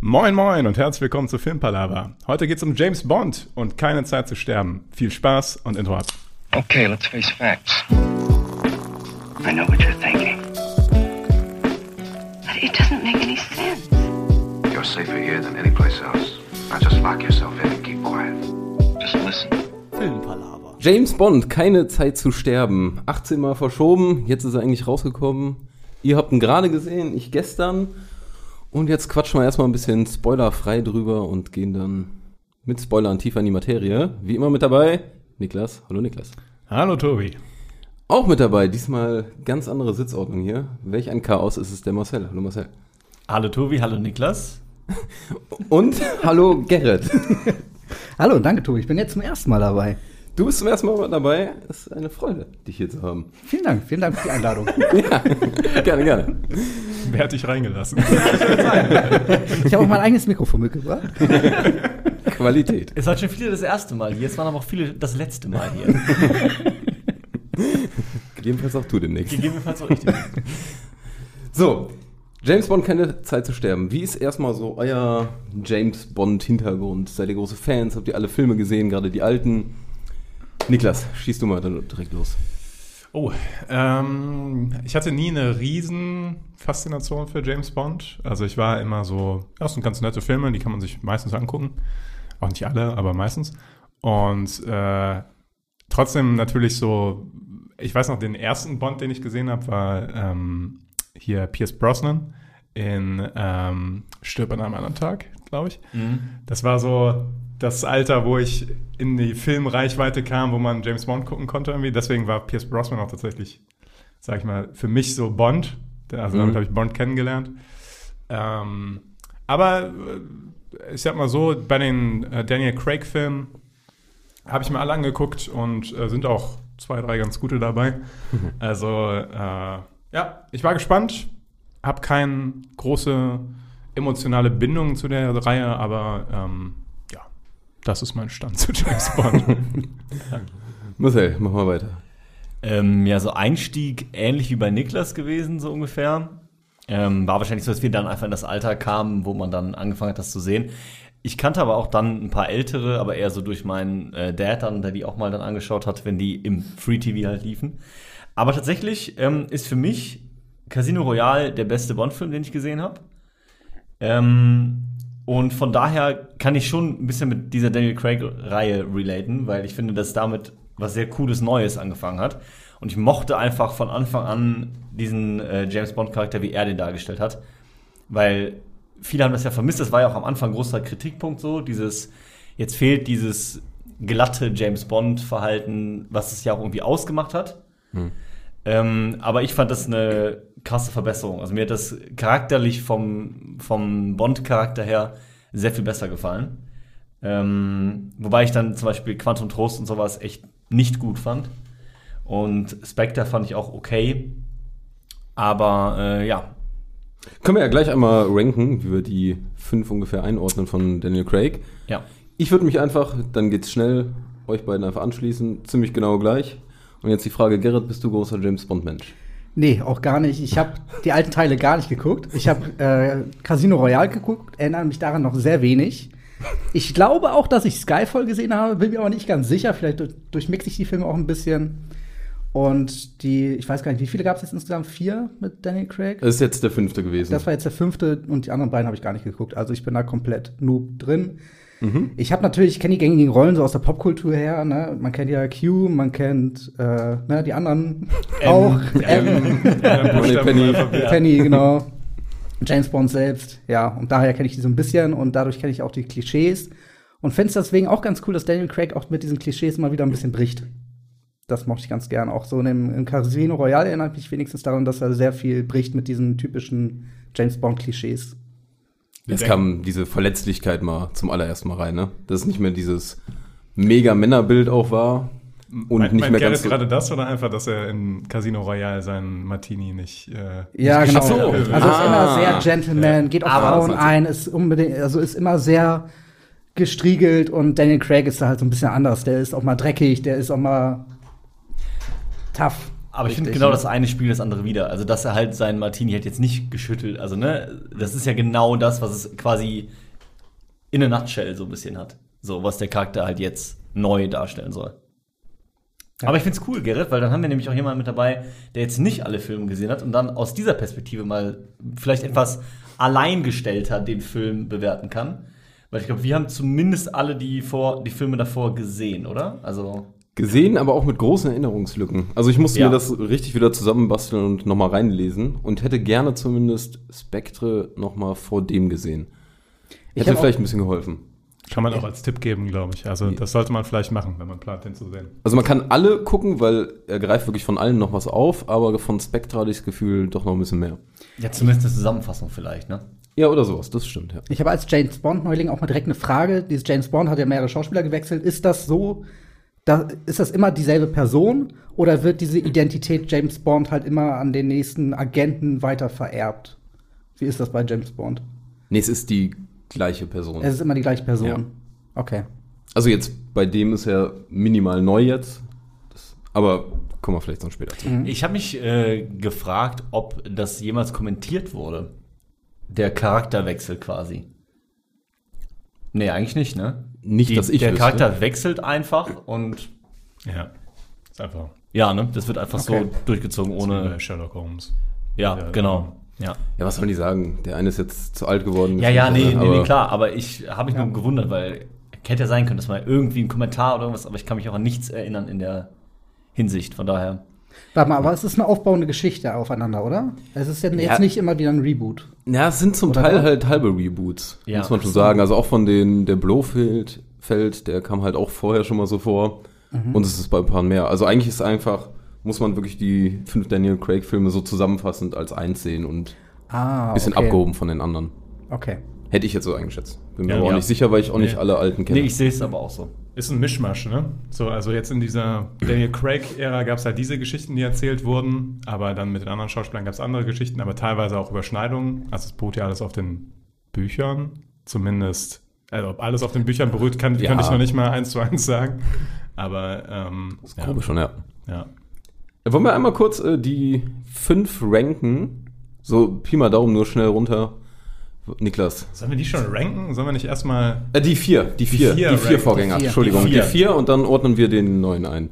Moin Moin und herzlich willkommen zu Filmpalava. Heute geht's um James Bond und keine Zeit zu sterben. Viel Spaß und Intro ab. Okay, let's face facts. I know what you're thinking. But it doesn't make any sense. You're safer here than any place else. Now just lock yourself in and keep quiet. Just listen. Filmpalaver. James Bond, keine Zeit zu sterben. 18 Mal verschoben, jetzt ist er eigentlich rausgekommen. Ihr habt ihn gerade gesehen, ich gestern. Und jetzt quatschen wir erstmal ein bisschen spoilerfrei drüber und gehen dann mit Spoilern tiefer in die Materie. Wie immer mit dabei, Niklas. Hallo Niklas. Hallo Tobi. Auch mit dabei, diesmal ganz andere Sitzordnung hier. Welch ein Chaos ist es der Marcel. Hallo Marcel. Hallo Tobi, hallo Niklas. Und hallo Gerrit. Hallo, danke Tobi, ich bin jetzt zum ersten Mal dabei. Du bist zum ersten Mal dabei. Es ist eine Freude, dich hier zu haben. Vielen Dank, vielen Dank für die Einladung. Gerne, gerne. Wer hat dich reingelassen? Ich habe auch mein eigenes Mikrofon mitgebracht. Qualität. Es waren schon viele das erste Mal hier, es waren aber auch viele das letzte Mal hier. Gegebenenfalls auch du demnächst. Gegebenenfalls auch richtig. So, James Bond, keine Zeit zu sterben. Wie ist erstmal so euer James Bond-Hintergrund? Seid ihr große Fans? Habt ihr alle Filme gesehen, gerade die alten? Niklas, schießt du mal dann direkt los. Oh, ähm, ich hatte nie eine riesen Faszination für James Bond. Also ich war immer so, ja, das sind ganz nette Filme, die kann man sich meistens angucken. Auch nicht alle, aber meistens. Und äh, trotzdem natürlich so, ich weiß noch, den ersten Bond, den ich gesehen habe, war ähm, hier Pierce Brosnan in ähm, Stirb an einem anderen Tag, glaube ich. Das war so das Alter, wo ich in die Filmreichweite kam, wo man James Bond gucken konnte irgendwie. Deswegen war Pierce Brosnan auch tatsächlich, sag ich mal, für mich so Bond. Also Mhm. damit habe ich Bond kennengelernt. Ähm, aber äh, ich sag mal so, bei den äh, Daniel Craig-Filmen habe ich mir alle angeguckt und äh, sind auch zwei, drei ganz gute dabei. Also, äh, ja, ich war gespannt. Habe keine große emotionale Bindung zu der Reihe, aber ähm, das ist mein Stand zu James Bond. Marcel, mach mal weiter. ähm, ja, so Einstieg ähnlich wie bei Niklas gewesen, so ungefähr. Ähm, war wahrscheinlich so, dass wir dann einfach in das Alter kamen, wo man dann angefangen hat, das zu sehen. Ich kannte aber auch dann ein paar ältere, aber eher so durch meinen äh, Dad dann, der die auch mal dann angeschaut hat, wenn die im Free TV halt liefen. Aber tatsächlich ähm, ist für mich Casino Royale der beste Bond-Film, den ich gesehen habe. Ähm, und von daher kann ich schon ein bisschen mit dieser Daniel Craig-Reihe relaten, weil ich finde, dass damit was sehr Cooles Neues angefangen hat. Und ich mochte einfach von Anfang an diesen äh, James Bond-Charakter, wie er den dargestellt hat. Weil viele haben das ja vermisst, das war ja auch am Anfang ein großer Kritikpunkt so, dieses, jetzt fehlt dieses glatte James Bond-Verhalten, was es ja auch irgendwie ausgemacht hat. Ähm, aber ich fand das eine krasse Verbesserung. Also mir hat das charakterlich vom, vom Bond-Charakter her sehr viel besser gefallen. Ähm, wobei ich dann zum Beispiel Quantum Trost und sowas echt nicht gut fand. Und Spectre fand ich auch okay. Aber äh, ja, Können wir ja gleich einmal ranken, wie wir die fünf ungefähr einordnen von Daniel Craig. ja. Ich würde mich einfach, dann geht's schnell, euch beiden einfach anschließen, ziemlich genau gleich. Und jetzt die Frage, Gerrit, bist du großer James Bond-Mensch? Nee, auch gar nicht. Ich habe die alten Teile gar nicht geguckt. Ich habe äh, Casino Royale geguckt, erinnere mich daran noch sehr wenig. Ich glaube auch, dass ich Skyfall gesehen habe, bin mir aber nicht ganz sicher. Vielleicht durch- durchmixe ich die Filme auch ein bisschen. Und die, ich weiß gar nicht, wie viele gab es jetzt insgesamt? Vier mit Daniel Craig? Das ist jetzt der fünfte gewesen. Das war jetzt der fünfte und die anderen beiden habe ich gar nicht geguckt. Also ich bin da komplett noob drin. Mhm. Ich habe natürlich, ich kenne die gängigen Rollen so aus der Popkultur her. Ne? Man kennt ja Q, man kennt äh, ne, die anderen auch. M, Penny. Penny, genau. James Bond selbst, ja. Und daher kenne ich die so ein bisschen und dadurch kenne ich auch die Klischees. Und finde es deswegen auch ganz cool, dass Daniel Craig auch mit diesen Klischees mal wieder ein bisschen bricht. Das mochte ich ganz gern. Auch so in dem, im Casino Royale erinnert mich wenigstens daran, dass er sehr viel bricht mit diesen typischen James Bond-Klischees. Jetzt kam diese Verletzlichkeit mal zum allerersten Mal rein, ne? Dass es nicht mehr dieses mega Männerbild auch war. Und Meint, nicht meint mehr Gerrit ganz so. gerade das oder einfach, dass er in Casino Royale seinen Martini nicht. Äh, Ja, nicht genau. geschafft Also ist Ah. immer sehr Gentleman, geht auf Aber Frauen ein, ist unbedingt, also ist immer sehr gestriegelt und Daniel Craig ist da halt so ein bisschen anders. Der ist auch mal dreckig, der ist auch mal tough. Aber ich finde genau ja. das eine Spiel das andere wieder. Also, dass er halt seinen Martini halt jetzt nicht geschüttelt. Also, ne, das ist ja genau das, was es quasi in a nutshell so ein bisschen hat. So, was der Charakter halt jetzt neu darstellen soll. Aber ich find's cool, Gerrit, weil dann haben wir nämlich auch jemanden mit dabei, der jetzt nicht alle Filme gesehen hat und dann aus dieser Perspektive mal vielleicht etwas alleingestellter den Film bewerten kann. Weil ich glaube, wir haben zumindest alle die, vor, die Filme davor gesehen, oder? Also. Gesehen, aber auch mit großen Erinnerungslücken. Also ich musste Ja. mir das richtig wieder zusammenbasteln und nochmal reinlesen und hätte gerne zumindest Spectre nochmal vor dem gesehen. Hätte vielleicht ein bisschen geholfen. Kann man auch als Tipp geben, glaube ich. Also das sollte man vielleicht machen, wenn man plant, den zu sehen. Also man kann alle gucken, weil er greift wirklich von allen noch was auf, aber von Spectre hatte ich das Gefühl doch noch ein bisschen mehr. Ja, zumindest eine Zusammenfassung vielleicht, ne? Ja, oder sowas, das stimmt, ja. Ich habe als James Bond Neuling auch mal direkt eine Frage. Dieses James Bond hat ja mehrere Schauspieler gewechselt. Ist das so, da, ist das immer dieselbe Person oder wird diese Identität James Bond halt immer an den nächsten Agenten weiter vererbt? Wie ist das bei James Bond? Nee, es ist die gleiche Person. Es ist immer die gleiche Person. Ja. Okay. Also jetzt, bei dem ist er minimal neu jetzt. Das, aber kommen wir vielleicht noch später zu. Ich habe mich äh, gefragt, ob das jemals kommentiert wurde. Der Charakterwechsel quasi. Nee, eigentlich nicht, ne? Nicht, Die, dass ich Der wüsste. Charakter wechselt einfach und Ja. Ist einfach ja, ne? Das wird einfach Okay. so durchgezogen ohne. Sherlock Holmes. Ja, Ja, genau. Ja. Ja, was sollen die sagen? Der eine ist jetzt zu alt geworden. Ja, ja, nee, nee, nee, klar. Aber ich habe mich nur gewundert, weil hätte ja sein können, dass mal irgendwie ein Kommentar oder irgendwas, aber ich kann mich auch an nichts erinnern in der Hinsicht. Von daher. Warte mal, aber es ist eine aufbauende Geschichte aufeinander, oder? Es ist ja jetzt Ja. nicht immer wieder ein Reboot. Ja, es sind zum Oder Teil doch? halt halbe Reboots, Ja. muss man schon sagen. Also auch von den, der Blofeld, Feld, der kam halt auch vorher schon mal so vor. Mhm. Und es ist bei ein paar mehr. Also eigentlich ist einfach, muss man wirklich die fünf Daniel Craig-Filme so zusammenfassend als eins sehen und Ah, ein bisschen okay. abgehoben von den anderen. Okay. Hätte ich jetzt so eingeschätzt. Bin mir Ja, aber auch ja. nicht sicher, weil ich auch nicht Nee. alle alten kenne. Nee, ich sehe es aber auch so. Ist ein Mischmasch, ne? So, also jetzt in dieser Daniel Craig-Ära gab es halt diese Geschichten, die erzählt wurden, aber dann mit den anderen Schauspielern gab es andere Geschichten, aber teilweise auch Überschneidungen. Also es beruht ja alles auf den Büchern, zumindest. Also ob alles auf den Büchern beruht, kann, Ja. könnte ich noch nicht mal eins zu eins sagen. Aber ähm, Ich glaube schon, ja. ja. Wollen wir einmal kurz äh, die fünf ranken? So Pi mal Daumen nur schnell runter. Niklas. Sollen wir die schon ranken? Sollen wir nicht erstmal. Äh, die vier, die vier, die vier vier, ranken. Vorgänger. Die vier. Entschuldigung, Die die vier. vier. und dann ordnen wir den neuen ein.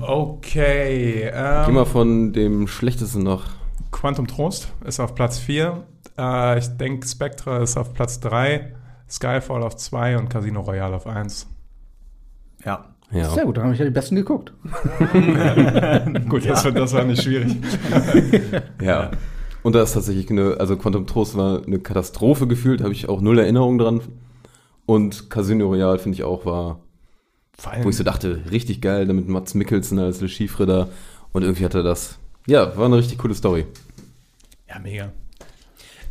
Okay. Ähm, Geh mal von dem schlechtesten nach. Quantum Trost ist auf Platz 4. Äh, ich denke, Spectre ist auf Platz 3. Skyfall auf 2 und Casino Royale auf 1. Ja. Ja. Sehr gut, dann habe ich ja die besten geguckt. Gut, das, war, das war nicht schwierig. ja. Und da ist tatsächlich eine, also Quantum Trost war eine Katastrophe gefühlt, habe ich auch null Erinnerung dran. Und Casino Royale finde ich auch war, allem, wo ich so dachte, richtig geil, damit Mats Mikkelsen als Le Chiffre da. Und irgendwie hatte das, ja, war eine richtig coole Story. ja, mega.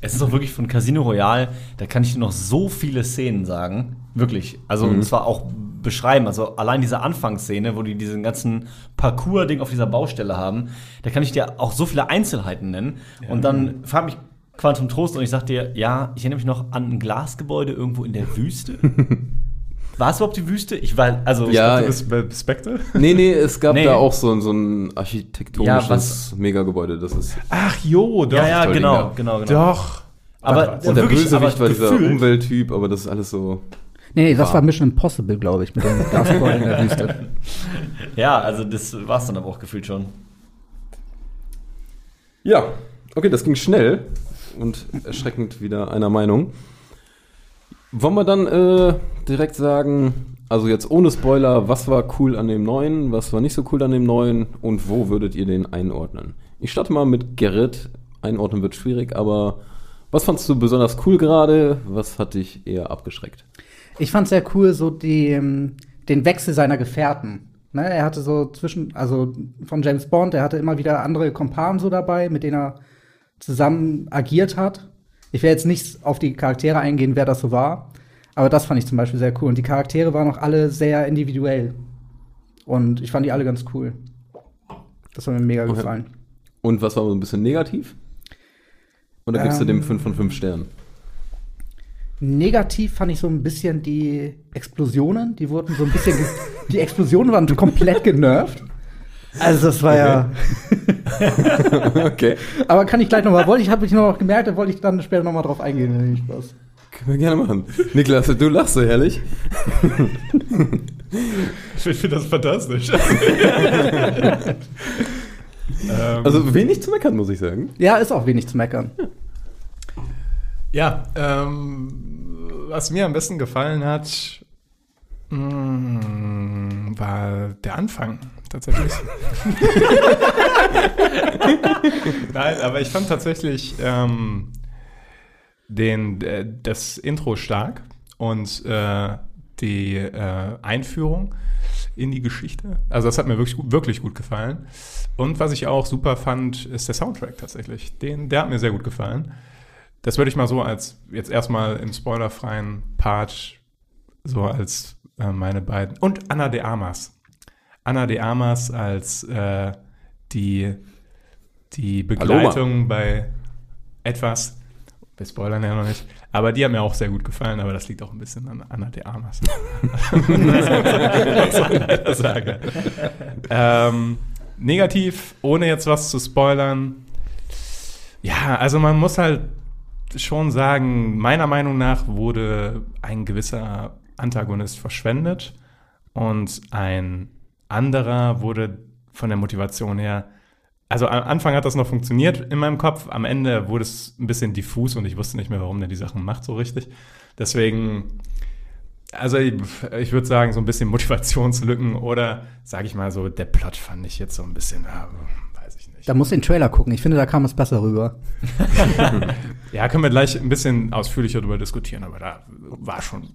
Es ist auch wirklich von Casino Royale, da kann ich dir noch so viele Szenen sagen. Wirklich. Also, und zwar auch beschreiben. Also, allein diese Anfangsszene, wo die diesen ganzen Parcours-Ding auf dieser Baustelle haben, da kann ich dir auch so viele Einzelheiten nennen. Und dann fragt mich Quantum Trost und ich sag dir, ja, ich erinnere mich noch an ein Glasgebäude irgendwo in der Wüste. War es überhaupt die Wüste? Ich war, also, Ja, Du bist bei Spectre? Nee, nee, es gab Nee. da auch so, so ein architektonisches Ja, was- Megagebäude. Das ist. Ach jo, doch. ja, ja, genau, genau, genau. Doch. Aber, Und der wirklich, Bösewicht aber war dieser gefühlt- Umwelttyp, aber das ist alles so. Nee, nee, das war Mission Impossible, glaube ich, mit dem Gasgebäude in der Wüste. Ja, also das war es dann aber auch gefühlt schon. Ja, okay, das ging schnell und erschreckend wieder einer Meinung. Wollen wir dann äh, direkt sagen, also jetzt ohne Spoiler, was war cool an dem neuen, was war nicht so cool an dem neuen und wo würdet ihr den einordnen? Ich starte mal mit Gerrit. Einordnen wird schwierig, aber was fandst du besonders cool gerade? Was hat dich eher abgeschreckt? Ich fand sehr cool, so die, ähm, den Wechsel seiner Gefährten. Ne, er hatte so zwischen, also von James Bond, er hatte immer wieder andere Kompanen so dabei, mit denen er zusammen agiert hat. Ich werde jetzt nicht auf die Charaktere eingehen, wer das so war, aber das fand ich zum Beispiel sehr cool. Und die Charaktere waren auch alle sehr individuell. Und ich fand die alle ganz cool. Das hat mir mega Okay. gefallen. Und was war so ein bisschen negativ? Oder gibst du dem Ähm. 5 von 5 Sternen? Negativ fand ich so ein bisschen die Explosionen. Die wurden so ein bisschen. die Explosionen waren komplett genervt. Also das war ja. Okay. Aber kann ich gleich noch mal, wollte ich, habe ich noch gemerkt, da wollte ich dann später noch mal drauf eingehen, wenn ich Spaß. Können wir gerne machen. Niklas, du lachst so herrlich. Ich finde das fantastisch. Also wenig zu meckern, muss ich sagen. Ja, ist auch wenig zu meckern. ja, ähm, was mir am besten gefallen hat, mh, war der Anfang tatsächlich. Nein, aber ich fand tatsächlich ähm, den, äh, das Intro stark und äh, die äh, Einführung in die Geschichte. Also das hat mir wirklich, wirklich gut gefallen. Und was ich auch super fand, ist der Soundtrack tatsächlich. Den, der hat mir sehr gut gefallen. Das würde ich mal so als jetzt erstmal im spoilerfreien Part so als äh, meine beiden. Und Anna de Armas. Anna de Armas als äh, die, die Begleitung bei etwas. Wir spoilern ja noch nicht. Aber die hat mir auch sehr gut gefallen, aber das liegt auch ein bisschen an Anna de sagen. Ähm, negativ, ohne jetzt was zu spoilern. Ja, also man muss halt schon sagen, meiner Meinung nach wurde ein gewisser Antagonist verschwendet und ein anderer wurde von der Motivation her. Also am Anfang hat das noch funktioniert in meinem Kopf, am Ende wurde es ein bisschen diffus und ich wusste nicht mehr, warum der die Sachen macht so richtig. Deswegen, also ich, ich würde sagen, so ein bisschen Motivationslücken oder sage ich mal so, der Plot fand ich jetzt so ein bisschen, ja, weiß ich nicht. Da muss den Trailer gucken. Ich finde, da kam es besser rüber. Ja, können wir gleich ein bisschen ausführlicher darüber diskutieren, aber da war schon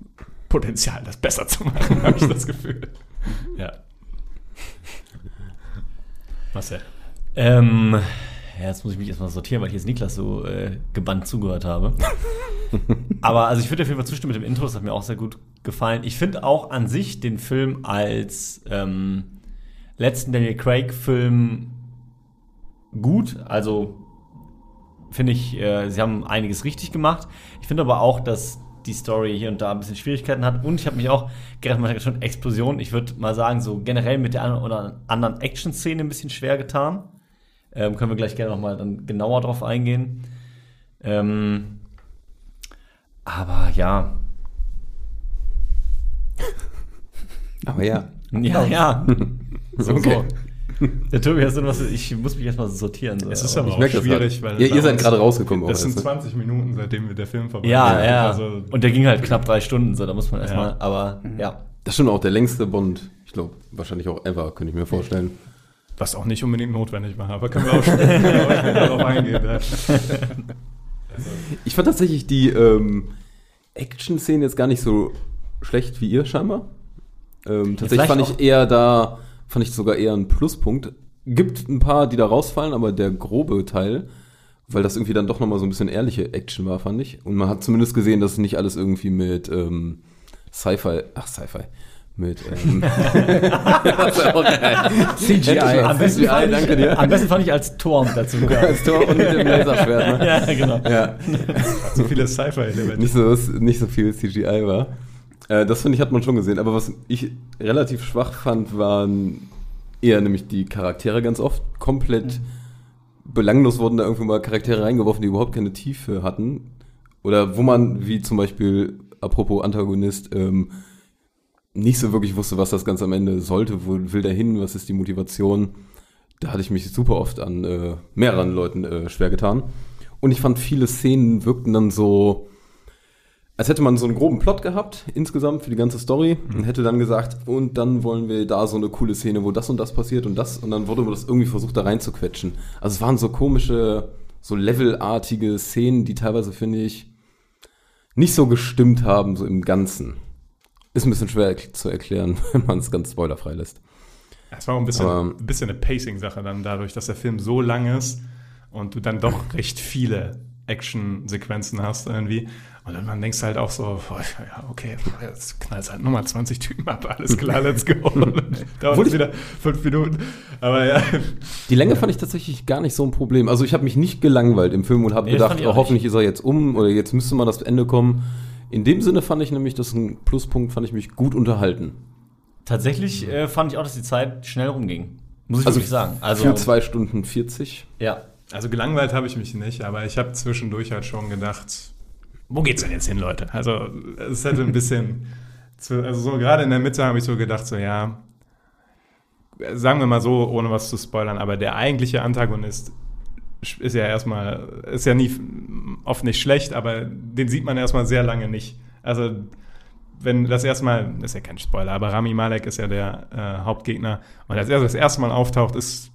Potenzial, das besser zu machen, habe ich das Gefühl. Ja. Marcel. Ähm, ja, jetzt muss ich mich erstmal sortieren, weil ich jetzt Niklas so äh, gebannt zugehört habe. Aber also ich würde auf jeden Fall zustimmen mit dem Intro, das hat mir auch sehr gut gefallen. Ich finde auch an sich den Film als ähm, letzten Daniel Craig-Film gut. Also finde ich, äh, sie haben einiges richtig gemacht. Ich finde aber auch, dass die Story hier und da ein bisschen Schwierigkeiten hat. Und ich habe mich auch, gerade mal schon Explosion, ich würde mal sagen, so generell mit der einen oder anderen Action-Szene ein bisschen schwer getan. Ähm, können wir gleich gerne noch mal dann genauer drauf eingehen. Ähm, aber ja, Aber ja. ja, ja. so, Okay. so. Der Tobi, hast du was? Ich muss mich erstmal sortieren. So. Es ist aber Ich auch schwierig, weil Ja, ihr seid gerade rausgekommen. Das auch sind erst, ne? 20 Minuten, seitdem der Film vorbei ja, ist. ja. Also, und der ging halt knapp drei Stunden, so da muss man erstmal, Ja. aber ja. Das ist schon auch der längste Bond. Ich glaube, wahrscheinlich auch ever, könnte ich mir vorstellen. was auch nicht unbedingt notwendig war, aber können wir auch später darauf eingehen. Ja. Ich fand tatsächlich die ähm, Action-Szenen jetzt gar nicht so schlecht wie ihr scheinbar. Ähm, tatsächlich vielleicht fand ich eher da, fand ich sogar eher einen Pluspunkt. Gibt ein paar, die da rausfallen, aber der grobe Teil, weil das irgendwie dann doch nochmal so ein bisschen ehrliche Action war, fand ich. Und man hat zumindest gesehen, dass nicht alles irgendwie mit ähm, Sci-Fi, ach Sci-Fi, mit ähm. CGI. Am besten, CGI, fand ich, danke dir. am besten fand ich als Torm dazu als Tor und mit dem Laserschwert. Ne? ja, genau. Ja. So viele Sci-Fi-Elemente. nicht so, nicht so viel CGI war. Äh, das finde ich, hat man schon gesehen. Aber was ich relativ schwach fand, waren eher nämlich die Charaktere ganz oft. Komplett belanglos wurden da irgendwo mal Charaktere reingeworfen, die überhaupt keine Tiefe hatten. Oder wo man, wie zum Beispiel, apropos Antagonist, ähm, nicht so wirklich wusste, was das Ganze am Ende sollte, wo will der hin, was ist die Motivation. Da hatte ich mich super oft an äh, mehreren Leuten äh, schwer getan. Und ich fand, viele Szenen wirkten dann so, als hätte man so einen groben Plot gehabt, insgesamt für die ganze Story, und hätte dann gesagt, und dann wollen wir da so eine coole Szene, wo das und das passiert und das, und dann wurde das irgendwie versucht, da reinzuquetschen. Also es waren so komische, so levelartige Szenen, die teilweise, finde ich, nicht so gestimmt haben, so im Ganzen. Ist ein bisschen schwer zu erklären, wenn man es ganz spoilerfrei lässt. Es war auch ein bisschen, Aber- ein bisschen eine Pacing-Sache dann dadurch, dass der Film so lang ist und du dann doch recht viele Action-Sequenzen hast irgendwie. Und dann man denkst halt auch so, boah, ja, okay, jetzt knallst halt nochmal 20 Typen ab, alles klar, let's go. Und dann dauert ich- wieder fünf Minuten. Aber ja, Die Länge fand ich tatsächlich gar nicht so ein Problem. Also ich habe mich nicht gelangweilt im Film und habe Nee, gedacht, oh, auch hoffentlich ist er jetzt um oder jetzt müsste mal das Ende kommen. In dem Sinne fand ich nämlich, das ist ein Pluspunkt, fand ich mich gut unterhalten. Tatsächlich äh, fand ich auch, dass die Zeit schnell rumging. Muss ich Also wirklich sagen. Also, Für zwei Stunden 40. ja. Also gelangweilt habe ich mich nicht, aber ich habe zwischendurch halt schon gedacht, wo geht's denn jetzt hin, Leute? Also es hätte ein bisschen, zu, also so gerade in der Mitte habe ich so gedacht, so ja, sagen wir mal so, ohne was zu spoilern, aber der eigentliche Antagonist ist ja erstmal, ist ja nie, oft nicht schlecht, aber den sieht man erstmal sehr lange nicht. Also wenn das erstmal, ist ja kein Spoiler, aber Rami Malek ist ja der äh, Hauptgegner und als er das erste Mal auftaucht, ist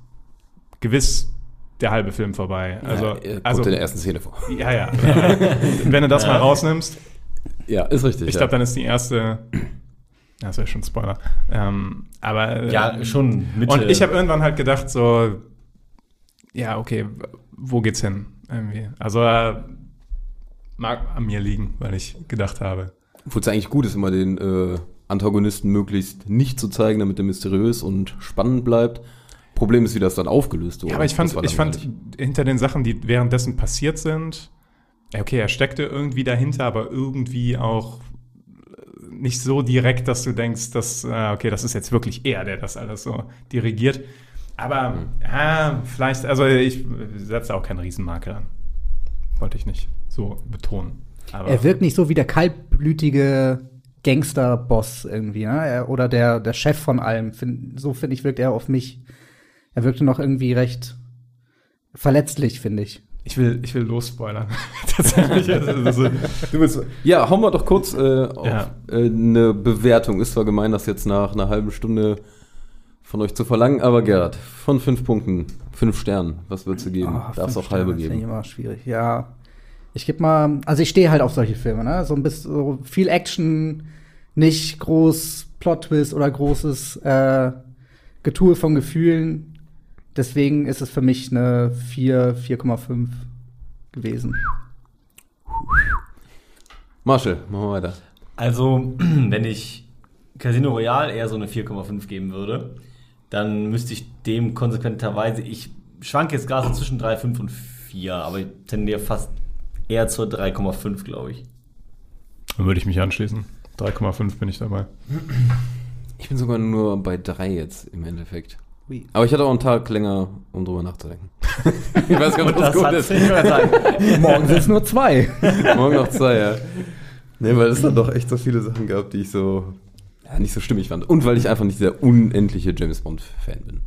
gewiss der halbe Film vorbei. Also, ja, er kommt also in der ersten Szene vor. ja, ja. wenn du das mal rausnimmst, Ja, ist richtig. ich ja. glaube, dann ist die erste, das wäre schon Spoiler, ähm, aber Ja, schon Mitte. und ich habe irgendwann halt gedacht, so, ja, okay, wo geht's hin? Irgendwie. Also äh, mag an mir liegen, weil ich gedacht habe. Obwohl es eigentlich gut ist, immer den äh, Antagonisten möglichst nicht zu zeigen, damit er mysteriös und spannend bleibt. Problem ist, wie das dann aufgelöst wurde. Ja, aber ich fand, ich fand hinter den Sachen, die währenddessen passiert sind, okay, er steckte irgendwie dahinter, aber irgendwie auch nicht so direkt, dass du denkst, dass, äh, okay, das ist jetzt wirklich er, der das alles so dirigiert. Aber Hm. ja, vielleicht, also ich setze auch keinen Riesenmakel an. Wollte ich nicht so betonen. Aber Er wirkt nicht so wie der kaltblütige Gangsterboss irgendwie, ne? Er, oder der, der Chef von allem. Find, so finde ich, wirkt er auf mich. Er wirkte noch irgendwie recht verletzlich, finde ich. ich will, ich will losspoilern. Tatsächlich. Also, Du willst, ja, hauen wir doch kurz äh, auf Ja. äh, eine Bewertung. Ist zwar gemein, das jetzt nach einer halben Stunde von euch zu verlangen, aber Gerhard, von fünf Punkten, fünf Sternen, was würdest du geben? Ah, Darfst auch halbe Sterne, finde ich geben. immer schwierig. Ja. Ich gebe mal, also ich stehe halt auf solche Filme, ne? So ein bisschen so viel Action, nicht groß Plot-Twist oder großes äh, Getue von Gefühlen. Deswegen ist es für mich eine 4, 4,5 gewesen. Marshall, machen wir weiter. Also, wenn ich Casino Royale eher so eine 4,5 geben würde, dann müsste ich dem konsequenterweise, ich schwanke jetzt gerade so zwischen 3,5 und 4, aber ich tendiere fast eher zur 3,5, glaube ich. dann würde ich mich anschließen. 3,5 bin ich dabei. Ich bin sogar nur bei drei jetzt im Endeffekt. Ui. Aber ich hatte auch einen Tag länger, um drüber nachzudenken. ich weiß gar nicht, was Das gut ist. Morgen sind es nur zwei. Morgen noch zwei, ja. Nee, weil es dann doch echt so viele Sachen gab, die ich so ja, nicht so stimmig fand. Und weil ich einfach nicht der unendliche James Bond-Fan bin.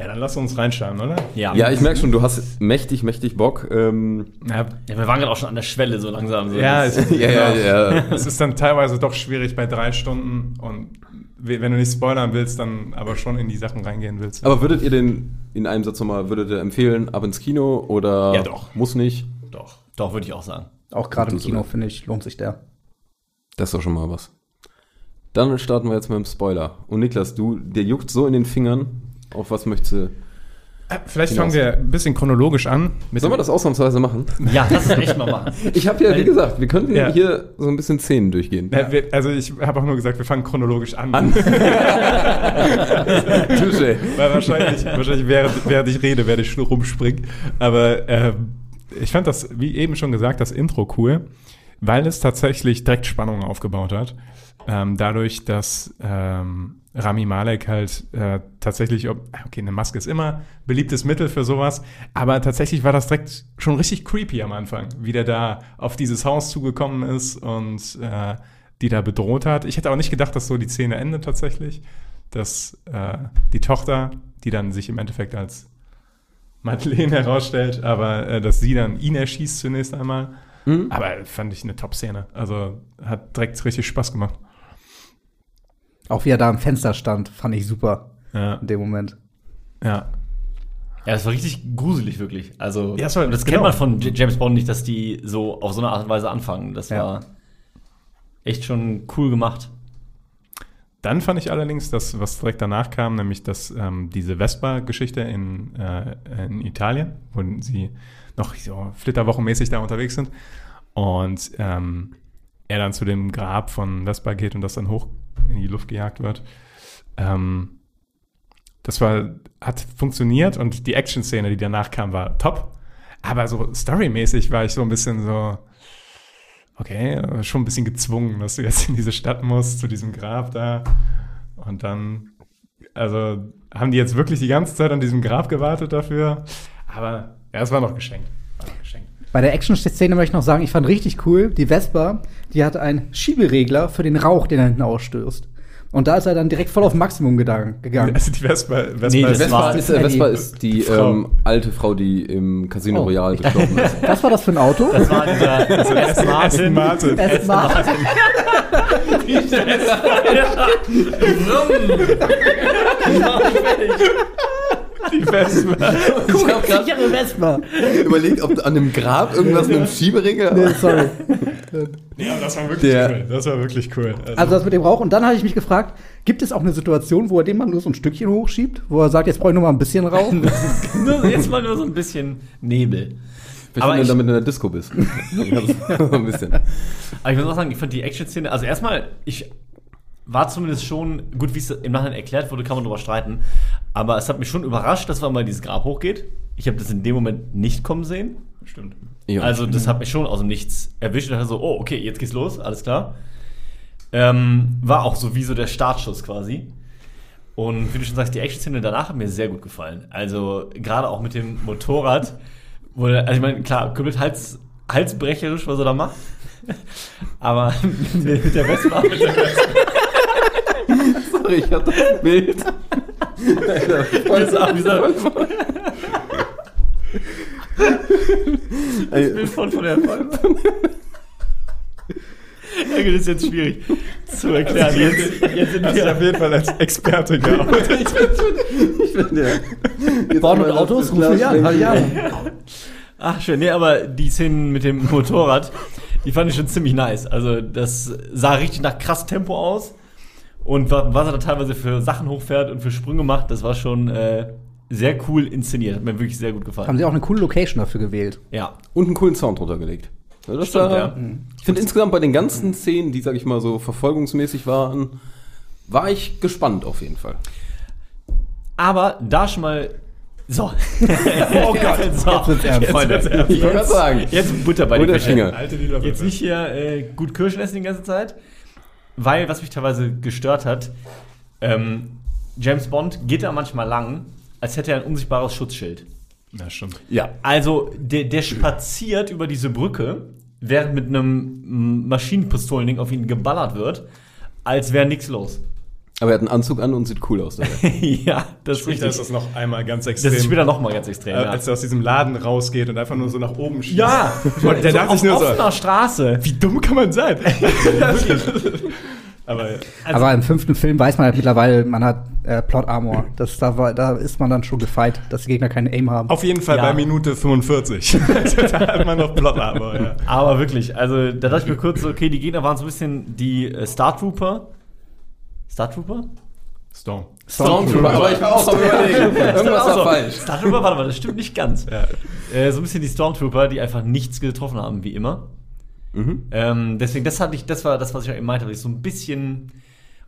Ja, dann lass uns reinschauen, oder? Ja, Ja, ich merke schon, du hast mächtig, mächtig Bock. Ähm, Ja, Ja, wir waren gerade auch schon an der Schwelle so langsam. So ja, es, ja, ja, ja. es ist dann teilweise doch schwierig bei drei Stunden und we- wenn du nicht spoilern willst, dann aber schon in die Sachen reingehen willst. Aber würdet ihr den in einem Satz nochmal, würdet ihr empfehlen, ab ins Kino oder Ja, doch. muss nicht? doch. Doch, würde ich auch sagen. Auch gerade im Kino, finde ich, lohnt sich der. Das ist doch schon mal was. Dann starten wir jetzt mit dem Spoiler. Und Niklas, du, der juckt so in den Fingern. Auf was möchtest du? Äh, Vielleicht Hinaus. fangen wir ein bisschen chronologisch an. Sollen wir das ausnahmsweise machen? Ja, das ist echt mal machen. Ich habe ja, wie gesagt, wir könnten Ja. hier so ein bisschen Szenen durchgehen. Ja, wir, also ich habe auch nur gesagt, wir fangen chronologisch an. Touché. Weil wahrscheinlich, wahrscheinlich während, während ich rede, werde ich rumspringen. Aber ähm, ich fand das, wie eben schon gesagt, das Intro cool, weil es tatsächlich direkt Spannung aufgebaut hat. Ähm, dadurch, dass ähm, Rami Malek halt äh, tatsächlich, okay, eine Maske ist immer beliebtes Mittel für sowas, aber tatsächlich war das direkt schon richtig creepy am Anfang, wie der da auf dieses Haus zugekommen ist und äh, die da bedroht hat. Ich hätte auch nicht gedacht, dass so die Szene endet tatsächlich, dass äh, die Tochter, die dann sich im Endeffekt als Madeleine herausstellt, aber äh, dass sie dann ihn erschießt zunächst einmal. Aber fand ich eine Top-Szene. Also hat direkt richtig Spaß gemacht. Auch wie er da am Fenster stand, fand ich super Ja, in dem Moment. ja. Ja, das war richtig gruselig, wirklich. Also, Ja, das war- das genau. kennt man von J- James Bond nicht, dass die so auf so eine Art und Weise anfangen. Das Ja. war echt schon cool gemacht. Dann fand ich allerdings das, was direkt danach kam, nämlich dass ähm, diese Vespa-Geschichte in, äh, in Italien, wo sie noch so flitterwochenmäßig da unterwegs sind und ähm, er dann zu dem Grab von Vespa geht und das dann hoch in die Luft gejagt wird. Ähm, das war, hat funktioniert und die Action-Szene, die danach kam, war top. Aber so storymäßig war ich so ein bisschen so, okay, schon ein bisschen gezwungen, dass du jetzt in diese Stadt musst, zu diesem Grab da. Und dann, Also haben die jetzt wirklich die ganze Zeit an diesem Grab gewartet dafür? Aber ja, es war noch geschenkt. War noch geschenkt. Bei der Action-Szene möchte ich noch sagen, ich fand richtig cool, die Vespa, die hat einen Schieberegler für den Rauch, den er hinten ausstößt. Und da ist er dann direkt voll auf Maximum gegangen. Also die Vespa, Vespa Nee, ist Vespa ist, äh, Vespa ist die Frau. ähm, alte Frau, die im Casino Oh. Royal gestorben ist. Was war das für ein Auto? Das war dieser Aston Aston Martin. Aston Martin. Die Vespa. Ich habe gerade Sichere Vespa. überlegt, ob an dem Grab irgendwas mit dem Schieberegler. Nee, sorry. Ja, das war wirklich Der- cool. Das war wirklich cool. Also das mit dem Rauch. Und dann habe ich mich gefragt, gibt es auch eine Situation, wo er den mal nur so ein Stückchen hochschiebt? Wo er sagt, jetzt brauche ich noch mal ein bisschen Rauch? Nur- Jetzt mal nur so ein bisschen Nebel. Vielleicht, Aber wenn du ich- damit in der Disco bist. so ein bisschen. Aber ich muss auch sagen, ich fand die Action-Szene, also erstmal, ich war zumindest schon, gut, wie es im Nachhinein erklärt wurde, kann man drüber streiten, aber es hat mich schon überrascht, dass man mal dieses Grab hochgeht. Ich habe das in dem Moment nicht kommen sehen. Stimmt. Ja. Also das hat mich schon aus dem Nichts erwischt und dachte so, oh, okay, jetzt geht's los, alles klar. Ähm, war auch so wie so der Startschuss quasi. Und wie du schon sagst, die Action-Szene danach hat mir sehr gut gefallen. Also gerade auch mit dem Motorrad, wo, also ich meine, klar, komplett Hals, halsbrecherisch, was er da macht. Aber mit der Vespa, mit der Sorry, ich hatte das Bild. Vespa, dieser Ey, Bild von, von der. Ja, das ist jetzt schwierig zu erklären. Jetzt, jetzt sind Hast du wir auf jeden Fall als Experte geoutet. ich bin der. Bauen und Autos, das. Glas- Ja. Ach, schön. Nee, aber die Szenen mit dem Motorrad, die fand ich schon ziemlich nice. Also, das sah richtig nach krass Tempo aus. Und wa- was er da teilweise für Sachen hochfährt und für Sprünge macht, das war schon äh, sehr cool inszeniert. Hat mir wirklich sehr gut Haben gefallen. sie auch eine coole Location dafür gewählt. Ja. Und einen coolen Sound drunter gelegt. Ja, das Stimmt, war, ja. Ich finde insgesamt bei den ganzen Szenen, die, sag ich mal, so verfolgungsmäßig waren, war ich gespannt auf jeden Fall. Aber da schon mal. So. oh Gott, so. Jetzt wird's ernst. Freunde. Ich wollte gerade sagen. Jetzt Butter bei Butter die Fische. Finger. Alte Lieder. Jetzt nicht hier äh, gut Kirschen essen die ganze Zeit, weil was mich teilweise gestört hat, ähm, James Bond geht da manchmal lang, als hätte er ein unsichtbares Schutzschild. Ja, stimmt. Ja. Also der, der spaziert über diese Brücke, während mit einem Maschinenpistolending auf ihn geballert wird, als wäre nichts los. Aber er hat einen Anzug an und sieht cool aus dabei. ja, das ist richtig. ist das noch einmal ganz Das extrem. ist später nochmal ganz extrem. äh, ja. als er aus diesem Laden rausgeht und einfach nur so nach oben schießt. ja, Und der so dachte auf sich nur so, offener Straße. wie dumm kann man sein? Aber Aber im fünften Film weiß man halt mittlerweile, man hat äh, Plot Armor. Das, da, war, da ist man dann schon gefeit, dass die Gegner keine Aim haben. auf jeden Fall Ja. bei Minute 45. da hat man noch Plot, aber ja. Aber wirklich, also da dachte ich mir kurz, so, okay, die Gegner waren so ein bisschen die äh, Star Trooper. Star Trooper? Storm. Stormtrooper, aber ich war auch am überlegen. Irgendwas war falsch. Star Trooper, warte mal, das stimmt nicht ganz. Ja. Äh, so ein bisschen die Stormtrooper, die einfach nichts getroffen haben, wie immer. Mhm. Ähm, deswegen, das hatte ich, das war das, was ich auch eben meinte, weil ich so ein bisschen.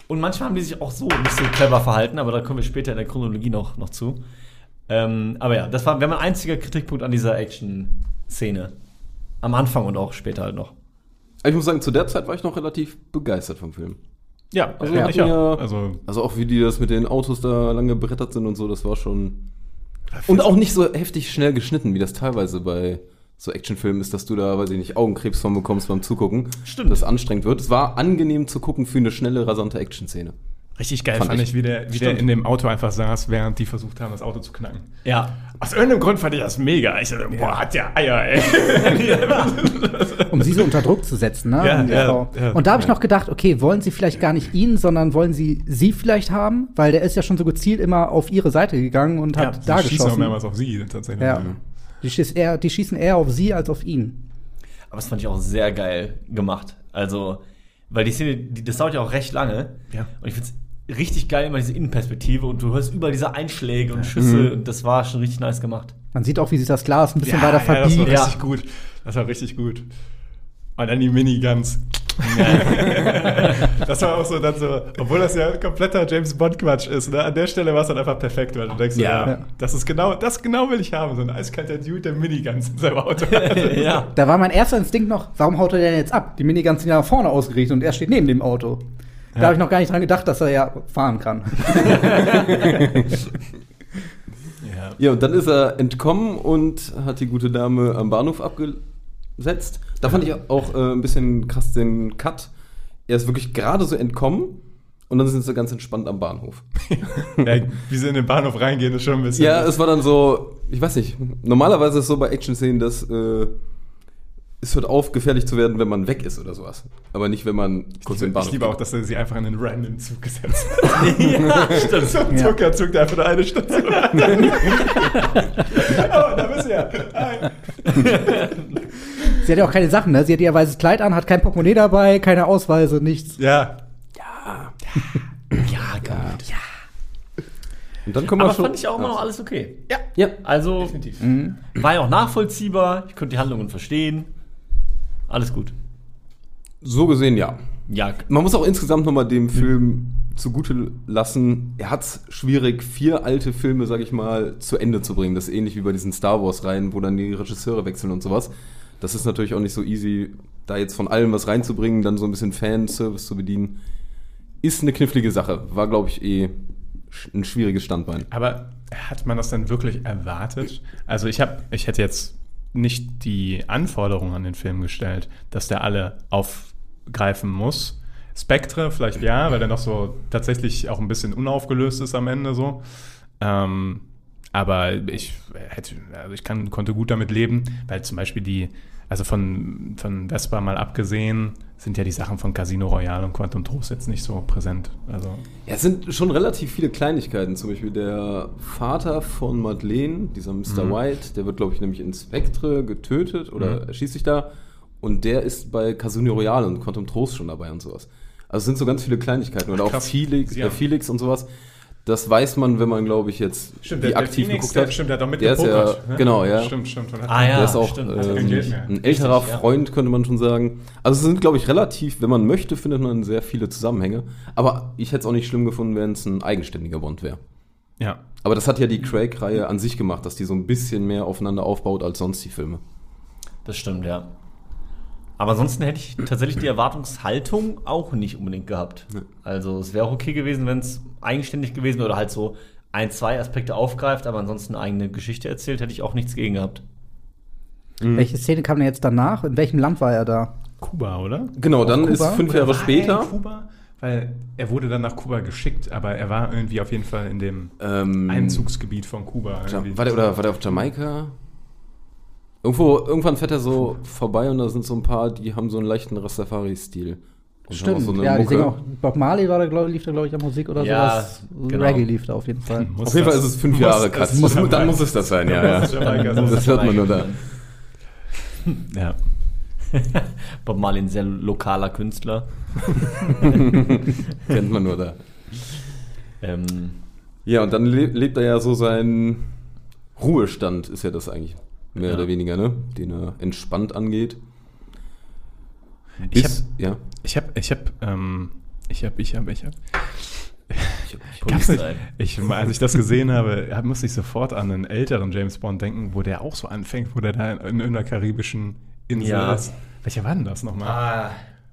Und manchmal haben die sich auch so nicht so clever verhalten, aber da kommen wir später in der Chronologie noch, noch zu. Ähm, aber ja, das war, wäre mein einziger Kritikpunkt an dieser Action-Szene. Am Anfang und auch später halt noch. Ich muss sagen, zu der Zeit war ich noch relativ begeistert vom Film. Ja, also Ja. Ja. Also Also auch wie die das mit den Autos da lang gebrettert sind und so, das war schon. Und auch nicht so heftig schnell geschnitten, wie das teilweise bei so Actionfilmen ist, dass du da, weiß ich nicht, Augenkrebs von bekommst beim Zugucken. Stimmt. Das anstrengend wird. Es war angenehm zu gucken für eine schnelle, rasante Action-Szene. richtig geil Fand fand, ich. ich, wie, der, wie der in dem Auto einfach saß, während die versucht haben, das Auto zu knacken. Ja. Aus irgendeinem Grund fand ich das mega. Ich dachte, boah, hat der Eier, ey. um sie so unter Druck zu setzen, ne? Ja, die ja, ja. und da habe ich noch gedacht, okay, wollen sie vielleicht gar nicht ihn, sondern wollen sie sie vielleicht haben? Weil der ist ja schon so gezielt immer auf ihre Seite gegangen und hat da sie schießen auch geschossen. mehrmals auf sie tatsächlich. Ja. Die, schießen eher, die schießen eher auf sie als auf ihn. Aber das fand ich auch sehr geil gemacht. Also, weil die Szene, die, das dauert ja auch recht lange. Ja. Und ich find's richtig geil, immer diese Innenperspektive und du hörst überall diese Einschläge und Schüsse und das war schon richtig nice gemacht. Man sieht auch, wie sich das Glas ein bisschen Ja, weiter ja, das war verbiegt. Ja. richtig gut. Das war richtig gut. Und dann die Miniguns. das war auch so dann so, obwohl das ja kompletter James Bond Quatsch ist, ne? An der Stelle war es dann einfach perfekt, weil du denkst, so, Ja. ja, das ist genau, das genau will ich haben, so ein eiskalter Dude, der Miniguns in seinem Auto. ja. Da war mein erster Instinkt noch, warum haut er denn jetzt ab? Die Miniguns sind ja nach vorne ausgerichtet und er steht neben dem Auto. Da habe ich noch gar nicht dran gedacht, dass er ja fahren kann. Ja. Ja, und dann ist er entkommen und hat die gute Dame am Bahnhof abgesetzt. Da fand ich auch äh, ein bisschen krass den Cut. Er ist wirklich gerade so entkommen und dann sind sie ganz entspannt am Bahnhof. ja, wie sie in den Bahnhof reingehen, ist schon ein bisschen. Ja, es war dann so, ich weiß nicht, normalerweise ist es so bei Action-Szenen, dass äh, es hört auf, gefährlich zu werden, wenn man weg ist oder sowas. Aber nicht, wenn man kurz ich, den Bahnhof ich liebe auch, dass er sie einfach in einen random Zug gesetzt hat. ja, stimmt. so ein Ja. Zuckerzug, der einfach nur eine Station hat. oh, da bist du ja. Hi. Sie hat ja auch keine Sachen, ne? Sie hat ihr weißes Kleid an, hat kein Portemonnaie dabei, keine Ausweise, nichts. Ja, Ja, gut. Und dann kommen wir Aber schon. fand ich auch immer noch alles okay. Ja. Ja, Also, definitiv. war ja auch nachvollziehbar. Ich konnte die Handlungen verstehen. Alles gut. so gesehen ja. Ja, Man muss auch insgesamt nochmal dem Film zugute lassen, er hat es schwierig, vier alte Filme, sag ich mal, zu Ende zu bringen. Das ist ähnlich wie bei diesen Star Wars-Reihen, wo dann die Regisseure wechseln und sowas. Das ist natürlich auch nicht so easy, da jetzt von allem was reinzubringen, dann so ein bisschen Fanservice zu bedienen. Ist eine knifflige Sache. War, glaube ich, eh ein schwieriges Standbein. Aber hat man das dann wirklich erwartet? Also ich habe, ich hätte jetzt nicht die Anforderungen an den Film gestellt, dass der alle aufgreifen muss. Spectre vielleicht ja, weil der noch so tatsächlich auch ein bisschen unaufgelöst ist am Ende so. Ähm, aber ich hätte, also ich kann, konnte gut damit leben, weil zum Beispiel die, also von, von Vespa mal abgesehen, sind ja die Sachen von Casino Royale und Quantum Trost jetzt nicht so präsent. Also Ja, es sind schon relativ viele Kleinigkeiten. Zum Beispiel der Vater von Madeleine, dieser Mr. White, der wird, glaube ich, nämlich in Spectre getötet oder erschießt sich da. Und der ist bei Casino Royale und Quantum Trost schon dabei und sowas. Also es sind so ganz viele Kleinigkeiten. Oder auch krass. Felix, Ja. äh, Felix und sowas. Das weiß man, wenn man, glaube ich, jetzt Stimmt, die der, der aktiv Phoenix, geguckt der, hat. stimmt, der hat doch Der ist ja, mitgepokert, ne? genau, ja. Stimmt, stimmt. Ah, ja. Der ist auch stimmt. äh, ein älterer Richtig, ja. Freund, könnte man schon sagen. Also es sind, glaube ich, relativ, wenn man möchte, findet man sehr viele Zusammenhänge. Aber ich hätte es auch nicht schlimm gefunden, wenn es ein eigenständiger Bond wäre. Ja. Aber das hat ja die Craig-Reihe an sich gemacht, dass die so ein bisschen mehr aufeinander aufbaut als sonst die Filme. das stimmt, ja. Aber ansonsten hätte ich tatsächlich die Erwartungshaltung auch nicht unbedingt gehabt. Also es wäre auch okay gewesen, wenn es eigenständig gewesen wäre oder halt so ein, zwei Aspekte aufgreift, aber ansonsten eine eigene Geschichte erzählt, hätte ich auch nichts gegen gehabt. Welche Szene kam denn jetzt danach? In welchem Land war er da? Kuba, oder? Genau, dann ist fünf Oder Jahre Er später. in Kuba? Weil er wurde dann nach Kuba geschickt, aber er war irgendwie auf jeden Fall in dem Ähm, Einzugsgebiet von Kuba. Irgendwie. war der, oder war der auf Jamaika? Irgendwo, irgendwann fährt er so vorbei und da sind so ein paar, die haben so einen leichten Rastafari-Stil. Auch so ja, die Mucke. singen auch. Bob Marley war da, glaub, lief da, glaube ich, an Musik oder Ja, sowas. genau. Reggae lief da auf jeden Fall. Muss Auf jeden Fall ist es fünf Jahre Cut. Dann muss es das sein, ja. ja. Das hört man nur da. Ja. Bob Marley, ein sehr lokaler Künstler. Kennt man nur da. Ähm, Ja, und dann le lebt er ja so seinen Ruhestand, ist ja das eigentlich. Mehr Ja. oder weniger, ne? Den er entspannt angeht. Ich Bis- ja. Ich hab, ich hab, ähm, ich hab, ich hab, ich hab. Ich, nicht. Ich, als ich das gesehen habe, hab- musste ich sofort an einen älteren James Bond denken, wo der auch so anfängt, wo der da in irgendeiner karibischen Insel Ja. ist. Welcher war denn das nochmal? ah,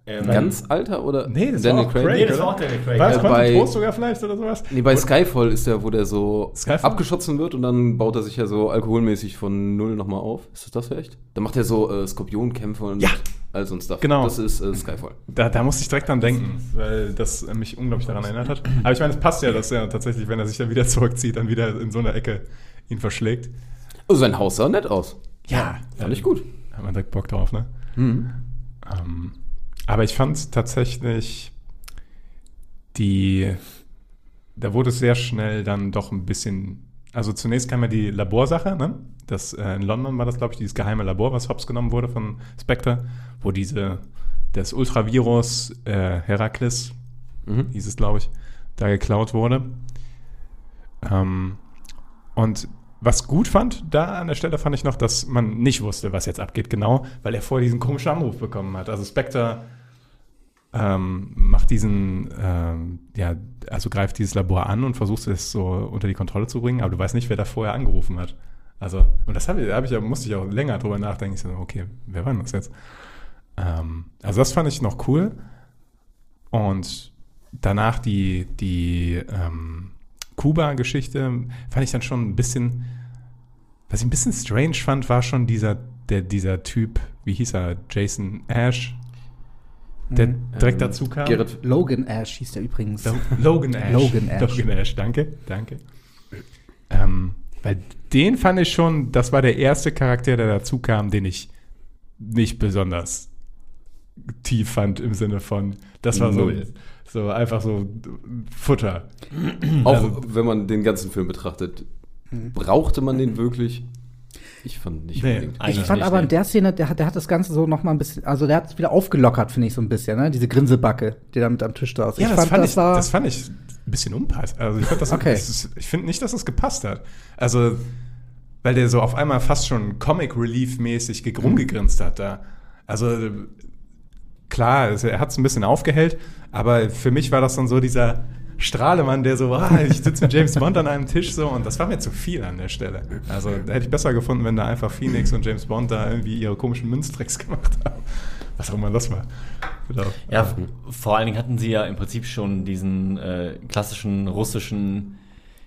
ähm, Ganz alter oder? Nee, das Daniel war auch Craig. Nee, das oder? war auch Daniel Craig. War das Äh, Quantum bei- Trost sogar vielleicht oder sowas? Nee, bei Skyfall ist der, wo der so Skyfall? abgeschossen wird und dann baut er sich ja so alkoholmäßig von null nochmal auf. Ist das das vielleicht? Dann macht er so äh, Skorpionkämpfe und Ja. all so ein Stuff. Genau. Das ist äh, Skyfall. Da, da musste ich direkt dran denken, weil das mich unglaublich daran erinnert hat. Aber ich meine, es passt ja, dass er tatsächlich, wenn er sich dann wieder zurückzieht, dann wieder in so einer Ecke ihn verschlägt. Oh, sein Haus sah nett aus. Ja, Fand ich gut. Hat man direkt Bock drauf, ne? Ähm, aber ich fand tatsächlich die, da wurde es sehr schnell dann doch ein bisschen, also zunächst kam ja die Laborsache, ne? Das, äh, in London war das, glaube ich, dieses geheime Labor, was hops genommen wurde von Spectre, wo diese, das Ultravirus äh, Herakles, Mhm. hieß es, glaube ich, da geklaut wurde. Ähm, und was gut fand, da an der Stelle fand ich noch, dass man nicht wusste, was jetzt abgeht, genau, weil er vorher diesen komischen Anruf bekommen hat. Also Spectre ähm, macht diesen, ähm, ja, also greift dieses Labor an und versucht es so unter die Kontrolle zu bringen, aber du weißt nicht, wer da vorher angerufen hat. Also, und das habe ich, hab ich musste ich auch länger drüber nachdenken. Ich so, okay, wer war denn das jetzt? Ähm, also das fand ich noch cool. Und danach die, die ähm, Kuba-Geschichte fand ich dann schon ein bisschen, was ich ein bisschen strange fand, war schon dieser, der, dieser Typ, wie hieß er, Jason Ash, der direkt dazu kam. Gerrit, Logan Ash hieß der übrigens. Lo- Logan Ash. Logan Ash. Logan Ash, danke, danke. Ähm, weil den fand ich schon, das war der erste Charakter, der dazu kam, den ich nicht besonders tief fand im Sinne von, das war so, Null. so einfach so Futter. auch Also- wenn man den ganzen Film betrachtet, brauchte man den wirklich? Ich fand nicht Nee. unbedingt. Ich fand nicht, aber in der Szene, der, hat- der hat das Ganze so noch mal ein bisschen, also der hat es wieder aufgelockert, finde ich so ein bisschen, ne? Diese Grinsebacke, die da mit am Tisch saß. Ja, ich das, fand ich, war, das fand ich ein bisschen unpassend. Also ich, fand das, Okay. das ist, ich finde nicht, dass es gepasst hat. Also, weil der so auf einmal fast schon Comic Relief-mäßig ge- rumgegrinst hat da. Also klar, also er hat es ein bisschen aufgehellt, aber für mich war das dann so dieser Strahlemann, der so, ah, ich sitze mit James Bond an einem Tisch so und das war mir zu viel an der Stelle. Also da hätte ich besser gefunden, wenn da einfach Phoenix und James Bond da irgendwie ihre komischen Münztricks gemacht haben. Was auch immer das war. Genau. Ja, vor allen Dingen hatten sie ja im Prinzip schon diesen äh, klassischen russischen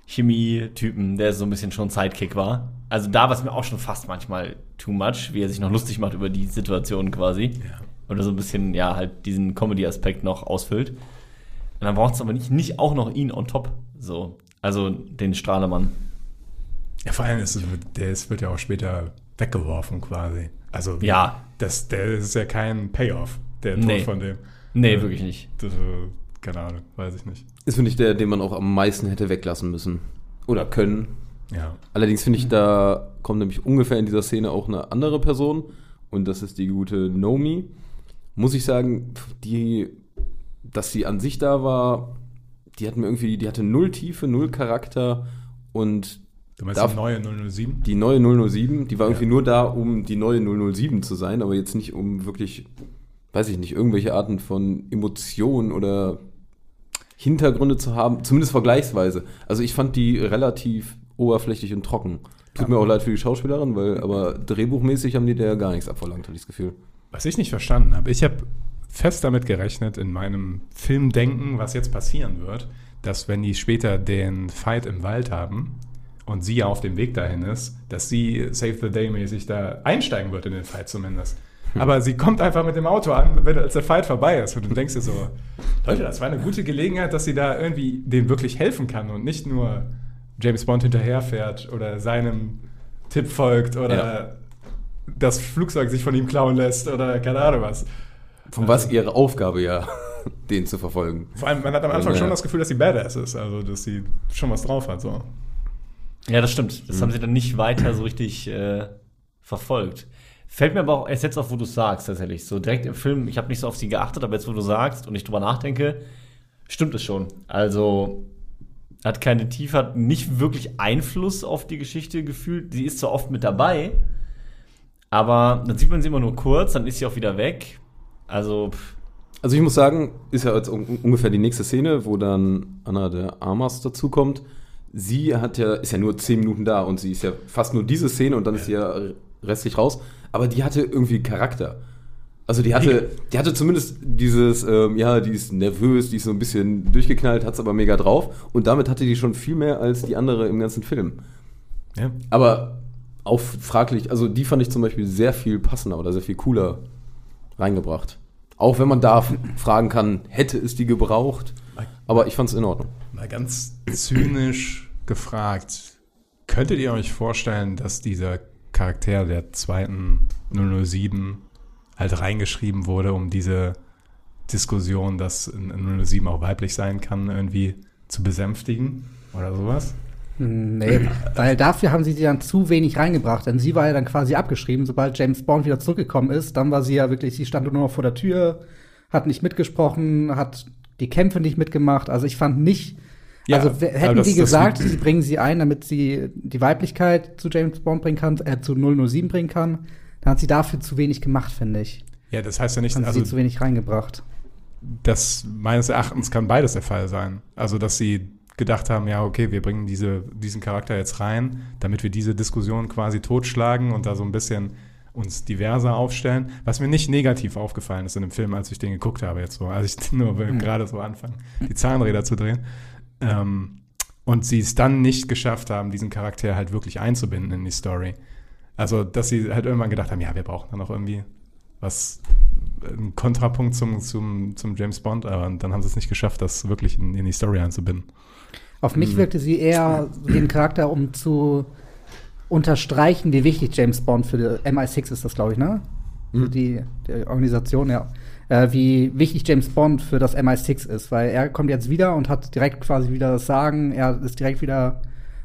Chemie-Typen, der so ein bisschen schon Sidekick war. Also da war es mir auch schon fast manchmal too much, wie er sich noch lustig macht über die Situation quasi. Oder so ein bisschen, ja, halt diesen Comedy-Aspekt noch ausfüllt. Und dann braucht es aber nicht, nicht auch noch ihn on top. So. Also den Strahlemann. Ja, vor allem ist es, der ist, wird ja auch später weggeworfen quasi. Also Ja. das, der ist ja kein Payoff, der Tod Nee. von dem. Nee, Ja. wirklich nicht. Das, äh, keine Ahnung, weiß ich nicht. Ist, finde ich, der, den man auch am meisten hätte weglassen müssen. Oder können. Ja. Allerdings finde ich, da kommt nämlich ungefähr in dieser Szene auch eine andere Person. Und das ist die gute Nomi. Muss ich sagen, die, dass sie an sich da war, die hat mir irgendwie, die hatte null Tiefe, null Charakter. Und Du meinst Darf- die neue 007? die neue 007, die war irgendwie Ja. nur da, um die neue 007 zu sein, aber jetzt nicht um wirklich, weiß ich nicht, irgendwelche Arten von Emotionen oder Hintergründe zu haben, zumindest vergleichsweise. Also ich fand die relativ oberflächlich und trocken. Tut mir auch leid für die Schauspielerin, weil aber drehbuchmäßig haben die der gar nichts abverlangt, hatte ich das Gefühl. Was ich nicht verstanden habe, ich habe fest damit gerechnet in meinem Filmdenken, was jetzt passieren wird, dass wenn die später den Fight im Wald haben und sie auf dem Weg dahin ist, dass sie Save the Day mäßig da einsteigen wird in den Fight zumindest. Aber sie kommt einfach mit dem Auto an, wenn, als der Fight vorbei ist. Und du denkst dir so, Leute, das war eine gute Gelegenheit, dass sie da irgendwie dem wirklich helfen kann und nicht nur James Bond hinterherfährt oder seinem Tipp folgt oder Ja. das Flugzeug sich von ihm klauen lässt oder keine Ahnung was. Von was ihre Aufgabe ja, den zu verfolgen. Vor allem, man hat am Anfang Ja. schon das Gefühl, dass sie Badass ist, also dass sie schon was drauf hat. So. Ja, das stimmt. Das haben sie dann nicht weiter so richtig äh, verfolgt. Fällt mir aber auch erst jetzt auf, wo du es sagst, tatsächlich. So direkt im Film, ich habe nicht so auf sie geachtet, aber jetzt, wo du sagst und ich drüber nachdenke, stimmt es schon. Also hat keine Tiefe, hat nicht wirklich Einfluss auf die Geschichte gefühlt. Sie ist zwar oft mit dabei, aber dann sieht man sie immer nur kurz, dann ist sie auch wieder weg. Also, pff, Also ich muss sagen, ist ja jetzt un ungefähr die nächste Szene, wo dann Anna de Armas dazukommt. Sie hat ja, ist ja nur zehn Minuten da und sie ist ja fast nur diese Szene und dann ist sie ja restlich raus. Aber die hatte irgendwie Charakter. Also die hatte, die hatte zumindest dieses, ähm, ja, die ist nervös, die ist so ein bisschen durchgeknallt, hat es aber mega drauf. Und damit hatte die schon viel mehr als die andere im ganzen Film. Ja. Aber auch fraglich, also die fand ich zum Beispiel sehr viel passender oder sehr viel cooler reingebracht. Auch wenn man da fragen kann, hätte es die gebraucht? Aber ich fand es in Ordnung. Mal ganz zynisch gefragt, könntet ihr euch vorstellen, dass dieser Charakter der zweiten 007 halt reingeschrieben wurde, um diese Diskussion, dass ein 007 auch weiblich sein kann, irgendwie zu besänftigen oder sowas? Nee, weil dafür haben sie sie dann zu wenig reingebracht. Denn sie war ja dann quasi abgeschrieben, sobald James Bond wieder zurückgekommen ist. Dann war sie ja wirklich, sie stand nur noch vor der Tür, hat nicht mitgesprochen, hat die Kämpfe nicht mitgemacht. Also ich fand nicht, Ja, also hätten das- die das- gesagt, sie bringen sie ein, damit sie die Weiblichkeit zu James Bond bringen kann, äh, zu 007 bringen kann, dann hat sie dafür zu wenig gemacht, finde ich. Ja, das heißt ja nicht, Haben also sie zu wenig reingebracht. das meines Erachtens kann beides der Fall sein. Also, dass sie gedacht haben, ja, okay, wir bringen diese, diesen Charakter jetzt rein, damit wir diese Diskussion quasi totschlagen und da so ein bisschen uns diverser aufstellen, was mir nicht negativ aufgefallen ist in dem Film, als ich den geguckt habe jetzt so, als ich nur will gerade so anfangen, die Zahnräder zu drehen. Ähm, und sie es dann nicht geschafft haben, diesen Charakter halt wirklich einzubinden in die Story. Also, dass sie halt irgendwann gedacht haben, ja, wir brauchen da noch irgendwie was, einen Kontrapunkt zum, zum, zum James Bond, aber dann haben sie es nicht geschafft, das wirklich in, in die Story einzubinden. Auf mich wirkte sie eher den Charakter, um zu unterstreichen, wie wichtig James Bond für die MI6 ist, das glaube ich, ne? Für die, die Organisation, ja. Äh, wie wichtig James Bond für das MI6 ist, weil er kommt jetzt wieder und hat direkt quasi wieder das Sagen, er ist direkt wieder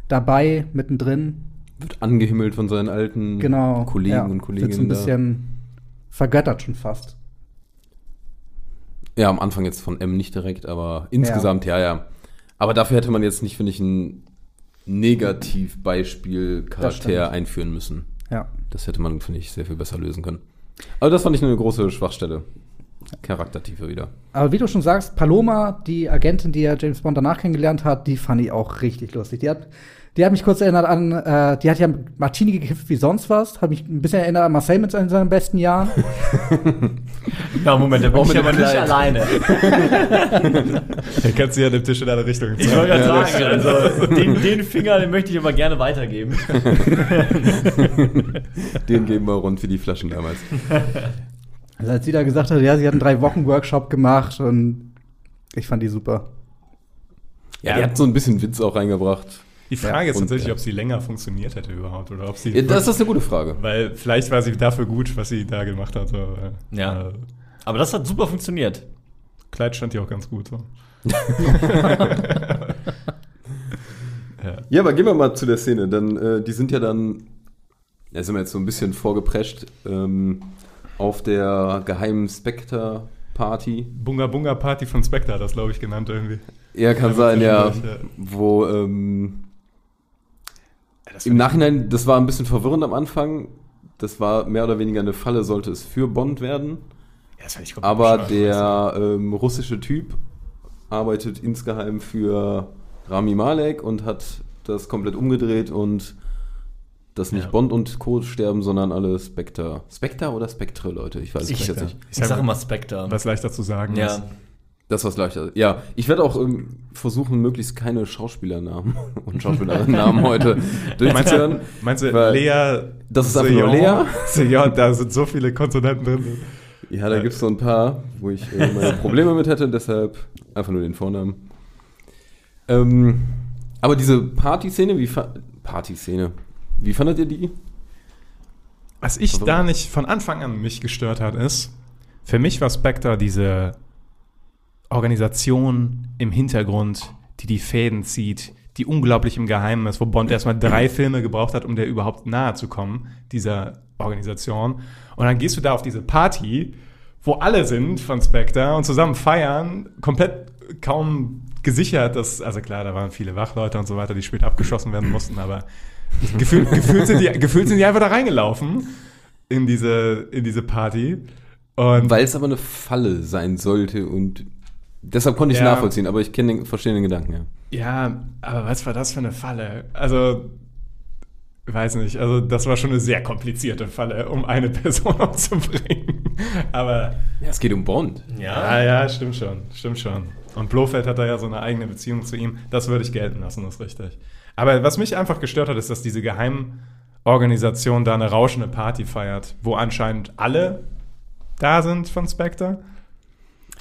dabei, mittendrin. Wird angehimmelt von seinen alten Genau. Kollegen ja, und Wird so Kolleginnen. ein bisschen vergöttert schon fast. Ja, am Anfang jetzt von M nicht direkt, aber insgesamt, ja, ja. Aber dafür hätte man jetzt nicht, finde ich, ein Negativbeispiel-Charakter einführen müssen. Ja. Das hätte man, finde ich, sehr viel besser lösen können. Aber das fand ich eine große Schwachstelle. Charaktertiefe wieder. Aber wie du schon sagst, Paloma, die Agentin, die ja James Bond danach kennengelernt hat, die fand ich auch richtig lustig. Die hat, die hat mich kurz erinnert an, äh, die hat ja Martini gekifft wie sonst was, hat mich ein bisschen erinnert an Marcel mit seinen, besten Jahren. Ja, Moment, da bin ich mit aber nicht alleine. Da kannst du ja dem Tisch in eine Richtung Ich wollte gerade sagen, also den, den Finger, den möchte ich aber gerne weitergeben. Den geben wir rund für die Flaschen damals. Also als sie da gesagt hat, ja, sie hat einen drei Wochen Workshop gemacht und ich fand die super. Ja, die hat so ein bisschen Witz auch reingebracht. Die Frage ist und, tatsächlich, ja. ob sie länger funktioniert hätte überhaupt oder ob sie. Ja, das ist eine gute Frage. weil vielleicht war sie dafür gut, was sie da gemacht hat. Ja. Äh, Aber das hat super funktioniert. Kleid stand ihr auch ganz gut. So. Ja, aber gehen wir mal zu der Szene. Dann, äh, die sind ja dann, da sind wir jetzt so ein bisschen vorgeprescht, ähm, auf der geheimen Spectre-Party. Bunga Bunga Party von Spectre hat das, glaube ich, genannt irgendwie. Ja, kann Ja, sein, ja. ja. Wo ähm, Das im Nachhinein, das war ein bisschen verwirrend am Anfang. Das war mehr oder weniger eine Falle, sollte es für Bond werden. Ja, das fand ich komplett Aber der ähm, russische Typ arbeitet insgeheim für Rami Malek und hat das komplett umgedreht und dass nicht Ja. Bond und Co. sterben, sondern alle Spectre. Spectre oder Spectre, Leute? Ich weiß es jetzt nicht. Ich Ich sage sag immer Spectre. was leichter zu sagen Ja. ist. Das was leichter. Ja, ich werde auch ähm, versuchen, möglichst keine Schauspielernamen und Schauspielerinnennamen heute Meinst du, durchzuführen. meinst du Lea? Das ist einfach nur Lea. Seyon, da sind so viele Konsonanten drin. Ja, da gibt es so ein paar, wo ich äh, meine Probleme mit hätte, deshalb einfach nur den Vornamen. Ähm, aber diese Party-Szene, wie Party-Szene, wie fandet ihr die? Was ich Warum? da nicht von Anfang an mich gestört hat, ist, für mich war Spectre diese Organisation im Hintergrund, die die Fäden zieht, die unglaublich im Geheimen ist, wo Bond erstmal drei Filme gebraucht hat, um der überhaupt nahe zu kommen, dieser Organisation. Und dann gehst du da auf diese Party, wo alle sind von Spectre und zusammen feiern, komplett kaum gesichert, dass, also klar, da waren viele Wachleute und so weiter, die später abgeschossen werden mussten, aber gefühlt, gefühlt, sind die, gefühlt sind die einfach da reingelaufen in diese, in diese Party. Weil es aber eine Falle sein sollte und deshalb konnte ich Ja. nachvollziehen, aber ich den, verstehe den Gedanken, ja. Ja, aber was war das für eine Falle? Also, weiß nicht, also das war schon eine sehr komplizierte Falle, um eine Person umzubringen. Aber Ja, es geht um Bond. ja, ja, stimmt schon, stimmt schon. Und Blofeld hat da ja so eine eigene Beziehung zu ihm. Das würde ich gelten lassen, das ist richtig. Aber was mich einfach gestört hat, ist, dass diese Geheimorganisation da eine rauschende Party feiert, wo anscheinend alle da sind von Spectre.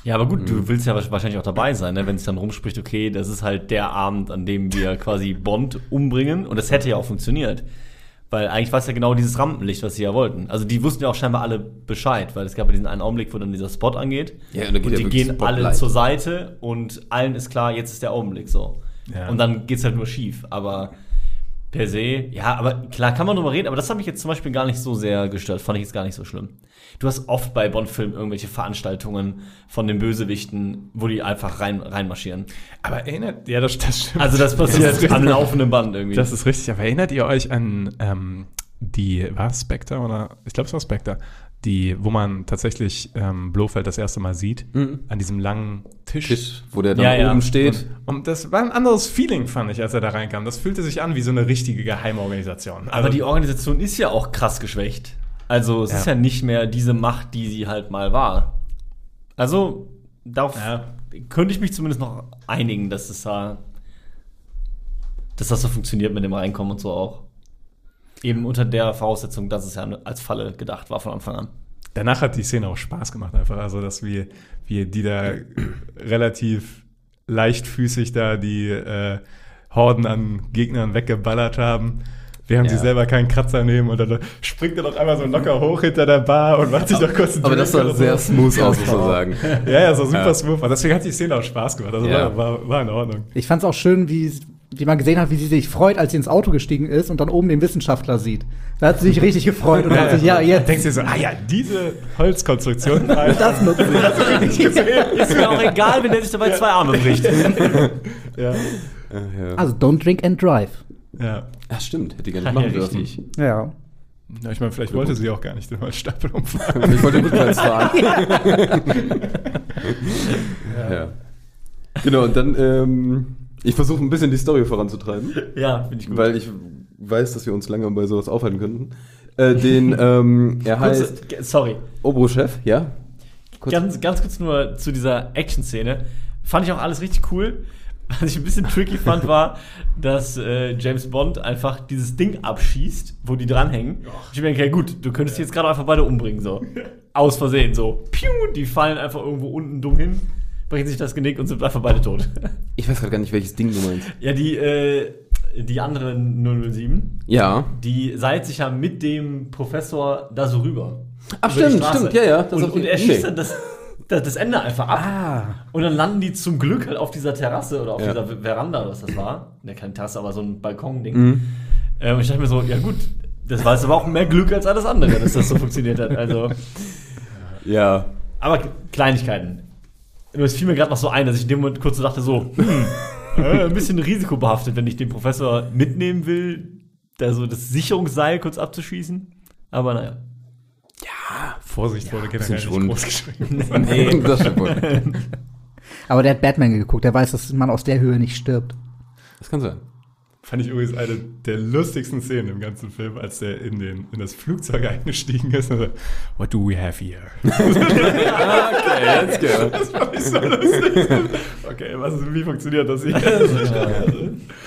Ja, aber gut, du willst ja wahrsch- wahrscheinlich auch dabei sein, ne? wenn es dann rumspricht, okay, das ist halt der Abend, an dem wir quasi Bond umbringen. Und das hätte ja auch funktioniert. Weil eigentlich war es ja genau dieses Rampenlicht, was sie ja wollten. Also die wussten ja auch scheinbar alle Bescheid, weil es gab ja diesen einen Augenblick, wo dann dieser Spot angeht. Ja, und da geht ja die wirklich gehen alle Spotlight. zur Seite und allen ist klar, jetzt ist der Augenblick so. Ja. Und dann geht's halt nur schief. Aber per se, ja, aber klar kann man drüber reden, aber das hat mich jetzt zum Beispiel gar nicht so sehr gestört. Fand ich jetzt gar nicht so schlimm. Du hast oft bei Bond-Filmen irgendwelche Veranstaltungen von den Bösewichten, wo die einfach rein, reinmarschieren. Aber erinnert, ja, das, das stimmt. Also das passiert richtig. am laufenden Band irgendwie. Das ist richtig, aber erinnert ihr euch an ähm, die, war es Spectre oder? Ich glaube, es war Spectre. Die, wo man tatsächlich ähm, Blofeld das erste Mal sieht, an diesem langen Tisch. Tisch, wo der dann Ja, ja. oben steht. Und das war ein anderes Feeling, fand ich, als er da reinkam. Das fühlte sich an wie so eine richtige Geheimorganisation. aber die Organisation ist ja auch krass geschwächt. Also es Ja. ist ja nicht mehr diese Macht, die sie halt mal war. Also darauf Ja. könnte ich mich zumindest noch einigen, dass es da, dass das so funktioniert mit dem Reinkommen und so auch. Eben unter der Voraussetzung, dass es ja als Falle gedacht war von Anfang an. Danach hat die Szene auch Spaß gemacht, einfach. Also, dass wir, wir die da relativ leichtfüßig da die äh, Horden an Gegnern weggeballert haben. Während Ja. sie selber keinen Kratzer nehmen und dann springt er doch einmal so locker hoch hinter der Bar und macht sich doch kurz einen Aber das Drink sah sehr so. smooth aus, muss man sagen. Ja, ja, so super Ja. smooth. Deswegen hat die Szene auch Spaß gemacht. Also Ja. war, war, war in Ordnung. Ich fand es auch schön, wie, wie man gesehen hat, wie sie sich freut, als sie ins Auto gestiegen ist und dann oben den Wissenschaftler sieht. Da hat sie sich richtig gefreut und hat sich, ja, jetzt. Denkst du dir so, ah ja, diese Holzkonstruktion. das Das nutzt sie. Ist mir auch egal, wenn der sich dabei zwei Arme bricht. ja. Ja, Also, don't drink and drive. ja. ja stimmt, hätte ich gar nicht Ja, machen dürfen. richtig. Ja. Ja, ich meine, vielleicht wollte sie auch gar nicht den Holzstapel umfahren. Ich wollte rückwärts fahren. ja. Genau, und dann, ähm, ich versuche ein bisschen die Story voranzutreiben, Ja, finde ich gut. weil ich weiß, dass wir uns lange bei sowas aufhalten könnten. Äh, den, ähm, er heißt Kurz, sorry, Obrochef, ja? Kurz. ganz, ganz kurz nur zu dieser Action-Szene. Fand ich auch alles richtig cool. Was ich ein bisschen tricky fand, war, dass äh, James Bond einfach dieses Ding abschießt, wo die dranhängen. Ich mir denke, ja gut, du könntest die jetzt gerade einfach beide umbringen, so. Aus Versehen, so. Piu, die fallen einfach irgendwo unten dumm hin, brechen sich das Genick und sind einfach beide tot. Ich weiß gerade gar nicht, welches Ding du meinst. ja, die, äh, die andere 007, Ja. die seilt sich ja mit dem Professor da so rüber. Ach, stimmt, stimmt, ja, ja. Und, und er schießt nee. dann das, das, das Ende einfach ab. Ah. Und dann landen die zum Glück halt auf dieser Terrasse oder auf Ja. dieser Veranda, was das war. Ne, keine Terrasse, aber so ein Balkon-Ding. Mhm. Ähm, und ich dachte mir so, ja gut, das war jetzt aber auch mehr Glück als alles andere, dass das so funktioniert hat. Also, Ja. aber Kleinigkeiten. Nur es fiel mir gerade noch so ein, dass ich in dem Moment kurz so dachte, so, hm, äh, ein bisschen risikobehaftet, wenn ich den Professor mitnehmen will, da so das Sicherungsseil kurz abzuschießen. Aber naja. Vorsicht wurde bisschen generell schon. nicht groß geschrieben. Nee. das stimmt. Aber der hat Batman geguckt, der weiß, dass man aus der Höhe nicht stirbt. Das kann sein. Fand ich übrigens eine der lustigsten Szenen im ganzen Film, als der in, den, in das Flugzeug eingestiegen ist. Und so, What do we have here? Okay, let's go. Das fand ich so lustig. Okay, was wie funktioniert das hier?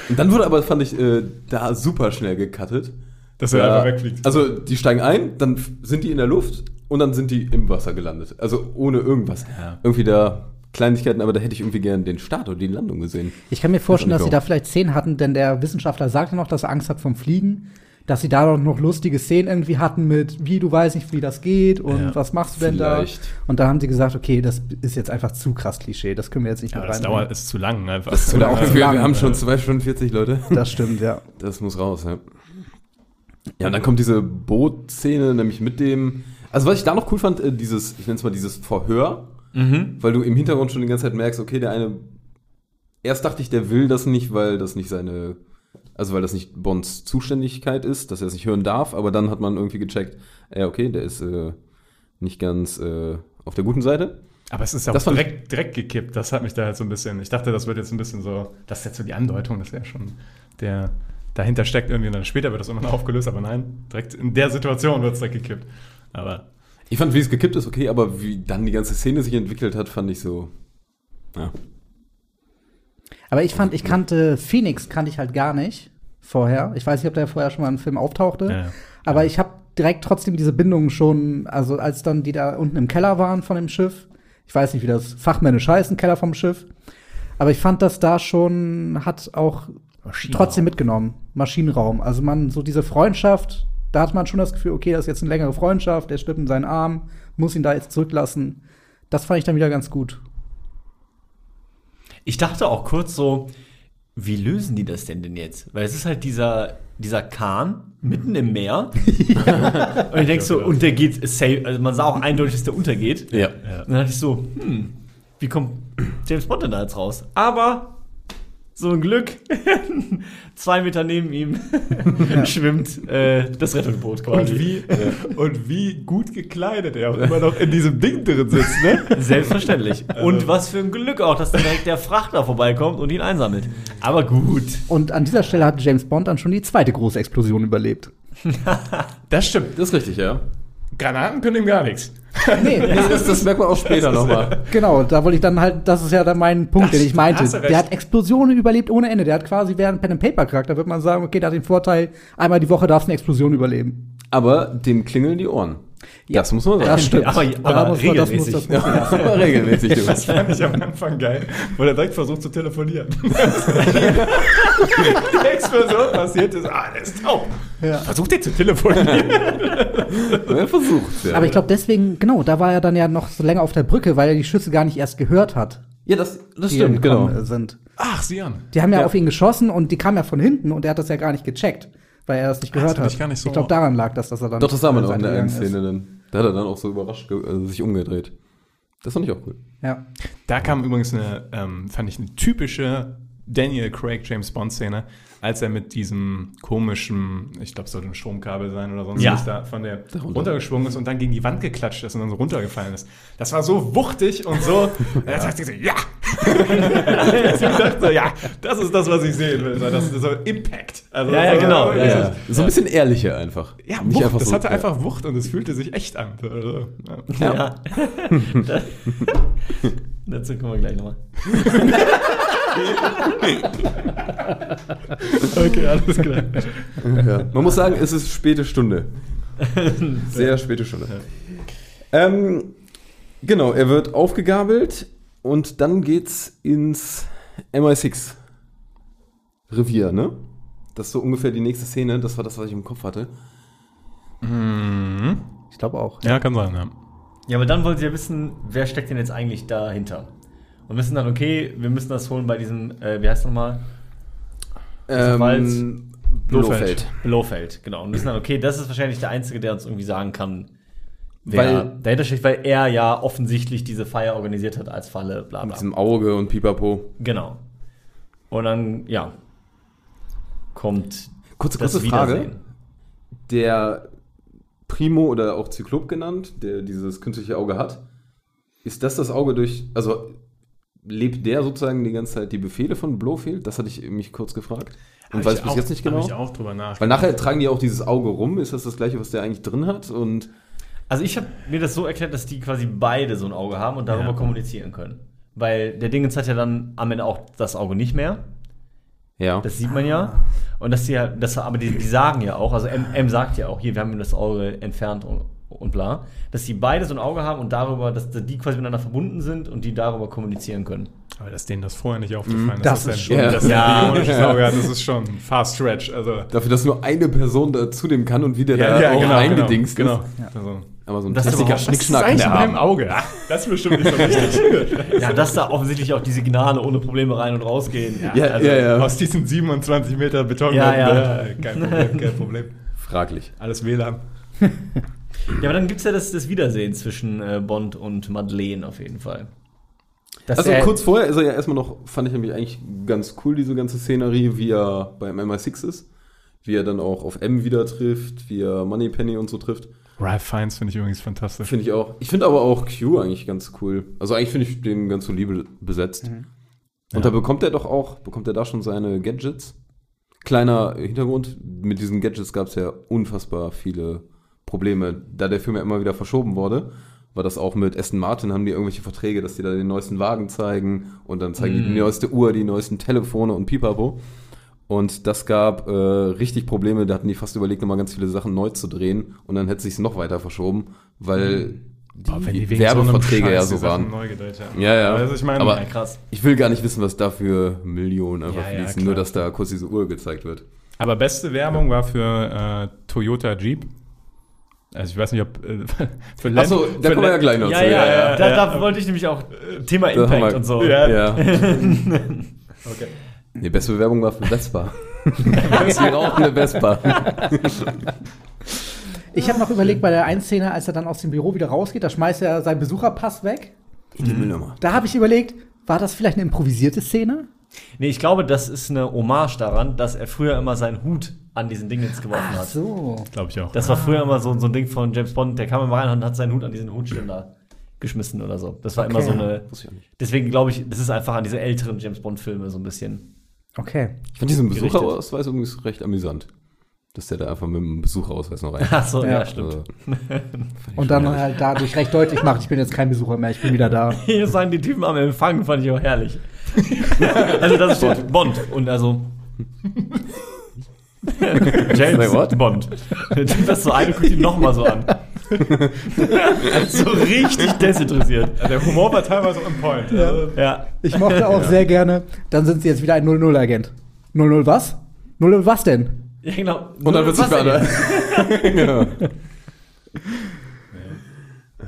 Und dann wurde aber, fand ich, äh, da super schnell gecuttet. Dass er Ja, einfach wegfliegt. Also, die steigen ein, dann sind die in der Luft und dann sind die im Wasser gelandet. Also, ohne irgendwas. Ja. Irgendwie da Kleinigkeiten, aber da hätte ich irgendwie gern den Start oder die Landung gesehen. Ich kann mir vorstellen, Das dass ist sie da vielleicht Szenen hatten, denn der Wissenschaftler sagte noch, dass er Angst hat vom Fliegen, dass sie da doch noch lustige Szenen irgendwie hatten mit, wie du weißt nicht, wie das geht und Ja, was machst du denn vielleicht. da? Und da haben sie gesagt, okay, das ist jetzt einfach zu krass Klischee, das können wir jetzt nicht ja, mit das dauert, ist zu lang einfach. Oder auch wir, zu wir lang, haben schon 2 Stunden 40, Leute. Das stimmt, ja. Das muss raus, ja. Ja, und dann kommt diese Bootszene, nämlich mit dem. Also, was ich da noch cool fand, äh, dieses, ich nenne es mal dieses Verhör, weil du im Hintergrund schon die ganze Zeit merkst, okay, der eine. Erst dachte ich, der will das nicht, weil das nicht seine. Also, weil das nicht Bonds Zuständigkeit ist, dass er es nicht hören darf, aber dann hat man irgendwie gecheckt, ja, okay, der ist äh, nicht ganz äh, auf der guten Seite. Aber es ist auch Das fand ich- direkt, direkt gekippt. Das hat mich da halt so ein bisschen. Ich dachte, das wird jetzt ein bisschen so. Das ist jetzt so die Andeutung, dass er schon der dahinter steckt irgendwie und dann später wird das immer noch aufgelöst. Aber nein, direkt in der Situation wird es direkt gekippt. Aber Ich fand, wie es gekippt ist, okay, aber wie dann die ganze Szene sich entwickelt hat, fand ich so. Ja. Aber ich fand, ich kannte Phoenix kannte ich halt gar nicht vorher. Ich weiß nicht, ob der vorher schon mal im Film auftauchte. Ja, ja. Aber ich habe direkt trotzdem diese Bindung schon, also als dann die da unten im Keller waren von dem Schiff. Ich weiß nicht, wie das fachmännisch heißt, ein Keller vom Schiff. Aber ich fand das da schon, hat auch trotzdem mitgenommen. Maschinenraum. Also man, so diese Freundschaft, da hat man schon das Gefühl, okay, das ist jetzt eine längere Freundschaft, der stirbt in seinen Arm, muss ihn da jetzt zurücklassen. Das fand ich dann wieder ganz gut. Ich dachte auch kurz so, wie lösen die das denn denn jetzt? Weil es ist halt dieser, dieser Kahn mitten im Meer. und ich denk so, und der geht safe, also man sah auch eindeutig, dass der untergeht. Ja. Und dann dachte ich so, hm, wie kommt James Bond denn da jetzt raus? Aber so ein Glück, zwei Meter neben ihm schwimmt äh, das Rettungsboot quasi. Und wie, und wie gut gekleidet er auch immer noch in diesem Ding drin sitzt, ne? Selbstverständlich. Und was für ein Glück auch, dass dann direkt der Frachter vorbeikommt und ihn einsammelt. Aber gut. Und an dieser Stelle hat James Bond dann schon die zweite große Explosion überlebt. Das stimmt. Das ist richtig, ja. Granaten können ihm gar nichts. Nee, Nee, das, das merkt man auch später nochmal. genau, da wollte ich dann halt, das ist ja dann mein Punkt, Das- den ich meinte. Der hat Explosionen überlebt ohne Ende. Der hat quasi, einen Pen and Paper Charakter, wird man sagen, okay, der hat den Vorteil, einmal die Woche darfst du eine Explosion überleben. Aber dem klingeln die Ohren. Das muss man sagen. Das stimmt. Aber- aber Da muss man- das muss- regelmäßig. das muss- Ja, aber regelmäßig. du. Das fand ich am Anfang geil, wo er direkt versucht zu telefonieren. Die Explosion passiert ist, ah, der ist taub. Versucht er zu telefonieren. Er versucht ja. Aber ich glaube deswegen, genau, da war er dann ja noch so länger auf der Brücke, weil er die Schüsse gar nicht erst gehört hat. Ja, das, das die stimmt, genau. Sind. Ach, sieh an. Die haben ja, Ja. auf ihn geschossen und die kamen ja von hinten und er hat das ja gar nicht gecheckt, weil er das nicht gehört das hat. ich nicht so- ich glaube, daran lag das, dass er dann. Doch, das sah man auch in der einen. Szene dann. Da hat er dann auch so überrascht also sich umgedreht. Das fand ich auch cool. Ja. Da kam übrigens eine, ähm, fand ich eine typische Daniel Craig James Bond Szene, als er mit diesem komischen, ich glaube, es sollte ein Stromkabel sein oder sonst Ja. was, da von der runtergeschwungen ist und dann gegen die Wand geklatscht ist und dann so runtergefallen ist. Das war so wuchtig und so. Er sagt sich so, ja. Ich dachte so, ja, das ist das, was ich sehen will. Das ist so Impact. Also, Ja, ja, so- genau, ja, ja. So ein bisschen ehrlicher einfach. Ja, Nicht Wucht, einfach das so, hatte ja. einfach Wucht und es fühlte sich echt an. Also, ja. Ja. Dazu kommen wir gleich nochmal. Okay, alles klar. Ja. Man muss sagen, es ist späte Stunde. Sehr späte Stunde. Ähm, genau, er wird aufgegabelt und dann geht's ins MI6 Revier, ne? Das ist so ungefähr die nächste Szene. Das war das, was ich im Kopf hatte. Ich glaube auch. Ja, kann sein, ja. Ja, aber dann wollen sie ja wissen, wer steckt denn jetzt eigentlich dahinter? Und wissen dann, okay, wir müssen das holen bei diesem, äh, wie heißt nochmal? Walz. Ähm, Blofeld. Blofeld. Blofeld, genau. Und wissen dann, okay, das ist wahrscheinlich der Einzige, der uns irgendwie sagen kann, Weil- dahinter steckt, weil er ja offensichtlich diese Feier organisiert hat als Falle, bla Mit bla. diesem Auge und Pipapo. Genau. Und dann, ja, kommt Kurze, das kurze Frage. Der Primo oder auch Zyklop genannt, der dieses künstliche Auge hat, ist das das Auge durch, also lebt der sozusagen die ganze Zeit die Befehle von Blofeld? Das hatte ich mich kurz gefragt. Und Hab weiß ich bis auch- jetzt nicht hab genau. ich auch drüber nachgedacht. Weil nachher tragen die auch dieses Auge rum. Ist das das gleiche, was der eigentlich drin hat? Und Also ich habe mir das so erklärt, dass die quasi beide so ein Auge haben und darüber Ja. kommunizieren können. Weil der Dingens hat ja dann am Ende auch das Auge nicht mehr. ja, Das sieht man ja. Und dass die ja, das, aber die, die sagen ja auch, also M, M sagt ja auch, hier, wir haben ihm das Auge entfernt und, und bla, dass die beide so ein Auge haben und darüber, dass die quasi miteinander verbunden sind und die darüber kommunizieren können. Aber dass denen das vorher nicht aufgefallen Das ist, ist schon, Ja. bionisches Auge hat, das ist schon ein fast stretch. Also, dafür, dass nur eine Person da zu dem kann und wie der da auch genau, eingedingst genau. ist. genau. Also, Aber so ein Das ist klassischer Schnickschnack der in meinem haben. Auge. Das ist bestimmt nicht so wichtig. Ja, dass da offensichtlich auch die Signale ohne Probleme rein und rausgehen. Ja, also, ja, ja. Aus diesen 27 Meter Beton. Ja, ja. Kein Problem, kein Problem. Fraglich. Alles WLAN. Ja, aber dann gibt es ja das, das Wiedersehen zwischen äh, Bond und Madeleine auf jeden Fall. Dass Also kurz vorher ist er ja erstmal noch, fand ich nämlich eigentlich ganz cool, diese ganze Szenerie, wie er beim MI6 ist. Wie er dann auch auf M wieder trifft, wie er Moneypenny und so trifft. Ralph Fiennes finde ich übrigens fantastisch. Finde ich auch. Ich finde aber auch Q eigentlich ganz cool. Also eigentlich finde ich den ganz solide besetzt. Und da bekommt er doch auch, bekommt er da schon seine Gadgets. Kleiner Hintergrund, mit diesen Gadgets gab es ja unfassbar viele Probleme. Da der Film ja immer wieder verschoben wurde, war das auch mit Aston Martin, haben die irgendwelche Verträge, dass die da den neuesten Wagen zeigen und dann zeigen die die neueste Uhr, die neuesten Telefone und Pipapo. Und das gab äh, richtig Probleme, da hatten die fast überlegt, nochmal ganz viele Sachen neu zu drehen und dann hätte sich noch weiter verschoben, weil die, Werbeverträge ja so waren. Neu gedreht haben. Ja, ja. Also ich meine, Aber Ja, krass. ich will gar nicht wissen, was da für Millionen einfach Ja, ja, fließen, nur dass da kurz diese Uhr gezeigt wird. Aber beste Werbung war für äh, Toyota Jeep. Also ich weiß nicht, ob äh, für Land, Achso, da für kommen wir ja gleich noch Ja, zu. ja, ja, da, ja. da wollte ich nämlich auch äh, Thema Da Impact und so. Ja. Ja. Okay. Die beste Bewerbung war für Vespa. das ist die rauchende Vespa. Ich habe noch überlegt bei der einen Szene, als er dann aus dem Büro wieder rausgeht, da schmeißt er seinen Besucherpass weg. In die Müllnummer. Da habe ich überlegt, war das vielleicht eine improvisierte Szene? Nee, ich glaube, das ist eine Hommage daran, dass er früher immer seinen Hut an diesen Dingens geworfen Ach hat. so. Glaube ich auch. Das war früher immer so, so ein Ding von James Bond, der kam immer rein und hat seinen Hut an diesen Hutständer geschmissen oder so. Das war immer Okay. so eine. Deswegen glaube ich, das ist einfach an diese älteren James Bond-Filme so ein bisschen. Okay. Ich fand diesen. Besucherausweis übrigens recht amüsant. dass der da einfach mit dem Besucherausweis noch rein. Ach so, ja, Ja. stimmt. Also, Und dann halt dadurch recht deutlich macht, ich bin jetzt kein Besucher mehr, ich bin wieder da. Hier sagen die Typen am Empfang, fand ich auch herrlich. also das steht Bond und also James? Bond. Der Typ das so ein und guckt ihn nochmal so an. so richtig desinteressiert. Der Humor war teilweise on point. Also, Ja. Ich mochte auch sehr gerne, dann sind sie jetzt wieder ein 00-Agent. 00 was? 00 was denn? ja, genau. und dann wird sich Was denn weiter. ja.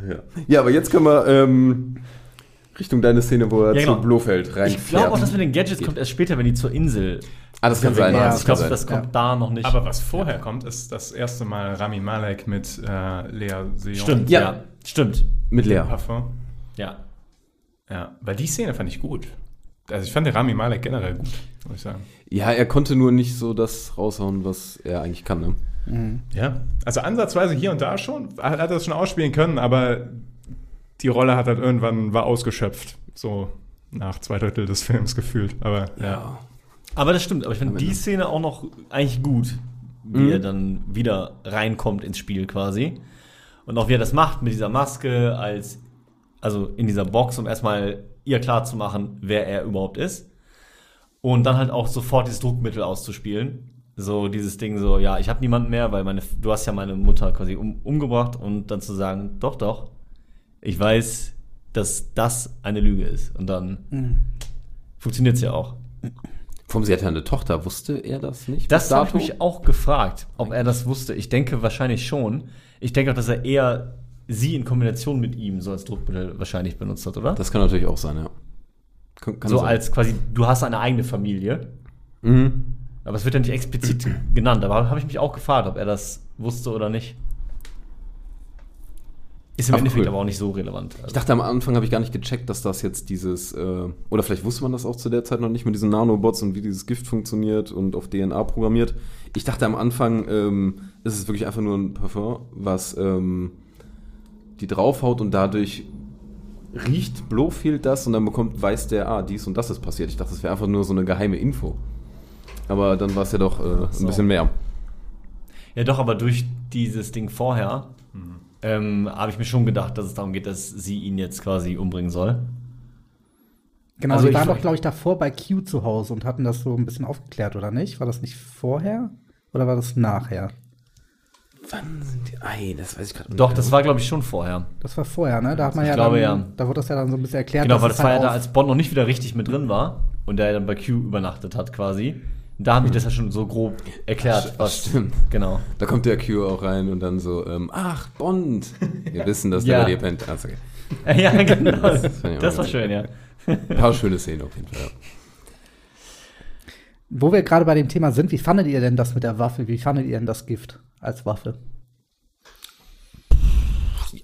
ja. ja, aber jetzt können wir ähm, Richtung deine Szene, wo er Ja, genau. zu Blofeld reinfährt. Ich glaube auch, dass mit den Gadgets kommt erst später, wenn die zur Insel. Ah, das kann sein. Ja, ich glaube, das kommt Ja. da noch nicht. Aber was vorher kommt, ist das erste Mal Rami Malek mit äh, Lea Seyon. stimmt, Ja. ja. Stimmt. Mit Lea. Parfum. Ja. Ja, weil die Szene fand ich gut. Also ich fand den Rami Malek generell gut, muss ich sagen. Ja, er konnte nur nicht so das raushauen, was er eigentlich kann. Ne? Ja. Also ansatzweise hier und da schon, hat er das schon ausspielen können, aber die Rolle hat halt irgendwann, war ausgeschöpft. So nach zwei Drittel des Films gefühlt. Aber ja. Aber das stimmt, aber ich finde die Szene auch noch eigentlich gut, wie er dann wieder reinkommt ins Spiel quasi. Und auch wie er das macht mit dieser Maske als, also in dieser Box, um erstmal ihr klar zu machen, wer er überhaupt ist. Und dann halt auch sofort dieses Druckmittel auszuspielen. So dieses Ding so, ja, ich habe niemanden mehr, weil meine, du hast ja meine Mutter quasi um, umgebracht und dann zu sagen, doch, doch, ich weiß, dass das eine Lüge ist. Und dann funktioniert es ja auch. Vom sie hat ja eine Tochter, wusste er das nicht? Das habe ich mich auch gefragt, ob er das wusste. Ich denke wahrscheinlich schon. Ich denke auch, dass er eher sie in Kombination mit ihm so als Druckmittel wahrscheinlich benutzt hat, oder? Das kann natürlich auch sein, ja. Kann, kann so sein. als quasi, du hast eine eigene Familie. Mhm. Aber es wird ja nicht explizit genannt. Aber habe ich mich auch gefragt, ob er das wusste oder nicht. Ist im Ach, Endeffekt cool. aber auch nicht so relevant. Ich dachte am Anfang habe ich gar nicht gecheckt, dass das jetzt dieses, äh, oder vielleicht wusste man das auch zu der Zeit noch nicht mit diesen Nanobots und wie dieses Gift funktioniert und auf DNA programmiert. Ich dachte am Anfang, ähm, es ist wirklich einfach nur ein Parfum, was ähm, die draufhaut und dadurch riecht Blofeld das und dann bekommt, weiß der, ah, dies und das ist passiert. Ich dachte, das wäre einfach nur so eine geheime Info. Aber dann war es ja doch äh, so. ein bisschen mehr. Ja, doch, aber durch dieses Ding vorher ähm, habe ich mir schon gedacht, dass es darum geht, dass sie ihn jetzt quasi umbringen soll. Genau, Also die ich- waren doch, glaube ich, davor bei Q zu Hause und hatten das so ein bisschen aufgeklärt, oder nicht? War das nicht vorher? Oder war das nachher? Wann sind die? Ei, das weiß ich gerade Doch, das war, glaube ich, schon vorher. Das war vorher, ne? Da hat man Ich ja glaube, dann, ja. da wurde das ja dann so ein bisschen erklärt. Genau, weil das war ja halt da, auf- als Bond noch nicht wieder richtig mit drin war und der dann bei Q übernachtet hat quasi. Da haben die das ja schon so grob erklärt, Ach, was. stimmt. Genau. Da kommt der Q auch rein und dann so, ähm, ach, Bond. Wir wissen, dass Ja. der bei dir pennt. Ah, okay. ja, genau. Das, auch war schön, ja. Ein paar schöne Szenen auf jeden Fall. Ja. Wo wir gerade bei dem Thema sind, wie fandet ihr denn das mit der Waffe? Wie fandet ihr denn das Gift als Waffe?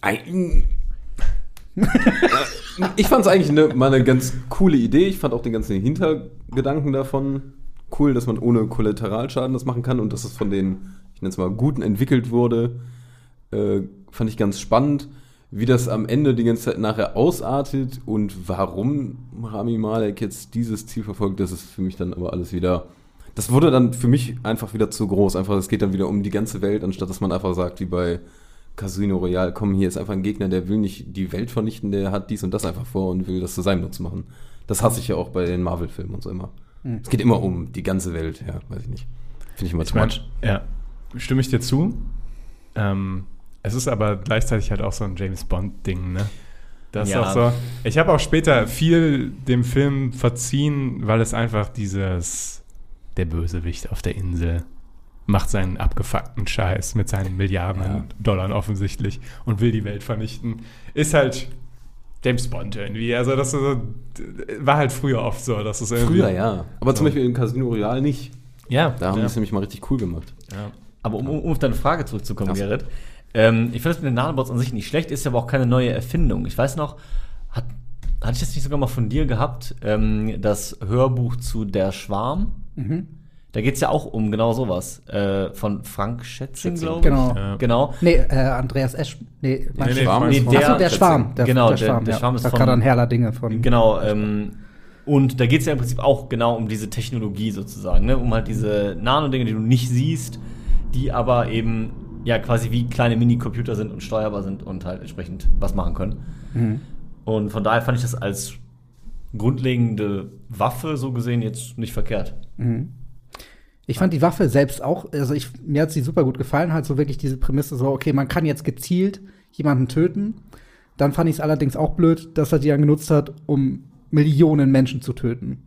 Ein- ich fand es eigentlich eine, mal eine ganz coole Idee. Ich fand auch den ganzen Hintergedanken davon cool, dass man ohne Kollateralschaden das machen kann und dass es von den, ich nenne es mal, Guten entwickelt wurde. Äh, fand ich ganz spannend, wie das am Ende die ganze Zeit nachher ausartet und warum Rami Malek jetzt dieses Ziel verfolgt, das ist für mich dann aber alles wieder. Das wurde dann für mich einfach wieder zu groß. Einfach, es geht dann wieder um die ganze Welt, anstatt dass man einfach sagt, wie bei Casino Royale, komm, hier ist einfach ein Gegner, der will nicht die Welt vernichten, der hat dies und das einfach vor und will das zu seinem Nutzen machen. Das hasse ich ja auch bei den Marvel-Filmen und so immer. Es geht immer um die ganze Welt, ja, weiß ich nicht. Finde ich immer Ich too much. ja, stimme ich dir zu. Ähm, es ist aber gleichzeitig halt auch so ein James Bond-Ding, ne? Das Ja. ist auch so. Ich habe auch später viel dem Film verziehen, weil es einfach dieses der Bösewicht auf der Insel macht seinen abgefuckten Scheiß mit seinen Milliarden Ja. Dollar offensichtlich und will die Welt vernichten. Ist halt James Bond irgendwie. Also das war halt früher oft so, dass es irgendwie. Früher, ja. Aber zum So. Beispiel in Casino Royale nicht. Ja, Da haben die ja. es nämlich mal richtig cool gemacht. ja. Aber um, um auf deine Frage zurückzukommen, so. Gerrit. Ähm, ich finde das mit den Nanobots an sich nicht schlecht, ist aber auch keine neue Erfindung. Ich weiß noch, hat, hatte ich das nicht sogar mal von dir gehabt, ähm, das Hörbuch zu Der Schwarm? Da geht es ja auch um genau sowas. Äh, von Frank Schätzing, glaube ich. Genau. Ja. Genau. Nee, äh, Andreas Esch. Nee, mein Nee, nee, Schwarm. Schwarm nee, der- Ach so, der. Schwarm. Der, Genau, der der- Schwarm, der ja. Schwarm ist da von- gerade an Herrler Dinge von. Genau, ähm, und da geht es ja im Prinzip auch genau um diese Technologie sozusagen, ne? um halt diese Nano-Dinge, die du nicht siehst, die aber eben ja quasi wie kleine Mini-Computer sind und steuerbar sind und halt entsprechend was machen können. Mhm. Und von daher fand ich das als grundlegende Waffe so gesehen jetzt nicht verkehrt. Ich fand die Waffe selbst auch, also ich, mir hat sie super gut gefallen, halt so wirklich diese Prämisse so, okay, man kann jetzt gezielt jemanden töten. Dann fand ich es allerdings auch blöd, dass er die dann genutzt hat, um Millionen Menschen zu töten.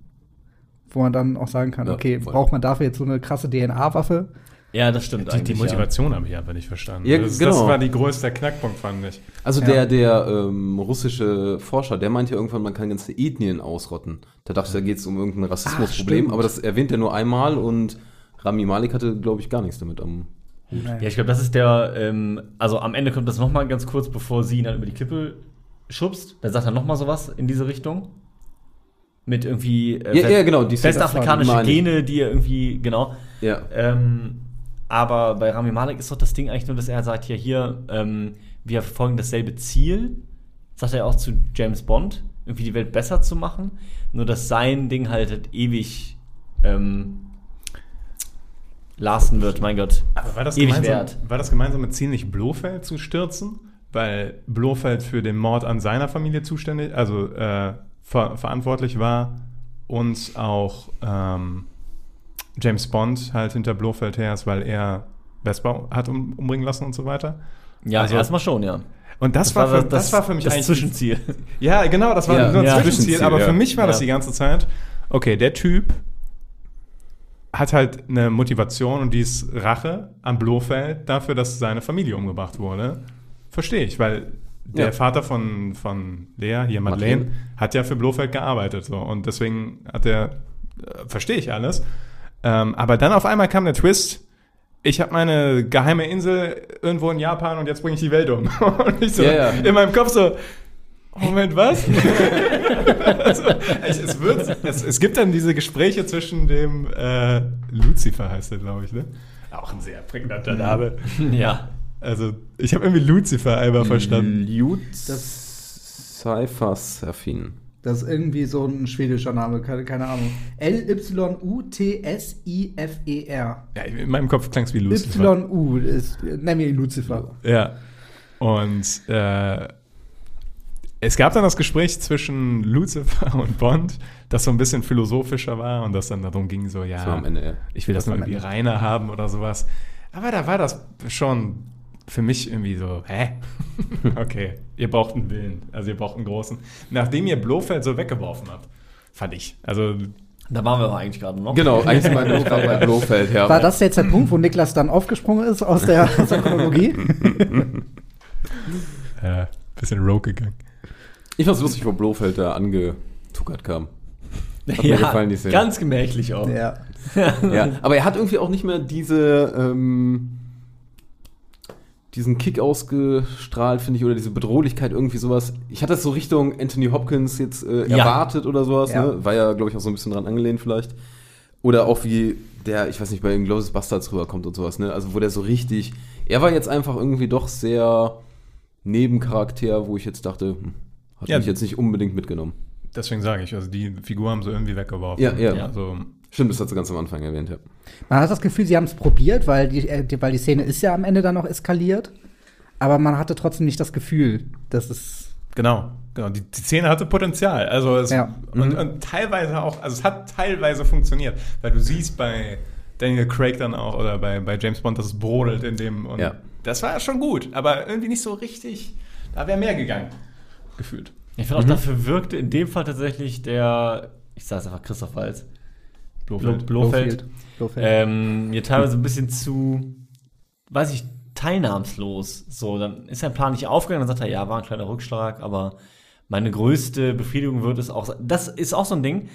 Wo man dann auch sagen kann, Ja, okay, voll. braucht man dafür jetzt so eine krasse DNA-Waffe? Ja, das stimmt Die, die Motivation habe ich einfach nicht verstanden. Ja, das, genau. das war die größte Knackpunkt, fand ich. Also Ja. der, der ähm, russische Forscher, der meinte ja irgendwann, man kann ganze Ethnien ausrotten. Da dachte ich, da geht es um irgendein Rassismusproblem, stimmt. aber das erwähnt er nur einmal und Rami Malek hatte, glaube ich, gar nichts damit am. Ja. ja, ich glaube, das ist der, ähm, also am Ende kommt das noch mal ganz kurz, bevor sie ihn dann über die Klippe schubst. Da sagt er noch mal sowas in diese Richtung. Mit irgendwie äh, Ja, fest- ja, genau, die westafrikanische. Gene, die er irgendwie, genau. Ja. Ähm, aber bei Rami Malek ist doch das Ding eigentlich nur, dass er sagt, ja, hier, ähm, wir verfolgen dasselbe Ziel, sagt er auch zu James Bond, irgendwie die Welt besser zu machen. Nur dass sein Ding halt, halt ewig ähm, lasten wird, mein Gott. Aber war das, ewig gemeinsam, wert. war das gemeinsame Ziel nicht Blofeld zu stürzen? Weil Blofeld für den Mord an seiner Familie zuständig, also äh, ver verantwortlich war und auch ähm, James Bond halt hinter Blofeld her ist, weil er Vespa hat um, umbringen lassen und so weiter. Ja, Also- erstmal schon, ja. Und das, war, für, das, war für mich das eigentlich Zwischenziel. Ja, genau, das war Ja, nur ein ja. Zwischenziel, Zwischenziel, aber ja. für mich war das die ganze Zeit, okay, der Typ hat halt eine Motivation und die ist Rache am Blofeld dafür, dass seine Familie umgebracht wurde. Verstehe ich, weil der Ja. Vater von, von Lea, hier Madeleine, Madeleine. hat ja für Blofeld gearbeitet so und deswegen hat er, äh, verstehe ich alles. Ähm, aber dann auf einmal kam der Twist, ich habe meine geheime Insel irgendwo in Japan und jetzt bringe ich die Welt um. Und ich so Ja, ja. in meinem Kopf so, Moment, was? also, es, wird, es, es gibt dann diese Gespräche zwischen dem äh, Lucifer heißt er, glaube ich, ne? Auch ein sehr prägnanter Name. ja. Also, ich habe irgendwie Lucifer einmal verstanden. Lutz Cyphers Serfin. Das ist irgendwie so ein schwedischer Name, keine, keine Ahnung. L-Y-U-T-S-I-F-E-R. Ja, in meinem Kopf klang es wie Lucifer. Y-U, ist- nenn mir ihn Lucifer. Ja. Und äh, es gab dann das Gespräch zwischen Lucifer und Bond, das so ein bisschen philosophischer war und das dann darum ging, so, ja, am Ende, ja. ich will das nur irgendwie reiner haben oder sowas. Aber da war das schon für mich irgendwie so, hä? okay, ihr braucht einen Willen, also ihr braucht einen großen. Nachdem ihr Blofeld so weggeworfen habt, fand ich. Also, Da waren wir aber eigentlich gerade noch. Genau, eigentlich sind wir nur gerade bei Blofeld, ja. War das jetzt der Punkt, wo Niklas dann aufgesprungen ist aus der, aus der Chronologie? äh, bisschen rogue gegangen. Ich fand's lustig, wo Blofeld da angetuckert kam. Hat mir ja, gefallen, die Szene. ganz gemächlich auch. ja. Ja, aber er hat irgendwie auch nicht mehr diese, ähm, diesen Kick ausgestrahlt, finde ich, oder diese Bedrohlichkeit, irgendwie sowas. Ich hatte das so Richtung Anthony Hopkins jetzt äh, Ja. erwartet oder sowas, Ja. ne? War ja, glaube ich, auch so ein bisschen dran angelehnt vielleicht. Oder auch wie der, ich weiß nicht, bei Inglourious Bastards rüberkommt und sowas, ne? Also wo der so richtig, er war jetzt einfach irgendwie doch sehr Nebencharakter, wo ich jetzt dachte, hm, hat Ja. mich jetzt nicht unbedingt mitgenommen. Deswegen sage ich, also die Figur haben sie irgendwie weggeworfen. Ja, ja. Also, Stimmt, das hat sie ganz am Anfang erwähnt, ja. Man hat das Gefühl, sie haben es probiert, weil die, äh, die, weil die Szene ist ja am Ende dann noch eskaliert. Aber man hatte trotzdem nicht das Gefühl, dass es. Genau, genau. Die, die Szene hatte Potenzial. Also es, Ja. und, und teilweise auch, also es hat teilweise funktioniert, weil du siehst bei Daniel Craig dann auch oder bei, bei James Bond, dass es brodelt in dem und Ja. das war schon gut, aber irgendwie nicht so richtig. Da wäre mehr gegangen, gefühlt. Ich finde auch, dafür wirkte in dem Fall tatsächlich der, ich sage es einfach Christoph Walz, Blofeld, Blofeld, Blofeld. ähm, mir teilweise ein bisschen zu, weiß ich, teilnahmslos. So, dann ist sein Plan nicht aufgegangen, dann sagt er, ja, war ein kleiner Rückschlag, aber meine größte Befriedigung wird es auch sein. Das ist auch so ein Ding.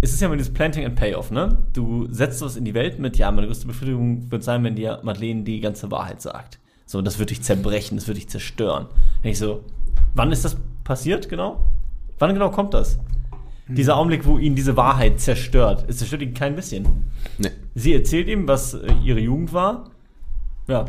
Es ist ja immer dieses Planting and Payoff, ne? Du setzt was in die Welt mit, ja, meine größte Befriedigung wird sein, wenn dir Madeleine die ganze Wahrheit sagt. So, das wird dich zerbrechen, das wird dich zerstören. Und ich so, wann ist das passiert, genau? Wann genau kommt das? Dieser Augenblick, wo ihn diese Wahrheit zerstört. Es zerstört ihn kein bisschen. Nee, Sie erzählt ihm, was äh, ihre Jugend war. Ja.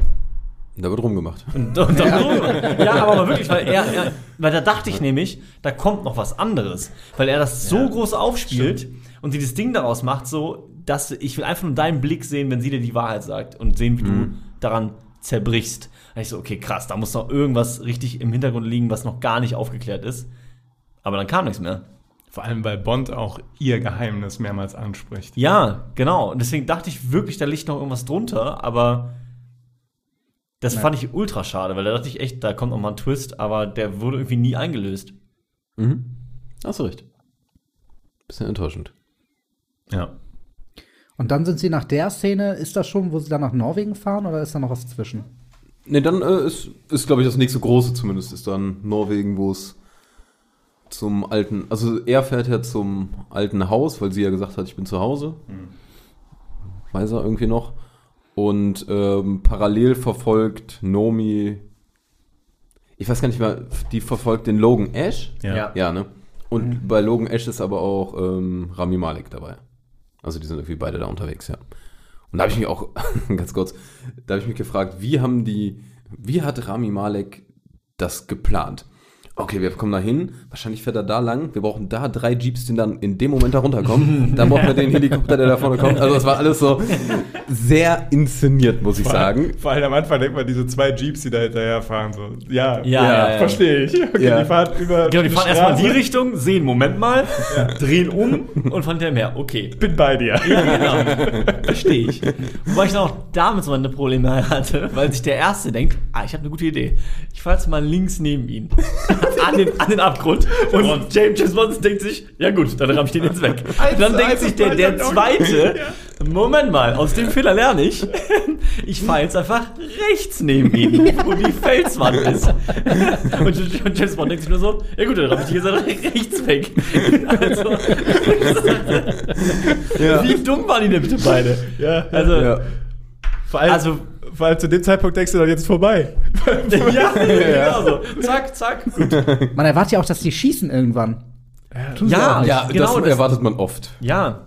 da wird rumgemacht. Und, und dann, ja. aber mal wirklich, weil er, er, weil da dachte ich nämlich, da kommt noch was anderes. Weil er das so Ja, groß aufspielt und sie das Ding daraus macht, so, dass ich will einfach nur deinen Blick sehen, wenn sie dir die Wahrheit sagt und sehen, wie du daran zerbrichst. Da ich so, okay, krass, da muss noch irgendwas richtig im Hintergrund liegen, was noch gar nicht aufgeklärt ist. Aber dann kam nichts mehr. Vor allem, weil Bond auch ihr Geheimnis mehrmals anspricht. Ja, genau. Und deswegen dachte ich wirklich, da liegt noch irgendwas drunter, aber das fand ich ultra schade, weil da dachte ich echt, da kommt noch mal ein Twist, aber der wurde irgendwie nie eingelöst. Mhm. Hast du recht. Bisschen enttäuschend. Ja. Und dann sind sie nach der Szene, ist das schon, wo sie dann nach Norwegen fahren oder ist da noch was zwischen? Ne, dann äh, ist, ist glaube ich, das nächste große zumindest, ist dann Norwegen, wo es zum alten, also er fährt ja zum alten Haus, weil sie ja gesagt hat, ich bin zu Hause. Weiß er irgendwie noch. Und ähm, parallel verfolgt Nomi, ich weiß gar nicht mehr, die verfolgt den Logan Ash. Ja. Ja. Ne? Und bei Logan Ash ist aber auch ähm, Rami Malek dabei. Also die sind irgendwie beide da unterwegs, ja. Und da habe ich mich auch, ganz kurz, da habe ich mich gefragt, wie haben die, wie hat Rami Malek das geplant? Okay, wir kommen da hin, wahrscheinlich fährt er da lang, wir brauchen da drei Jeeps, die dann in dem Moment da runterkommen, dann brauchen wir den Helikopter, der da vorne kommt. Also das war alles so sehr inszeniert, muss ich Vor, sagen. vor allem am Anfang denkt man, diese zwei Jeeps, die da hinterher fahren, so, ja, Ja, ja, ja. verstehe ich. Okay, Ja. die fahren über Genau, die fahren erstmal in die. Richtung, sehen, Moment mal, drehen um und von der mehr. Okay. Bin bei dir. Ja, genau. Verstehe ich. Wobei ich dann auch damit so meine Probleme hatte, weil sich der Erste denkt, ah, ich habe eine gute Idee. Ich fahre jetzt mal links neben ihn. an, den, an den Abgrund. Und James James Bond denkt sich, ja gut, dann ramm ich den jetzt weg. Eins dann denkt sich der, der. Zweite, Moment mal, aus dem Fehler lerne ich. Ich fahre jetzt einfach rechts neben ihn, wo die Felswand ist. Und, und James Bond denkt sich nur so, ja gut, dann ramm ich die jetzt einfach rechts weg. Also, Ja. wie dumm waren die denn bitte beide? Ja, Also, Ja. Vor allem, also vor allem zu dem Zeitpunkt denkst du doch, jetzt ist vorbei. ja, genau so. Zack, zack. Gut. Man erwartet ja auch, dass die schießen irgendwann. Tun Ja. Ja, genau. das Das, erwartet man oft. ja.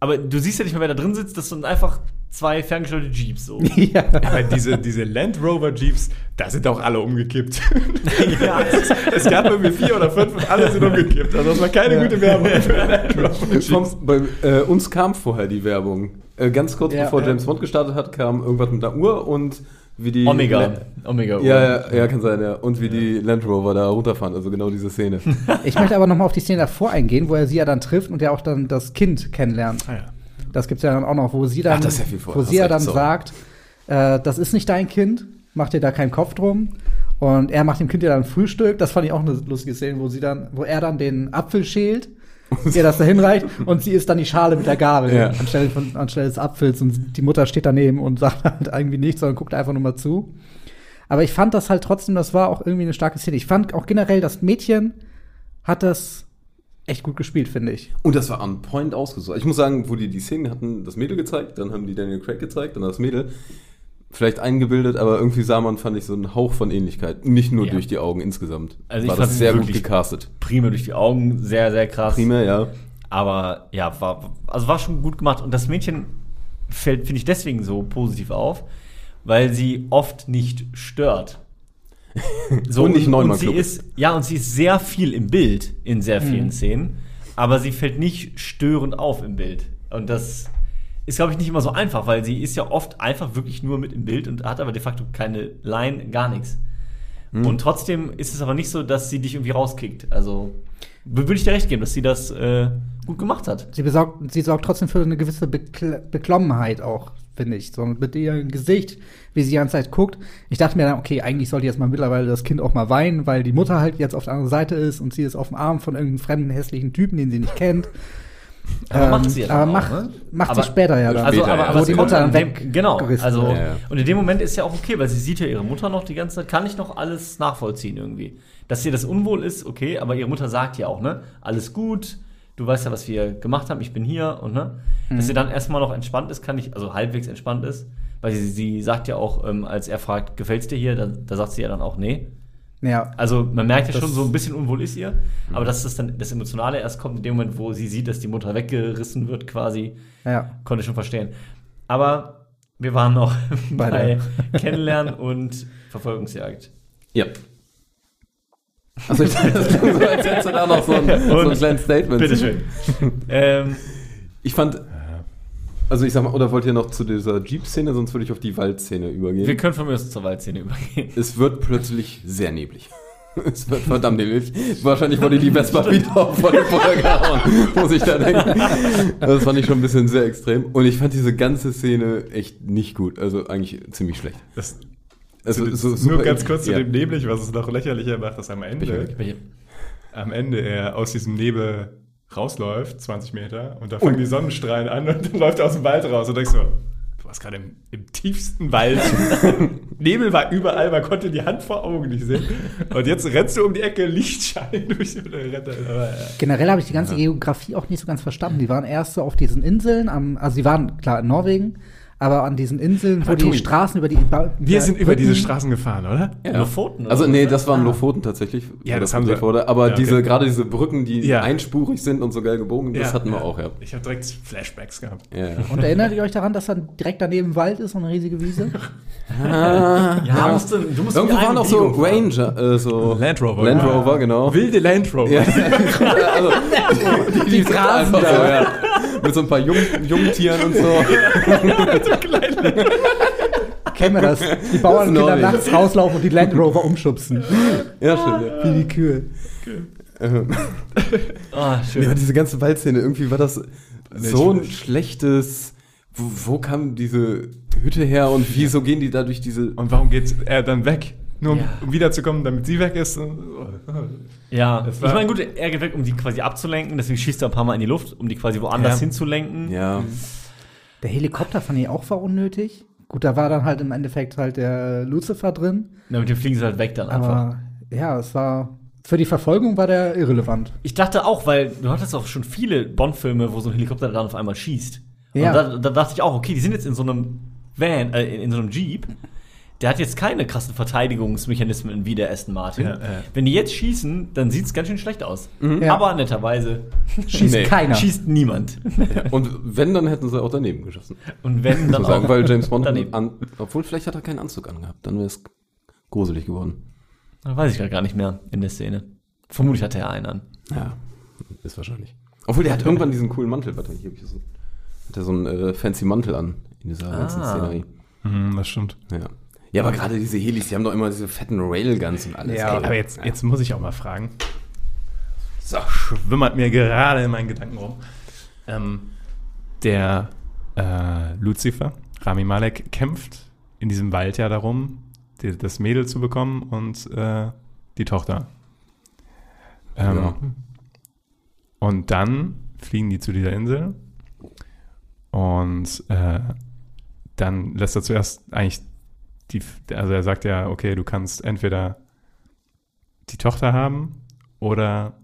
Aber du siehst ja nicht mehr, wer da drin sitzt. Das sind einfach zwei ferngesteuerte Jeeps. So. ja. Aber diese, diese Land Rover Jeeps, da sind auch alle umgekippt. ja. es gab irgendwie vier oder fünf und alle sind umgekippt. Also das war keine gute Werbung für Land Rover Jeeps. Bei, äh, uns kam vorher die Werbung. Äh, ganz kurz Ja, bevor ja. James Bond gestartet hat, kam irgendwas mit einer Uhr und wie die. Omega. Omega. Ja, ja, ja, kann sein, ja. Und wie die Land Rover da runterfahren, also genau diese Szene. Ich möchte aber noch mal auf die Szene davor eingehen, wo er sie ja dann trifft und ja auch dann das Kind kennenlernt. Ah, ja. Das gibt's ja dann auch noch, wo sie dann, Ach, ja wo sie ja dann sorry. sagt, äh, das ist nicht dein Kind, mach dir da keinen Kopf drum. Und er macht dem Kind ja dann Frühstück. Das fand ich auch eine lustige Szene, wo sie dann, wo er dann den Apfel schält, ihr das da hinreicht und sie isst dann die Schale mit der Gabel Ja. anstelle, von, anstelle des Apfels und die Mutter steht daneben und sagt halt irgendwie nichts, sondern guckt einfach nur mal zu. Aber ich fand das halt trotzdem, das war auch irgendwie eine starke Szene. Ich fand auch generell, das Mädchen hat das echt gut gespielt, finde ich. Und das war on point ausgesucht. Ich muss sagen, wo die die Szenen hatten, das Mädel gezeigt, dann haben die Daniel Craig gezeigt, dann das Mädel. Vielleicht eingebildet, aber irgendwie sah man, fand ich, so einen Hauch von Ähnlichkeit. Nicht nur Ja. durch die Augen insgesamt. Also ich war das sehr gut gecastet. Prima durch die Augen. Sehr, sehr krass. Prima, ja. Aber ja, war, also war schon gut gemacht. Und das Mädchen fällt, finde ich, deswegen so positiv auf, weil sie oft nicht stört. So, Und nicht sie Club. ist Ja, und sie ist sehr viel im Bild in sehr vielen Szenen, aber sie fällt nicht störend auf im Bild. Und das ist, glaube ich, nicht immer so einfach, weil sie ist ja oft einfach wirklich nur mit im Bild und hat aber de facto keine Line, gar nichts. Hm. Und trotzdem ist es aber nicht so, dass sie dich irgendwie rauskickt. Also würde ich dir recht geben, dass sie das äh, gut gemacht hat. Sie, besorgt, sie sorgt trotzdem für eine gewisse Bekl Beklommenheit auch, finde ich. So mit ihrem Gesicht, wie sie die ganze Zeit guckt. Ich dachte mir dann, okay, eigentlich sollte jetzt mal mittlerweile das Kind auch mal weinen, weil die Mutter halt jetzt auf der anderen Seite ist und sie ist auf dem Arm von irgendeinem fremden, hässlichen Typen, den sie nicht kennt. Aber Ähm, macht sie ja dann aber auch, macht, ne? macht Aber- sie später ja dann. Also, Später, aber, ja. aber die Mutter dann dem- Genau. Also. Ja, ja. und in dem Moment ist ja auch okay, weil sie sieht ja ihre Mutter noch die ganze Zeit, kann ich noch alles nachvollziehen irgendwie. Dass ihr das unwohl ist, okay, aber ihre Mutter sagt ja auch, ne, alles gut, du weißt ja, was wir gemacht haben, ich bin hier und ne, dass sie dann erstmal noch entspannt ist, kann ich, also halbwegs entspannt ist, weil sie, sie sagt ja auch, ähm, als er fragt, gefällt's dir hier, da, da sagt sie ja dann auch, nee. ja. Also man merkt ja Das- schon, so ein bisschen unwohl ist ihr, aber dass das dann das Emotionale erst kommt in dem Moment, wo sie sieht, dass die Mutter weggerissen wird quasi, Ja. konnte ich schon verstehen. Aber wir waren noch Bei bei, Kennenlernen und Verfolgungsjagd. Ja. Also ich dachte, das klang so, als hättest du da noch so ein, so ein kleines Statement. Bitteschön. ähm, Ich fand, Also ich sag mal, oder wollt ihr noch zu dieser Jeep-Szene, sonst würde ich auf die Waldszene übergehen. Wir können von mir aus zur Waldszene übergehen. es wird plötzlich sehr neblig. Es wird verdammt neblig. Wahrscheinlich wurde die Vespa wieder auf volle Feuer gehauen, muss ich da denken. Das fand ich schon ein bisschen sehr extrem. Und ich fand diese ganze Szene echt nicht gut. Also eigentlich ziemlich schlecht. Das, Also, so, so nur ganz kurz zu ja. dem Neblig, was es noch lächerlicher macht, dass am Ende, am Ende er aus diesem Nebel rausläuft, 20 Meter, und da fangen die Sonnenstrahlen an und dann läuft er aus dem Wald raus und denkst so, du warst gerade im, im tiefsten Wald. Nebel war überall, man konnte die Hand vor Augen nicht sehen. Und jetzt rennst du um die Ecke, Lichtschein durch und er. Aber, ja. Generell habe ich die ganze Geografie auch nicht so ganz verstanden. Die waren erst so auf diesen Inseln, am, also die waren klar in Norwegen, aber an diesen Inseln, wo die Straßen über die. Ba- Wir sind über diese Straßen gefahren, oder? Ja. Lofoten, Also oder nee, was? das waren Lofoten tatsächlich. Ja, das haben sie- Wurde. Aber Ja, okay. diese, gerade diese Brücken, die Ja. einspurig sind und so geil gebogen, das Ja, hatten wir ja. auch, ja. Ich habe direkt Flashbacks gehabt. Und erinnert ihr euch daran, dass dann direkt daneben Wald ist und eine riesige Wiese? Ja, musst du, du musst Irgendwo die waren auch so. Ranger, äh, so Land Rover. Land Rover, genau. Wilde Land Rover. Ja. also, die, die grasen einfach da. So. Mit so ein paar Jung, Jungtieren und so. Kennen wir das? Die Bauern Das ist können dann neu. nachts rauslaufen und die Land Rover umschubsen. Ja, stimmt. Ja. Wie die Kühe. Ähm, Ah, schön. ja, diese ganze Waldszene, irgendwie war das so ein schlechtes. Wo, wo kam diese Hütte her und wieso gehen die da durch diese. Und warum geht er dann weg? Nur um, Ja. um wiederzukommen, damit sie weg ist? Ja, Das ich war- meine, gut, er geht weg, um die quasi abzulenken, deswegen schießt er ein paar Mal in die Luft, um die quasi woanders Ja. hinzulenken. Ja, Der Helikopter fand ich auch war unnötig. Gut, da war dann halt im Endeffekt halt der Lucifer drin. Ja, mit dem fliegen sie halt weg dann einfach. Aber ja, es war. Für die Verfolgung war der irrelevant. Ich dachte auch, weil du hattest auch schon viele Bond-Filme, wo so ein Helikopter dann auf einmal schießt. Ja. Und da, da dachte ich auch, okay, die sind jetzt in so einem Van, äh, in, in so einem Jeep. Der hat jetzt keine krassen Verteidigungsmechanismen wie der Aston Martin. Ja, ja. Wenn die jetzt schießen, dann sieht es ganz schön schlecht aus. Ja. Aber netterweise Schießt Nee. keiner. schießt niemand. und wenn, dann hätten sie auch daneben geschossen. Und wenn dann sagen, auch weil James Bond, daneben. an, obwohl vielleicht hat er keinen Anzug angehabt, dann wäre es gruselig geworden. Dann weiß ich grad gar nicht mehr in der Szene. Vermutlich hatte er einen an. Ja, ist wahrscheinlich. Obwohl, der hat irgendwann diesen coolen Mantel, warte, hier hab ich so, hat er so einen äh, fancy Mantel an in dieser ganzen Ah. Szenerie. Mhm, das stimmt. Ja. Ja, aber gerade diese Helis, die haben doch immer diese fetten Railguns und alles. Ja, Ey, Aber jetzt, jetzt muss ich auch mal fragen. So, schwimmert mir gerade in meinen Gedanken rum. Ähm, der äh, Lucifer, Rami Malek, kämpft in diesem Wald ja darum, die, das Mädel zu bekommen und äh, die Tochter. Ähm, Ja. Und dann fliegen die zu dieser Insel und äh, dann lässt er zuerst eigentlich die, also er sagt ja, okay, du kannst entweder die Tochter haben oder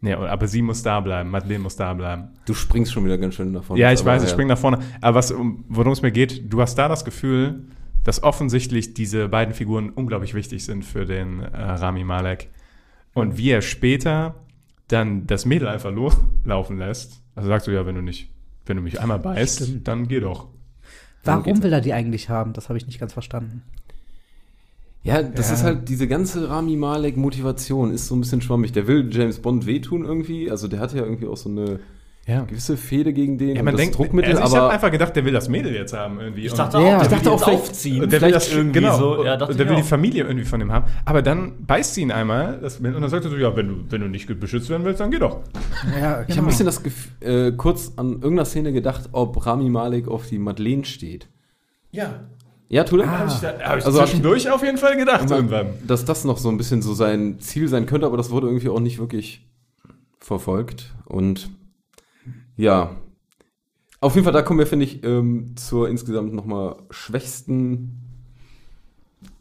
nee, aber sie muss da bleiben, Madeleine muss da bleiben. Du springst schon wieder ganz schön davon. Ja, ich weiß, ich springe nach vorne. Aber was, um, worum es mir geht, du hast da das Gefühl, dass offensichtlich diese beiden Figuren unglaublich wichtig sind für den äh, Rami Malek. Und wie er später dann das Mädel einfach loslaufen lässt. Also sagst du ja, wenn du nicht, wenn du mich einmal beißt, Stimmt. dann geh doch. Warum will er die eigentlich haben? Das habe ich nicht ganz verstanden. Ja, das Ja. ist halt diese ganze Rami Malek Motivation ist so ein bisschen schwammig. Der will James Bond wehtun irgendwie. Also der hat ja irgendwie auch so eine Ja. gewisse Fehde gegen den Ja, man das denkt, Druckmittel, also ich habe einfach gedacht, der will das Mädel jetzt haben irgendwie. Ich dachte Ja, auch, ich der dachte will auch die vielleicht- aufziehen. Und der will das irgendwie genau, so. Ja, und der ich will die auch. Familie irgendwie von ihm haben. Aber dann beißt sie ihn einmal das, und dann sagt er so, ja, wenn du, wenn du nicht beschützt werden willst, dann geh doch. Ja, ich habe ein bisschen das Gefühl, äh, kurz an irgendeiner Szene gedacht, ob Rami Malek auf die Madeleine steht. Ja. Ja, tut er? Habe ich, da, hab ich Also hab zwischendurch auf jeden Fall gedacht irgendwann. Dass das noch so ein bisschen so sein Ziel sein könnte, aber das wurde irgendwie auch nicht wirklich verfolgt. Und ja, auf jeden Fall, da kommen wir, finde ich, ähm, zur insgesamt nochmal schwächsten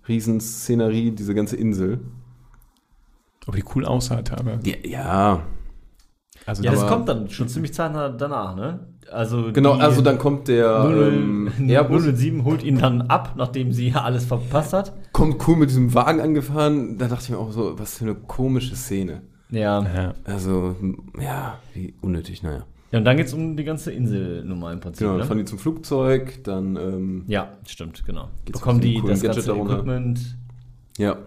Riesenszenerie, diese ganze Insel. Aber die cool aussah, aber. Ja, ja. Also Ja, das kommt dann schon ziemlich zeitnah danach, ne? Also genau, also dann kommt der ähm, 00 Airbus, 007 holt ihn dann ab, nachdem sie alles verpasst hat. kommt cool mit diesem Wagen angefahren. Da dachte ich mir auch so, was für eine komische Szene. Ja. ja. Also, ja, wie unnötig, naja. Ja, und dann geht's um die ganze Inselnummer im Prinzip. Genau, dann ne? fahren die zum Flugzeug, dann, ähm, Ja, stimmt, genau. Bekommen die das Gadget ganze darunter? Equipment. Ja.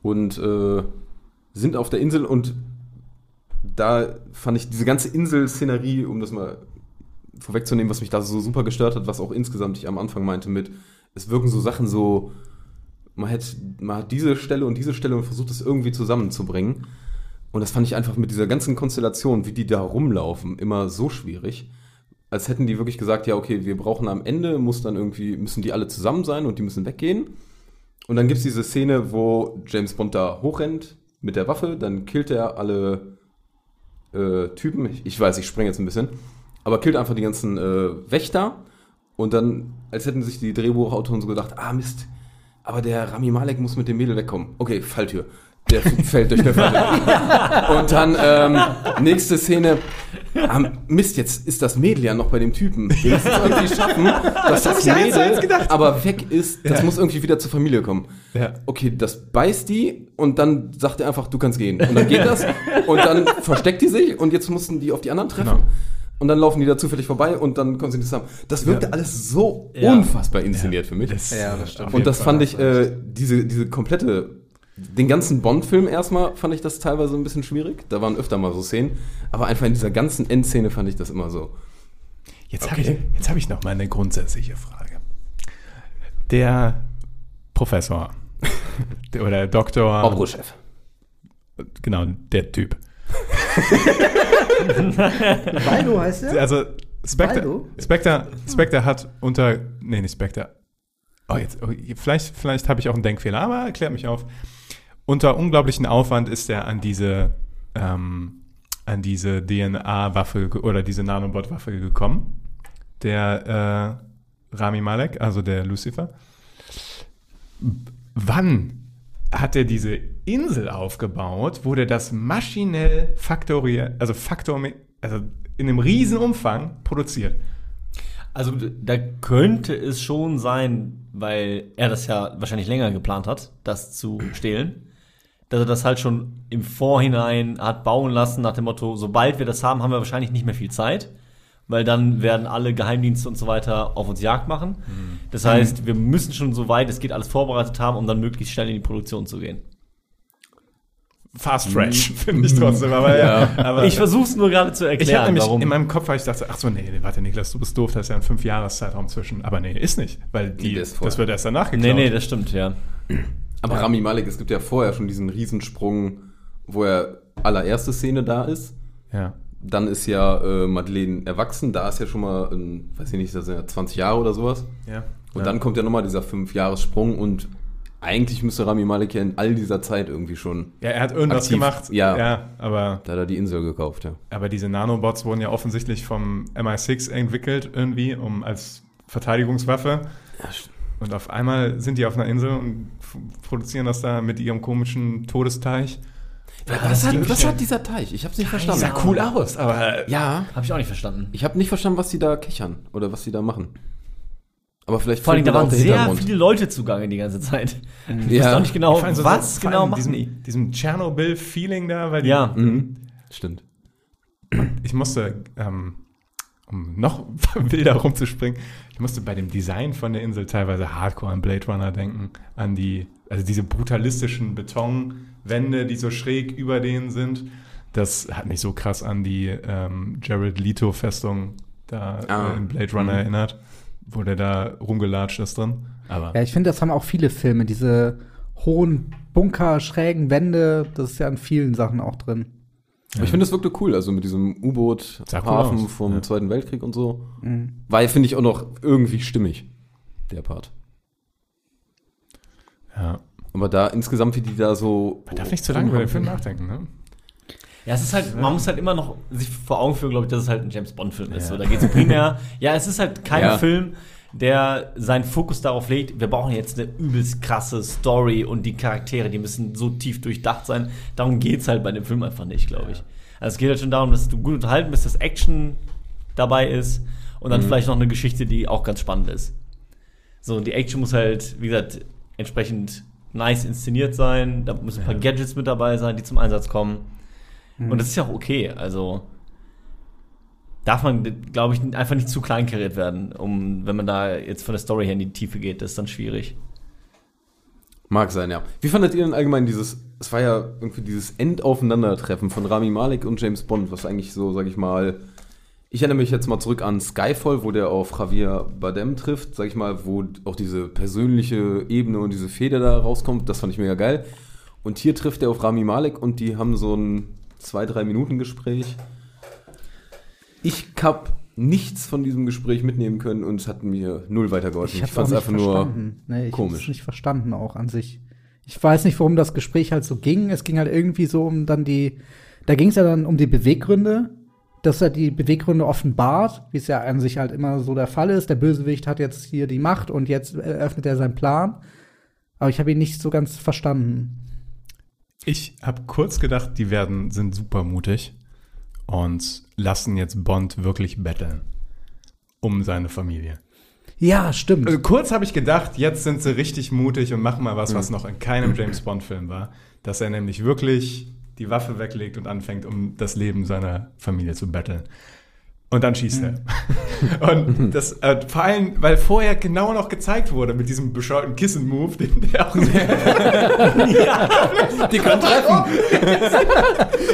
Und äh, sind auf der Insel und da fand ich diese ganze Insel-Szenerie, um das mal vorwegzunehmen, was mich da so super gestört hat, was auch insgesamt ich am Anfang meinte mit, es wirken so Sachen so, man, hätte, man hat diese Stelle und diese Stelle und versucht es irgendwie zusammenzubringen. Und das fand ich einfach mit dieser ganzen Konstellation, wie die da rumlaufen, immer so schwierig. Als hätten die wirklich gesagt, ja, okay, wir brauchen am Ende, muss dann irgendwie, müssen die alle zusammen sein und die müssen weggehen. Und dann gibt es diese Szene, wo James Bond da hochrennt mit der Waffe, dann killt er alle äh, Typen. Ich, ich weiß, ich springe jetzt ein bisschen. Aber killt einfach die ganzen äh, Wächter. Und dann, als hätten sich die Drehbuchautoren so gedacht, ah Mist, aber der Rami Malek muss mit dem Mädel wegkommen. Okay, Falltür. Der fällt durch eine Falltür. Und dann ähm, nächste Szene. Ah, Mist, jetzt ist das Mädel ja noch bei dem Typen. Wir müssen es irgendwie schaffen, dass das ich eins zu eins Mädel gedacht. aber weg ist. Das Ja. muss irgendwie wieder zur Familie kommen. Ja. Okay, das beißt die und dann sagt er einfach, du kannst gehen. Und dann geht das und dann versteckt die sich und jetzt mussten die auf die anderen treffen. Genau. Und dann laufen die da zufällig vorbei und dann kommen sie nicht zusammen. Das wirkte Ja. alles so Ja. unfassbar inszeniert für mich. Ja, das stimmt. und das fand ich, äh, diese, diese komplette, den ganzen Bond-Film erstmal fand ich das teilweise ein bisschen schwierig. Da waren öfter mal so Szenen. Aber einfach in dieser ganzen Endszene fand ich das immer so. Jetzt habe ich, jetzt hab ich noch mal eine grundsätzliche Frage. Der Professor der- oder Doktor, Obro-Chef. genau, der Typ. Waldo heißt er? Also Spectre? Spectre, Spectre hat unter, nee, nicht Spectre. Oh, jetzt, oh, vielleicht, vielleicht habe ich auch einen Denkfehler, aber erklärt mich auf. Unter unglaublichen Aufwand ist er an diese, ähm, an diese DNA-Waffe oder diese Nanobot-Waffe gekommen. Der äh, Rami Malek, also der Lucifer. Wann hat er diese Insel aufgebaut, wo der das maschinell faktoriert, also faktor, also in einem riesen Umfang produziert? Also da könnte es schon sein, weil er das ja wahrscheinlich länger geplant hat, das zu stehlen, dass er das halt schon im Vorhinein hat bauen lassen nach dem Motto, sobald wir das haben, haben wir wahrscheinlich nicht mehr viel Zeit, weil dann werden alle Geheimdienste und so weiter auf uns Jagd machen. Das heißt, wir müssen schon so weit es geht alles vorbereitet haben, um dann möglichst schnell in die Produktion zu gehen. Fast fresh, finde ich trotzdem. Aber ja, aber Ich versuche es nur gerade zu ich erklären, habe nämlich warum. in meinem Kopf, weil ich dachte, ach so, nee, nee, warte, Niklas, du bist doof, das ist ja ein Fünfjahreszeitraum zwischen. Aber nee, ist nicht, weil die, das wird erst danach geklaut. nee, nee, das stimmt, ja. Aber Rami Malek, es gibt ja vorher schon diesen Riesensprung, wo er allererste Szene da ist. ja. Dann ist ja äh, Madeleine erwachsen, da ist ja schon mal, ein, weiß ich nicht, das sind ja 20 Jahre oder sowas. ja. Und ja. dann kommt ja nochmal dieser 5-Jahres-Sprung und eigentlich müsste Rami Malek ja in all dieser Zeit irgendwie schon, Ja, er hat irgendwas aktiv, gemacht. ja. ja aber, da hat er die Insel gekauft, ja. aber diese Nanobots wurden ja offensichtlich vom MI6 entwickelt, irgendwie, um als Verteidigungswaffe. Und auf einmal sind die auf einer Insel und produzieren das da mit ihrem komischen Todesteich. Was hat, was hat dieser Teich? Ich hab's nicht verstanden. Sah cool aus, aber Ja, Habe ich auch nicht verstanden. ich habe nicht verstanden, was die da kichern oder was die da machen. Aber vielleicht Vor allem, da waren sehr viele Leute zugange die ganze Zeit. Ich Ja. wusste auch nicht genau, allem so- was genau machen diesem, die. Diesem Tschernobyl-Feeling da, weil die, Ja, Mhm. Stimmt. ich musste, ähm, um noch wilder rumzuspringen, ich musste bei dem Design von der Insel teilweise hardcore an Blade Runner denken, an die, also diese brutalistischen Betonwände, die so schräg über denen sind. Das hat mich so krass an die ähm, Jared Leto-Festung da Ah. äh, in Blade Runner Mhm. erinnert, wo der da rumgelatscht ist drin. Aber Ja, ich finde, das haben auch viele Filme, diese hohen Bunker, schrägen Wände, das ist ja in vielen Sachen auch drin. Aber ich finde, es wirkte cool, also mit diesem U-Boot, cool Hafen aus, vom ja. Zweiten Weltkrieg und so. Mhm. War, finde ich, auch noch irgendwie stimmig, der Part. ja, Aber da insgesamt, wie die da so. man darf nicht zu lange über den Film nachdenken, ne? Ja, es ist halt, man muss halt immer noch sich vor Augen führen, glaube ich, dass es halt ein James Bond-Film ist. Ja. So, da geht es primär, ja, es ist halt kein Ja. Film, der seinen Fokus darauf legt, wir brauchen jetzt eine übelst krasse Story und die Charaktere, die müssen so tief durchdacht sein. Darum geht es halt bei dem Film einfach nicht, glaube ich. Also es geht halt schon darum, dass du gut unterhalten bist, dass Action dabei ist und Mhm. dann vielleicht noch eine Geschichte, die auch ganz spannend ist. So, und die Action muss halt, wie gesagt, entsprechend nice inszeniert sein. Da müssen ein paar Gadgets mit dabei sein, die zum Einsatz kommen. Und das ist ja auch okay. Also darf man, glaube ich, einfach nicht zu kleinkariert werden, um, wenn man da jetzt von der Story her in die Tiefe geht, das ist dann schwierig. Mag sein, ja. Wie fandet ihr denn allgemein dieses, es war ja irgendwie dieses Endaufeinandertreffen von Rami Malek und James Bond, was eigentlich so, sag ich mal, Ich erinnere mich jetzt mal zurück an Skyfall, wo der auf Javier Bardem trifft, sag ich mal, wo auch diese persönliche Ebene und diese Feder da rauskommt. Das fand ich mega geil. Und hier trifft er auf Rami Malek und die haben so ein zwei, drei Minuten Gespräch. Ich hab nichts von diesem Gespräch mitnehmen können und es hat mir null weitergeholfen. Ich, hab's fand es einfach nicht nur verstanden. Nee, ich komisch. hab's nicht verstanden auch an sich. Ich weiß nicht, warum das Gespräch halt so ging. Es ging halt irgendwie so um dann die, da ging es ja dann um die Beweggründe, dass er die Beweggründe offenbart, wie es ja an sich halt immer so der Fall ist. Der Bösewicht hat jetzt hier die Macht und jetzt eröffnet er seinen Plan. Aber ich habe ihn nicht so ganz verstanden. Ich habe kurz gedacht, die werden, sind super mutig und lassen jetzt Bond wirklich betteln um seine Familie. Ja, stimmt. Also kurz habe ich gedacht, jetzt sind sie richtig mutig und machen mal was, was noch in keinem James Bond-Film war. Dass er nämlich wirklich die Waffe weglegt und anfängt, um das Leben seiner Familie zu betteln. Und dann schießt er. Und das, äh, vor allem, weil vorher genau noch gezeigt wurde mit diesem bescheuerten Kissen-Move, den der auch sehr Die können treffen.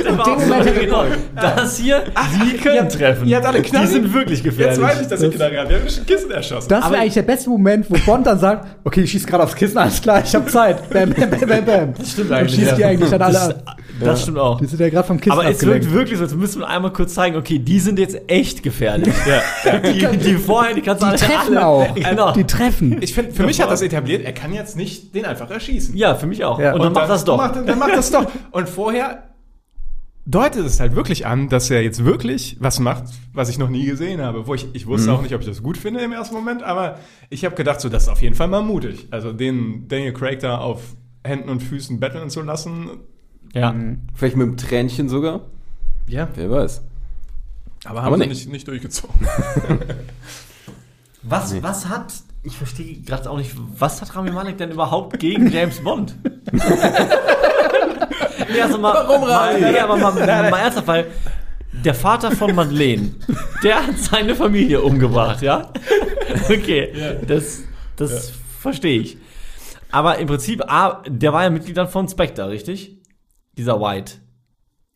In dem Moment, genau. Das hier, die können treffen. ihr habt alle Knarren. Die sind wirklich Jetzt gefährlich. weiß ich, dass ihr Knarre habt. Wir haben ein Kissen erschossen. Das wäre eigentlich der beste Moment, wo Bond dann sagt, okay, ich schieß gerade aufs Kissen, alles klar, ich habe Zeit. Bam, bam, bam, bam, bam. Das stimmt Und eigentlich, schießt die ja. eigentlich dann alle Das, ab. das stimmt auch. Die sind ja gerade vom Kissen Aber es abgelenkt. wirkt wirklich so, als müsste man einmal kurz zeigen, okay, die sind jetzt echt gefährlich. Die, die vorher, die kannst du Die alle treffen alle, auch. Genau. Die treffen. Ich finde, für mich hat das etabliert, er kann jetzt nicht den einfach erschießen. Ja, für mich auch. Ja. Und dann macht das doch. Macht, dann macht das doch. Und vorher deutet es halt wirklich an, dass er jetzt wirklich was macht, was ich noch nie gesehen habe. Wo ich, ich wusste auch nicht, ob ich das gut finde im ersten Moment, aber ich habe gedacht, so, das ist auf jeden Fall mal mutig. Also den Daniel Craig da auf Händen und Füßen betteln zu lassen. Ja. Vielleicht mit einem Tränchen sogar. Ja. Wer weiß. Aber Aber haben sie nee. nicht, nicht durchgezogen. Was, was hat, ich verstehe gerade auch nicht, was hat Rami Malek denn überhaupt gegen James Bond? nee, also mal, Warum Rami? Mal, nee, aber mal, mal ernsthaft, weil der Vater von Madeleine, der hat seine Familie umgebracht, ja? Okay, das, das verstehe ich. Aber im Prinzip, ah, der war ja Mitglied dann von Spectre, richtig? Dieser White.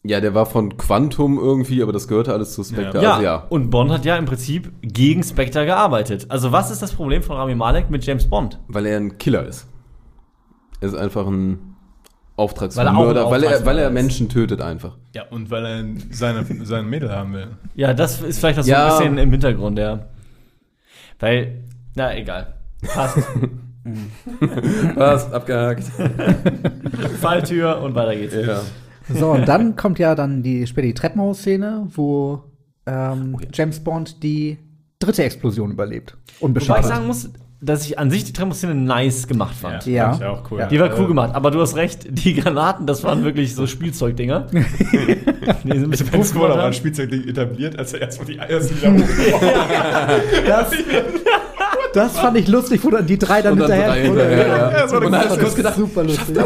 Ja, der war von Quantum irgendwie, aber das gehörte alles zu Spectre. Ja, Also ja. und Bond hat ja im Prinzip gegen Spectre gearbeitet. Also was ist das Problem von Rami Malek mit James Bond? Weil er ein Killer ist. Er ist einfach ein Weil er Auftragsmörder, weil, er, weil er. Menschen tötet einfach. ja, und weil er seine, seine Mädel haben will. Ja, das ist vielleicht das Ja. so ein bisschen im Hintergrund, ja. Weil, na egal. Passt. Was? Abgehakt. Falltür und weiter geht's. ja. So, und dann kommt ja dann die später die Treppenhausszene, wo ähm, Oh James Bond die dritte Explosion überlebt. Wobei ich Unbeschadet. sagen muss, dass ich an sich die Tremor-Szene nice gemacht fand. Ja. fand ich auch cool. Ja. Die war cool gemacht, aber du hast recht, die Granaten, das waren wirklich so Spielzeugdinger. die so ein bisschen gemacht aber ein. Spielzeugding etabliert, als er erstmal die ersten wieder hochgeworfen das, das fand ich lustig, wo dann die drei dann hinterher. drei hinterher, ja. Ja, das war Und dann hast du kurz gedacht, super lustig.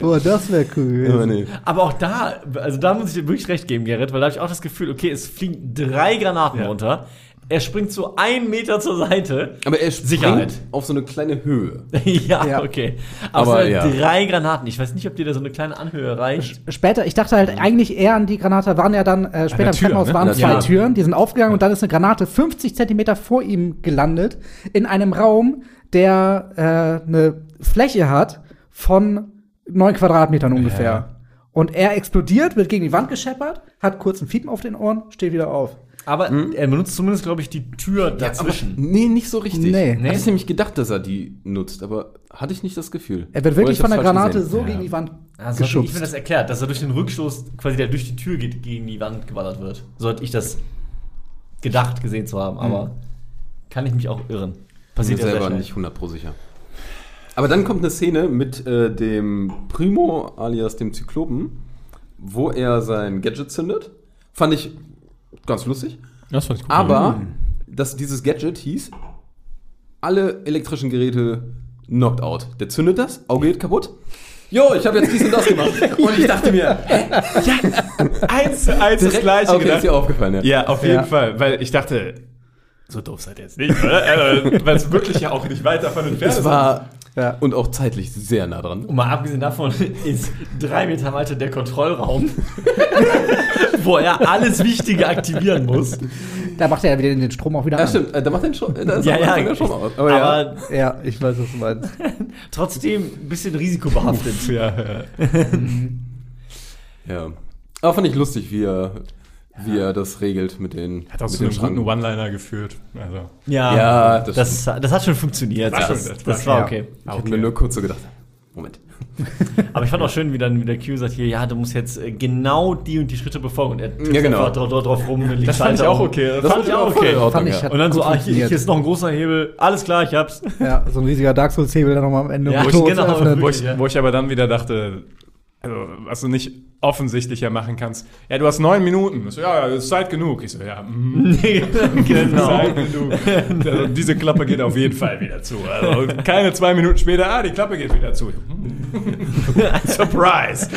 Boah, das wäre cool. aber nee. Aber auch da, also da muss ich dir wirklich recht geben, Gerrit, weil da habe ich auch das Gefühl, okay, es fliegen drei Granaten runter. Er springt so einen Meter zur Seite. Aber er springt Sicherheit. auf so eine kleine Höhe. ja, Ja. okay. Aber, Aber ja. drei Granaten. Ich weiß nicht, ob dir da so eine kleine Anhöhe reicht. Später, ich dachte halt eigentlich eher an die Granate, waren ja dann, äh, später im Tür, Treppenhaus ne? waren zwei ja. Türen, die sind aufgegangen und dann ist eine Granate 50 Zentimeter vor ihm gelandet, in einem Raum, der äh, eine Fläche hat von neun Quadratmetern ungefähr. Ja. Und er explodiert, wird gegen die Wand gescheppert, hat kurz ein Fiepen auf den Ohren, steht wieder auf. Aber er benutzt zumindest, glaube ich, die Tür dazwischen. Nee, nicht so richtig. Nee. Hatte ich nämlich gedacht, dass er die nutzt, aber hatte ich nicht das Gefühl. Er wird wirklich ich von der Granate gesehen. so gegen die Wand Also ich finde geschubst. das erklärt, dass er durch den Rückstoß quasi der durch die Tür geht, gegen die Wand geballert wird. So hatte ich das gedacht, gesehen zu haben. Aber kann ich mich auch irren. Passiert Passiert ja sehr selber nicht 100 pro sicher. Aber dann kommt eine Szene mit äh, dem Primo alias dem Zyklopen, wo er sein Gadget zündet. Fand ich ganz lustig. Das fand ich cool. Aber dass dieses Gadget hieß, alle elektrischen Geräte knocked out. Der zündet das, Auge geht kaputt. Jo, ich habe jetzt dies und das gemacht. Und ich dachte mir, eins zu eins das gleiche okay, ist dir aufgefallen, ja. Ja, auf jeden Ja. Fall, weil ich dachte, so doof seid ihr jetzt nicht, oder? Also, weil es wirklich ja auch nicht weit davon entfernt Es ist. war Ja. Und auch zeitlich sehr nah dran. Und mal abgesehen davon ist drei Meter weiter der Kontrollraum, wo er alles Wichtige aktivieren muss. Da macht er ja wieder den Strom auch wieder Ja, an. stimmt. Da macht den schon, da ist Ja, ja, der schon aus. Aber, Aber ja. Ja, ich weiß, was du meinst. trotzdem ein bisschen risikobehaftet. Ja, ja. ja. Aber fand ich lustig, wie er, wie er das regelt mit den Hat auch mit zu den einem guten Schranken. One-Liner geführt. Also, Ja, Ja, das das, das, hat schon funktioniert. War das, schon- das, das war war- okay. Ich hab mir nur kurz so gedacht, Moment. Aber ich fand auch schön, wie dann wieder Q sagt, hier, ja, du musst jetzt äh, genau die und die Schritte befolgen. Und er tippt Ja, genau. einfach drauf, drauf, drauf rum. das fand ich auch okay. Das fand ich auch okay. Ordnung, Fand ich, Und dann so, ah, hier, hier ist noch ein großer Hebel. Alles klar, ich hab's. Ja, so ein riesiger Dark Souls-Hebel dann nochmal am Ende. Ja, um Tore zu genau. Wo ich, wo ich aber dann wieder dachte, also, was du nicht offensichtlicher machen kannst. Ja, du hast neun Minuten. Ich so, ja, ja, ist Zeit genug. Ich so, ja, mm, genau. Zeit genug. Also, diese Klappe geht auf jeden Fall wieder zu. Also, keine zwei Minuten später, ah, die Klappe geht wieder zu. Surprise!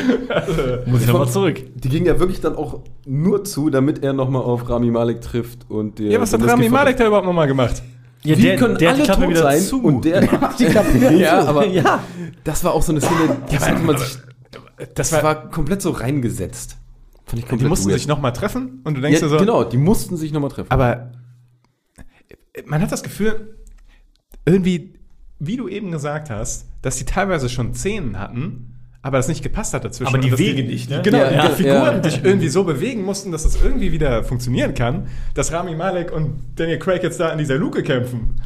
Muss ich nochmal zurück. Die ging ja wirklich dann auch nur zu, damit er nochmal auf Rami Malek trifft und der. Ja, was hat das Rami Malek da überhaupt nochmal gemacht? Ja, Wie der, können der alle Klappe tot wieder sein zu. und der Macht die Klappe wieder ja, zu. aber ja. das war auch so eine Szene, die konnte man sich, Das das war, war komplett so reingesetzt. Fand ich die komplett mussten weird. sich nochmal treffen und du denkst ja, dir so, genau, die mussten sich nochmal treffen. Aber man hat das Gefühl, irgendwie, wie du eben gesagt hast, dass die teilweise schon Szenen hatten, aber das nicht gepasst hat dazwischen. Aber die Wege nicht, ne? Genau, Ja, die ja, Figuren ja. sich irgendwie so bewegen mussten, dass das irgendwie wieder funktionieren kann, dass Rami Malek und Daniel Craig jetzt da in dieser Luke kämpfen.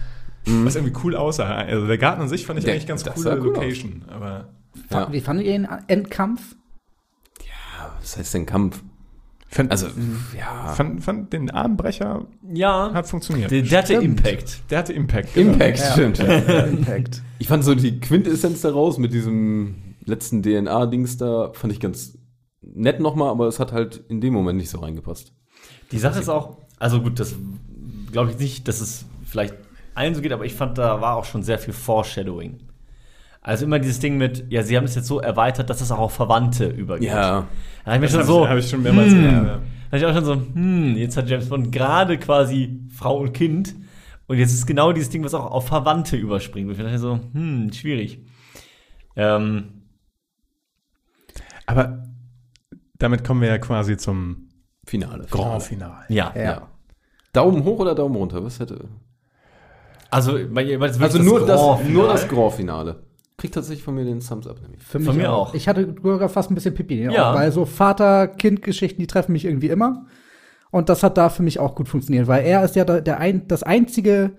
Was irgendwie cool aussah. Also der Garten an sich fand ich Der- eigentlich ganz coole cool aus. Location. Aber ja. Wie fandet ihr den Endkampf? Was heißt denn Kampf? fand, Also, ja. fand, fand den Armbrecher Ja, hat funktioniert. der, der hatte Stimmt. Impact. Der hatte Impact. genau. Impact, stimmt. Ja. Impact. Ich fand so die Quintessenz daraus mit diesem letzten DNA-Dings da, fand ich ganz nett nochmal, aber es hat halt in dem Moment nicht so reingepasst. Die Sache ist auch, also gut, das glaube ich nicht, dass es vielleicht allen so geht, aber ich fand, da war auch schon sehr viel Foreshadowing. Also immer dieses Ding mit, ja, sie haben es jetzt so erweitert, dass es auch auf Verwandte übergeht. Ja. Da habe ich Das mir schon habe so, ich, hab ich schon mehrmals hm, gesehen, da ja. hab ich auch schon so, hm, jetzt hat James Bond gerade quasi Frau und Kind und jetzt ist genau dieses Ding, was auch auf Verwandte überspringt. Ich dachte so, hm, schwierig. Ähm, Aber damit kommen wir ja quasi zum Finale. Grand Finale. ja. Ja. Daumen hoch oder Daumen runter? Was hätte. Also, Also wirklich nur das, nur das Grand Finale. Kriegt tatsächlich von mir den Thumbs up nämlich. Für mich Von mir auch. Ich hatte sogar fast ein bisschen Pipi. Ja. Ja. Weil so Vater-Kind-Geschichten, die treffen mich irgendwie immer. Und das hat da für mich auch gut funktioniert, weil er ist ja der, der ein, das einzige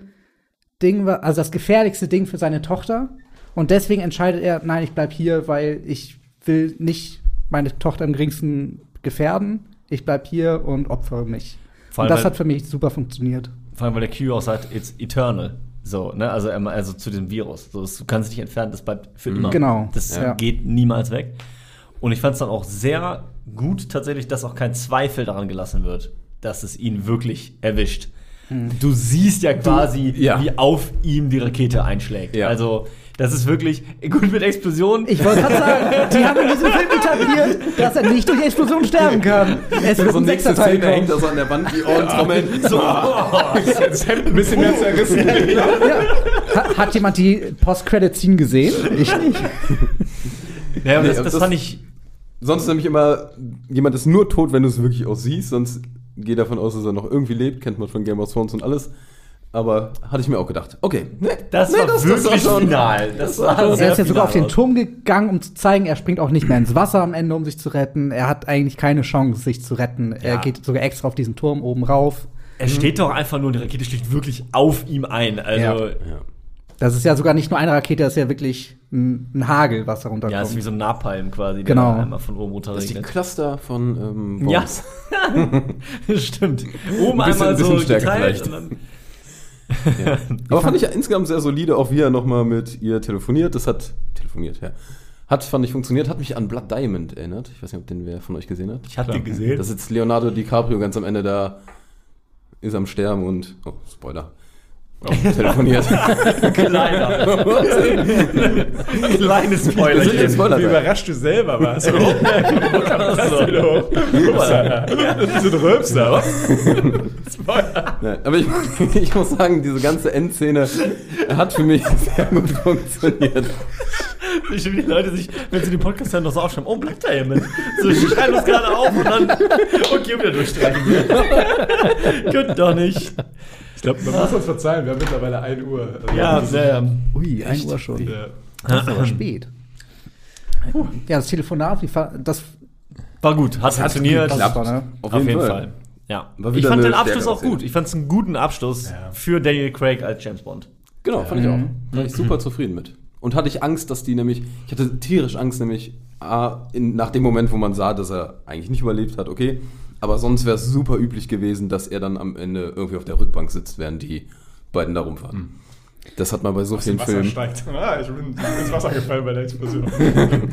Ding, also das gefährlichste Ding für seine Tochter. Und deswegen entscheidet er, nein, ich bleib hier, weil ich will nicht meine Tochter im geringsten gefährden. Ich bleib hier und opfere mich. Vor Und allem, das hat für mich super funktioniert. Vor allem, weil der Q auch sagt, it's eternal. So, ne, also, ähm, also zu dem Virus. So, das, du kannst es nicht entfernen, das bleibt für immer. Genau, Das ja. geht niemals weg. Und ich fand es dann auch sehr gut tatsächlich, dass auch kein Zweifel daran gelassen wird, dass es ihn wirklich erwischt. Du siehst ja quasi, ja. wie auf ihm die Rakete einschlägt. Ja. Also, das ist wirklich gut mit Explosionen. Ich wollte gerade sagen, die haben in diesem Film etabliert, dass er nicht durch Explosion sterben kann. Es wird So ein nächste sechster Teil Szene hängt kommen. das an der Wand, die Ohren trommeln. so, Das Hemd ein bisschen mehr zerrissen. Ha- Hat jemand die Post-Credit-Scene gesehen? Ich nicht. ja, aber das, Nee, das das- fand ich Sonst ist nämlich immer, jemand ist nur tot, wenn du es wirklich auch siehst, sonst geh davon aus, dass er noch irgendwie lebt, kennt man von Game of Thrones und alles. Aber hatte ich mir auch gedacht, okay, ne, Das nee, war wirklich war final. Das war Er sehr ist ja sogar auf den. Turm gegangen, um zu zeigen, er springt auch nicht mehr ins Wasser am Ende, um sich zu retten. Er hat eigentlich keine Chance, sich zu retten. Er Ja. geht sogar extra auf diesen Turm oben rauf. Er steht doch einfach nur, die Rakete schlägt wirklich auf ihm ein. Also, Ja. ja, Das ist ja sogar nicht nur eine Rakete, das ist ja wirklich ein, ein Hagel, was da runterkommt. ist wie so ein Napalm quasi, der Genau. einmal von oben runter Das ist die. Cluster von ähm, Ja, Worms. stimmt. Oben Ein bisschen- einmal so bisschen stärker geteilt vielleicht. dann Aber fand ich ja insgesamt sehr solide, auch wie er nochmal mit ihr telefoniert. Das hat, telefoniert, ja. Hat, fand ich, funktioniert. Hat mich an Blood Diamond erinnert. Ich weiß nicht, ob den wer von euch gesehen hat. Ich hatte den gesehen. Da sitzt Leonardo DiCaprio ganz am Ende da, ist am Sterben und, oh, Spoiler, telefoniert. Kleiner. Kleines Spoiler. Spoiler. Wie überrascht du selber warst. Wo kam das wieder hoch? Das ist ein Röpster, was? Nein, aber ich, ich muss sagen, diese ganze Endszene hat für mich sehr gut funktioniert. Ich will die Leute sich, wenn sie den Podcast hören, noch so aufschreiben, oh, Black Diamond. So, ich schreibe das gerade auf und dann, okay, wieder durchstreichen. Könnt doch nicht. Ich glaube, man muss uns verzeihen, wir haben mittlerweile 1 Uhr. Also Ja, sehr. Ui, 1 Uhr schon. Ja. Das ist aber spät. Ja, das Telefonat, das War gut, hat funktioniert. geklappt, ne? Auf Auf jeden jeden Fall. Fall. Ja. War Ich fand den Abschluss auch gut. Ich fand es einen guten Abschluss Ja. für Daniel Craig als James Bond. Genau, fand ich auch. War ich super zufrieden mit. Und hatte ich Angst, dass die nämlich, ich hatte tierisch Angst, nämlich A, in, nach dem Moment, wo man sah, dass er eigentlich nicht überlebt hat, okay. Aber sonst wäre es super üblich gewesen, dass er dann am Ende irgendwie auf der Rückbank sitzt, während die beiden da rumfahren. Das hat man bei so Aus vielen Filmen. steigt. Ah, ich bin ins Wasser gefallen bei der Explosion.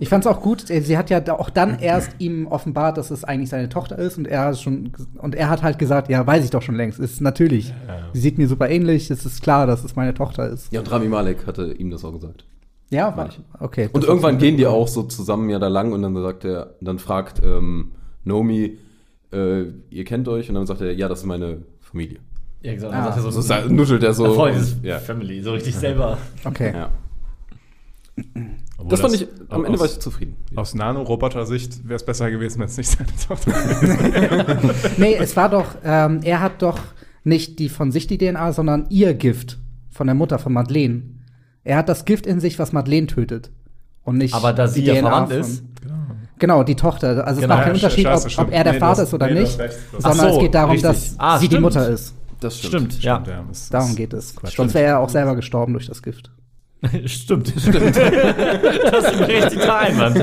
Ich fand es auch gut. Sie hat ja auch dann erst ihm offenbart, dass es eigentlich seine Tochter ist und er hat schon und er hat halt gesagt, ja, weiß ich doch schon längst. Ist natürlich. Sie sieht mir super ähnlich. Es ist klar, dass es meine Tochter ist. Ja, und Rami Malek hatte ihm das auch gesagt. Ja, war okay. Und irgendwann gehen die auch so zusammen ja da lang und dann sagt er, dann fragt ähm, Nomi, äh, ihr kennt euch? Und dann sagt er, ja, das ist meine Familie. Ja, gesagt, Ah. dann sagt er So so, sa- nuschelt er so. voll dieses ja. Family, so richtig selber. Okay. ja. Obwohl Das fand ich, am Ende aus, war ich zufrieden. Aus Nanoroboter-Sicht wäre es besser gewesen, wenn es nicht seine Tochter wäre. Nee, es war doch, ähm, er hat doch nicht die von sich die DNA, sondern ihr Gift von der Mutter von Madeleine. Er hat das Gift in sich, was Madeleine tötet. Und nicht Aber da sie ja verwandt ist. Genau, die Tochter. Also es Genau. macht keinen Ja, Unterschied, scheiße, ob, stimmt. ob er der Nee, Vater hast- ist oder nee, nicht, sondern recht. es geht darum, Richtig. dass Ah, sie die stimmt. Mutter ist. Das Stimmt, ja. ja. das Darum geht es. Quatsch. Sonst wäre er auch selber gestorben durch das Gift. Stimmt. Stimmt. das ist ein berechtigter Einwand.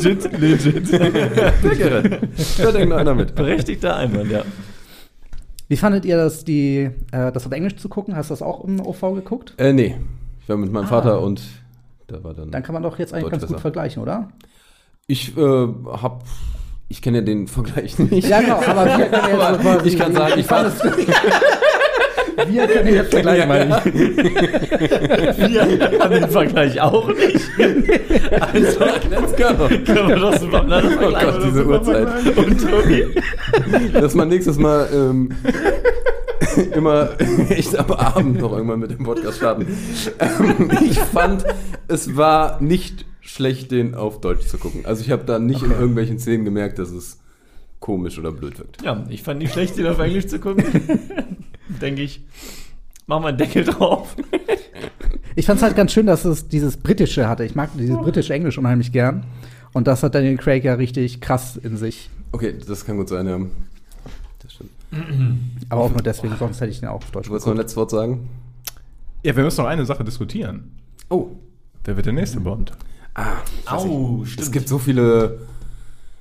legit, legit. Da denkt nur einer mit. Berechtigter Einwand, ja. Wie fandet ihr das, die, äh, das auf Englisch zu gucken? Hast du das auch im OV geguckt? Äh, nee. Ich war mit meinem Vater und da war dann. Dann kann man doch jetzt eigentlich Deutsch ganz gut besser. vergleichen, oder? Ich äh, hab. Ich kenne ja den Vergleich nicht. Ja, genau, aber wir können jetzt Aber so quasi- ich kann sagen, ich fand es. wir können jetzt vergleichen, meine ich. Wir haben den Vergleich auch nicht. Also, Let's go. können wir doch super miteinander Oh. Gott, diese Uhrzeit. Und Tobi. Dass man nächstes Mal ähm, immer echt am Abend noch irgendwann mit dem Podcast starten. Ähm, ich fand, es war nicht schlecht, den auf Deutsch zu gucken. Also ich habe da nicht in irgendwelchen Szenen gemerkt, dass es komisch oder blöd wirkt. Ja, ich fand nicht schlecht, den auf Englisch zu gucken. Denke ich. Machen wir einen Deckel drauf. Ich fand es halt ganz schön, dass es dieses britische hatte. Ich mag dieses britische Englisch unheimlich gern. Und das hat Daniel Craig ja richtig krass in sich. Okay, das kann gut sein, ja. Das stimmt. Aber auch nur deswegen, sonst hätte ich ihn auch auf Deutsch Du wolltest noch ein letztes Wort sagen? Ja, wir müssen noch eine Sache diskutieren. Oh. Wer wird der nächste Bond? Ah, Au, es gibt so viele.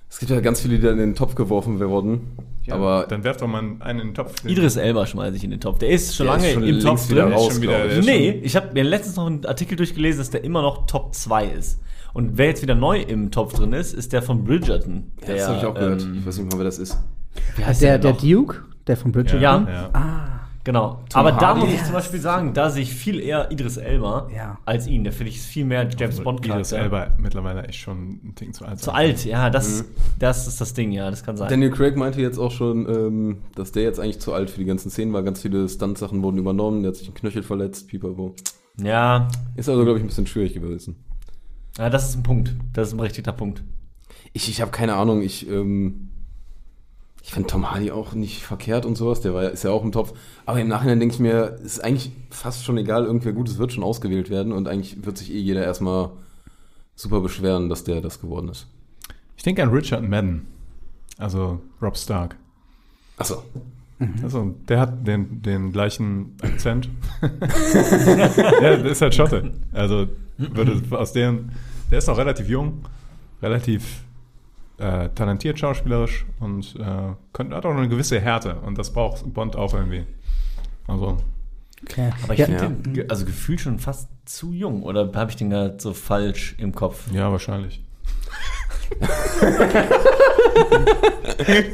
Es gibt ja ganz viele, die da in den Topf geworfen wurden. aber Dann werft doch mal einen in den Topf. Idris Elba schmeiße ich in den Topf. Der ist schon Der ist lange schon im Topf wieder drin. raus, schon wieder- ich. der ist Nee, ich habe mir letztens noch einen Artikel durchgelesen, dass der immer noch Top 2 ist. Und wer jetzt wieder neu im Topf drin ist, ist der von Bridgerton. Ja, Der, das habe ich auch gehört. ähm, ich weiß nicht mal, wer das ist. wie heißt Der, der noch? Duke, der von Bridget. Ja. ja. Ah, Genau. Aber da Hardy. muss ich zum Beispiel sagen, da sehe ich viel eher Idris Elba Ja. als ihn. Der finde ich ist viel mehr James Bond Idris. Elba mittlerweile echt schon ein Ding zu alt. Zu alt, ja, das, das ist das Ding, ja, das kann sein. Daniel Craig meinte jetzt auch schon, ähm, dass der jetzt eigentlich zu alt für die ganzen Szenen war. Ganz viele Stunt-Sachen wurden übernommen. Der hat sich einen Knöchel verletzt, pipapo. ja, Ist also, glaube ich, ein bisschen schwierig gewesen. ja, das ist ein Punkt. Das ist ein berechtigter Punkt. Ich, ich habe keine Ahnung. Ich, ähm, ich finde Tom Hardy auch nicht verkehrt und sowas. Der war, ist ja auch im Topf. Aber im Nachhinein denke ich mir, es ist eigentlich fast schon egal. Irgendwer Gutes wird schon ausgewählt werden. Und eigentlich wird sich eh jeder erstmal super beschweren, dass der das geworden ist. Ich denke an Richard Madden. Also Rob Stark. Achso. Also, der hat den, den gleichen Akzent. ja, der ist halt Schotte. Also, würde aus dem, der ist noch relativ jung, relativ äh, talentiert schauspielerisch und äh, könnte, hat auch eine gewisse Härte. Und das braucht Bond auch irgendwie. Also, okay. Aber ich ja, finde den ge- also gefühlt schon fast zu jung. Oder habe ich den gerade so falsch im Kopf? ja, wahrscheinlich.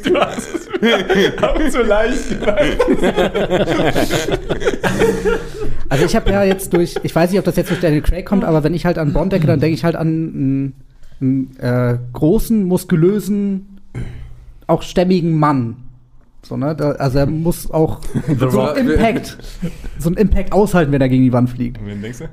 du hast es auch zu leicht gemacht. Also ich habe ja jetzt durch, ich weiß nicht, ob das jetzt durch Daniel Craig kommt, aber wenn ich halt an Bond denke, dann denke ich halt an einen, äh, großen, muskulösen, auch stämmigen Mann. So, ne? Da, also er muss auch so einen Impact, so einen Impact aushalten, wenn er gegen die Wand fliegt. Wen denkst du?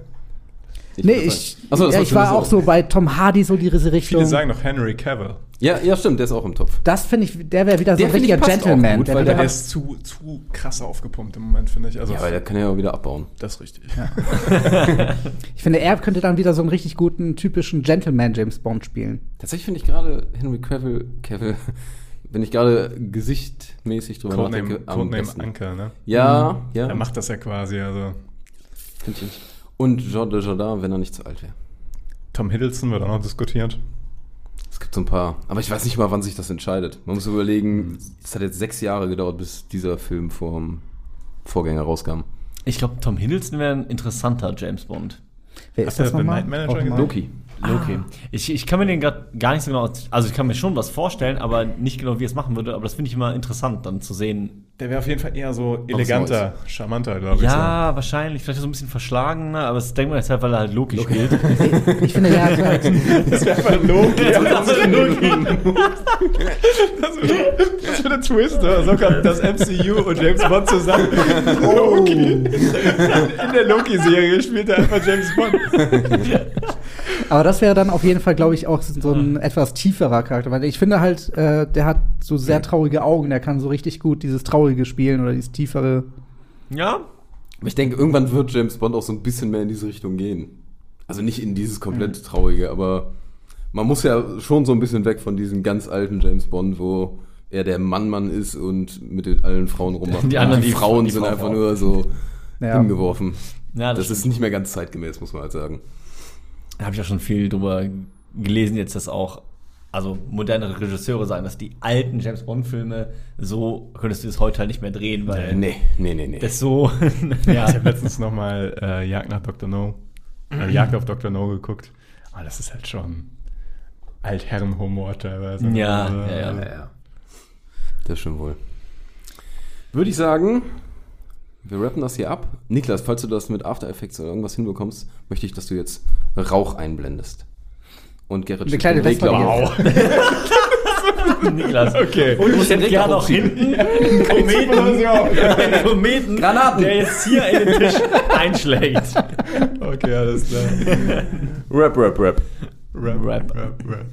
Nee, ich, Achso, das ja, war ich war auch so bei Tom Hardy so diese Richtung. Viele sagen noch Henry Cavill. Ja, ja, stimmt, der ist auch im Topf. Das finde ich, der wäre wieder so Der ein finde ich richtiger Gentleman. gut, der weil Der ist zu, zu krass aufgepumpt im Moment, finde ich. Also, Ja, aber der kann ja auch wieder abbauen. das ist richtig. ich finde, er könnte dann wieder so einen richtig guten, typischen Gentleman James Bond spielen. Tatsächlich finde ich gerade Henry Cavill, Cavill, wenn ich gerade gesichtmäßig drüber Codename, nachdenke, am Codename besten. Anker, ne? Ja, ja. Er macht das ja quasi, also. Find ich. Und Jean de Jardin, wenn er nicht zu alt wäre. Tom Hiddleston wird auch noch diskutiert. Es gibt so ein paar, aber ich weiß nicht mal, wann sich das entscheidet. Man muss überlegen, es hat jetzt sechs Jahre gedauert, bis dieser Film vom Vorgänger rauskam. Ich glaube, Tom Hiddleston wäre ein interessanter James Bond. Wer Night Manager gesehen? Loki. Loki. Ich, ich kann mir den gerade gar nicht so genau, also ich kann mir schon was vorstellen, aber nicht genau, wie er es machen würde. Aber das finde ich immer interessant, dann zu sehen. Der wäre auf jeden Fall eher so eleganter, charmanter, glaube ich. Ja, wahrscheinlich, vielleicht so ein bisschen verschlagener, aber das denkt man jetzt halt, weil er halt Loki, spielt. Ich finde, der hat halt, So. Das wäre einfach Loki. Das ist für ein Twist, oder? So kommt das MCU und James Bond zusammen. Loki. In der Loki-Serie spielt er einfach James Bond. aber das wäre dann auf jeden Fall, glaube ich, auch so ein etwas tieferer Charakter. Weil ich finde halt, äh, der hat so sehr traurige Augen. Der kann so richtig gut dieses Traurige spielen oder dieses tiefere. ja, Aber ich denke, irgendwann wird James Bond auch so ein bisschen mehr in diese Richtung gehen. Also nicht in dieses komplett Traurige, aber man muss ja schon so ein bisschen weg von diesem ganz alten James Bond, wo er der Mann-Mann ist und mit den allen Frauen rummacht. Die anderen, die, die- Frauen die sind Frau- einfach nur so Ja. hingeworfen. ja Das, ist nicht mehr ganz zeitgemäß, muss man halt sagen. Da habe ich auch schon viel drüber gelesen, jetzt dass auch, also modernere Regisseure sagen, dass die alten James Bond-Filme, so könntest du das heute halt nicht mehr drehen, weil Nee, nee, nee, nee. das so, ja. Ich habe letztens noch mal äh, Jagd nach Dr. No, äh, Jagd auf Dr. No geguckt. Aber das ist halt schon Altherrenhumor teilweise. Ja, Also, ja, ja. Ja, ja. Das stimmt wohl. Würde ich sagen, wir rappen das hier ab. Niklas, falls du das mit After Effects oder irgendwas hinbekommst, möchte ich, dass du jetzt Rauch einblendest. Und Gerrit Eine kleine Vespa- auf. Niklas. Okay. Und ich den hätte auch hochziehen. hinten einen Kometen, einen Kometen Granaten. der jetzt hier in den Tisch einschlägt. Okay, alles klar. Rap, rap, rap. Rap, Rap. rap, rap.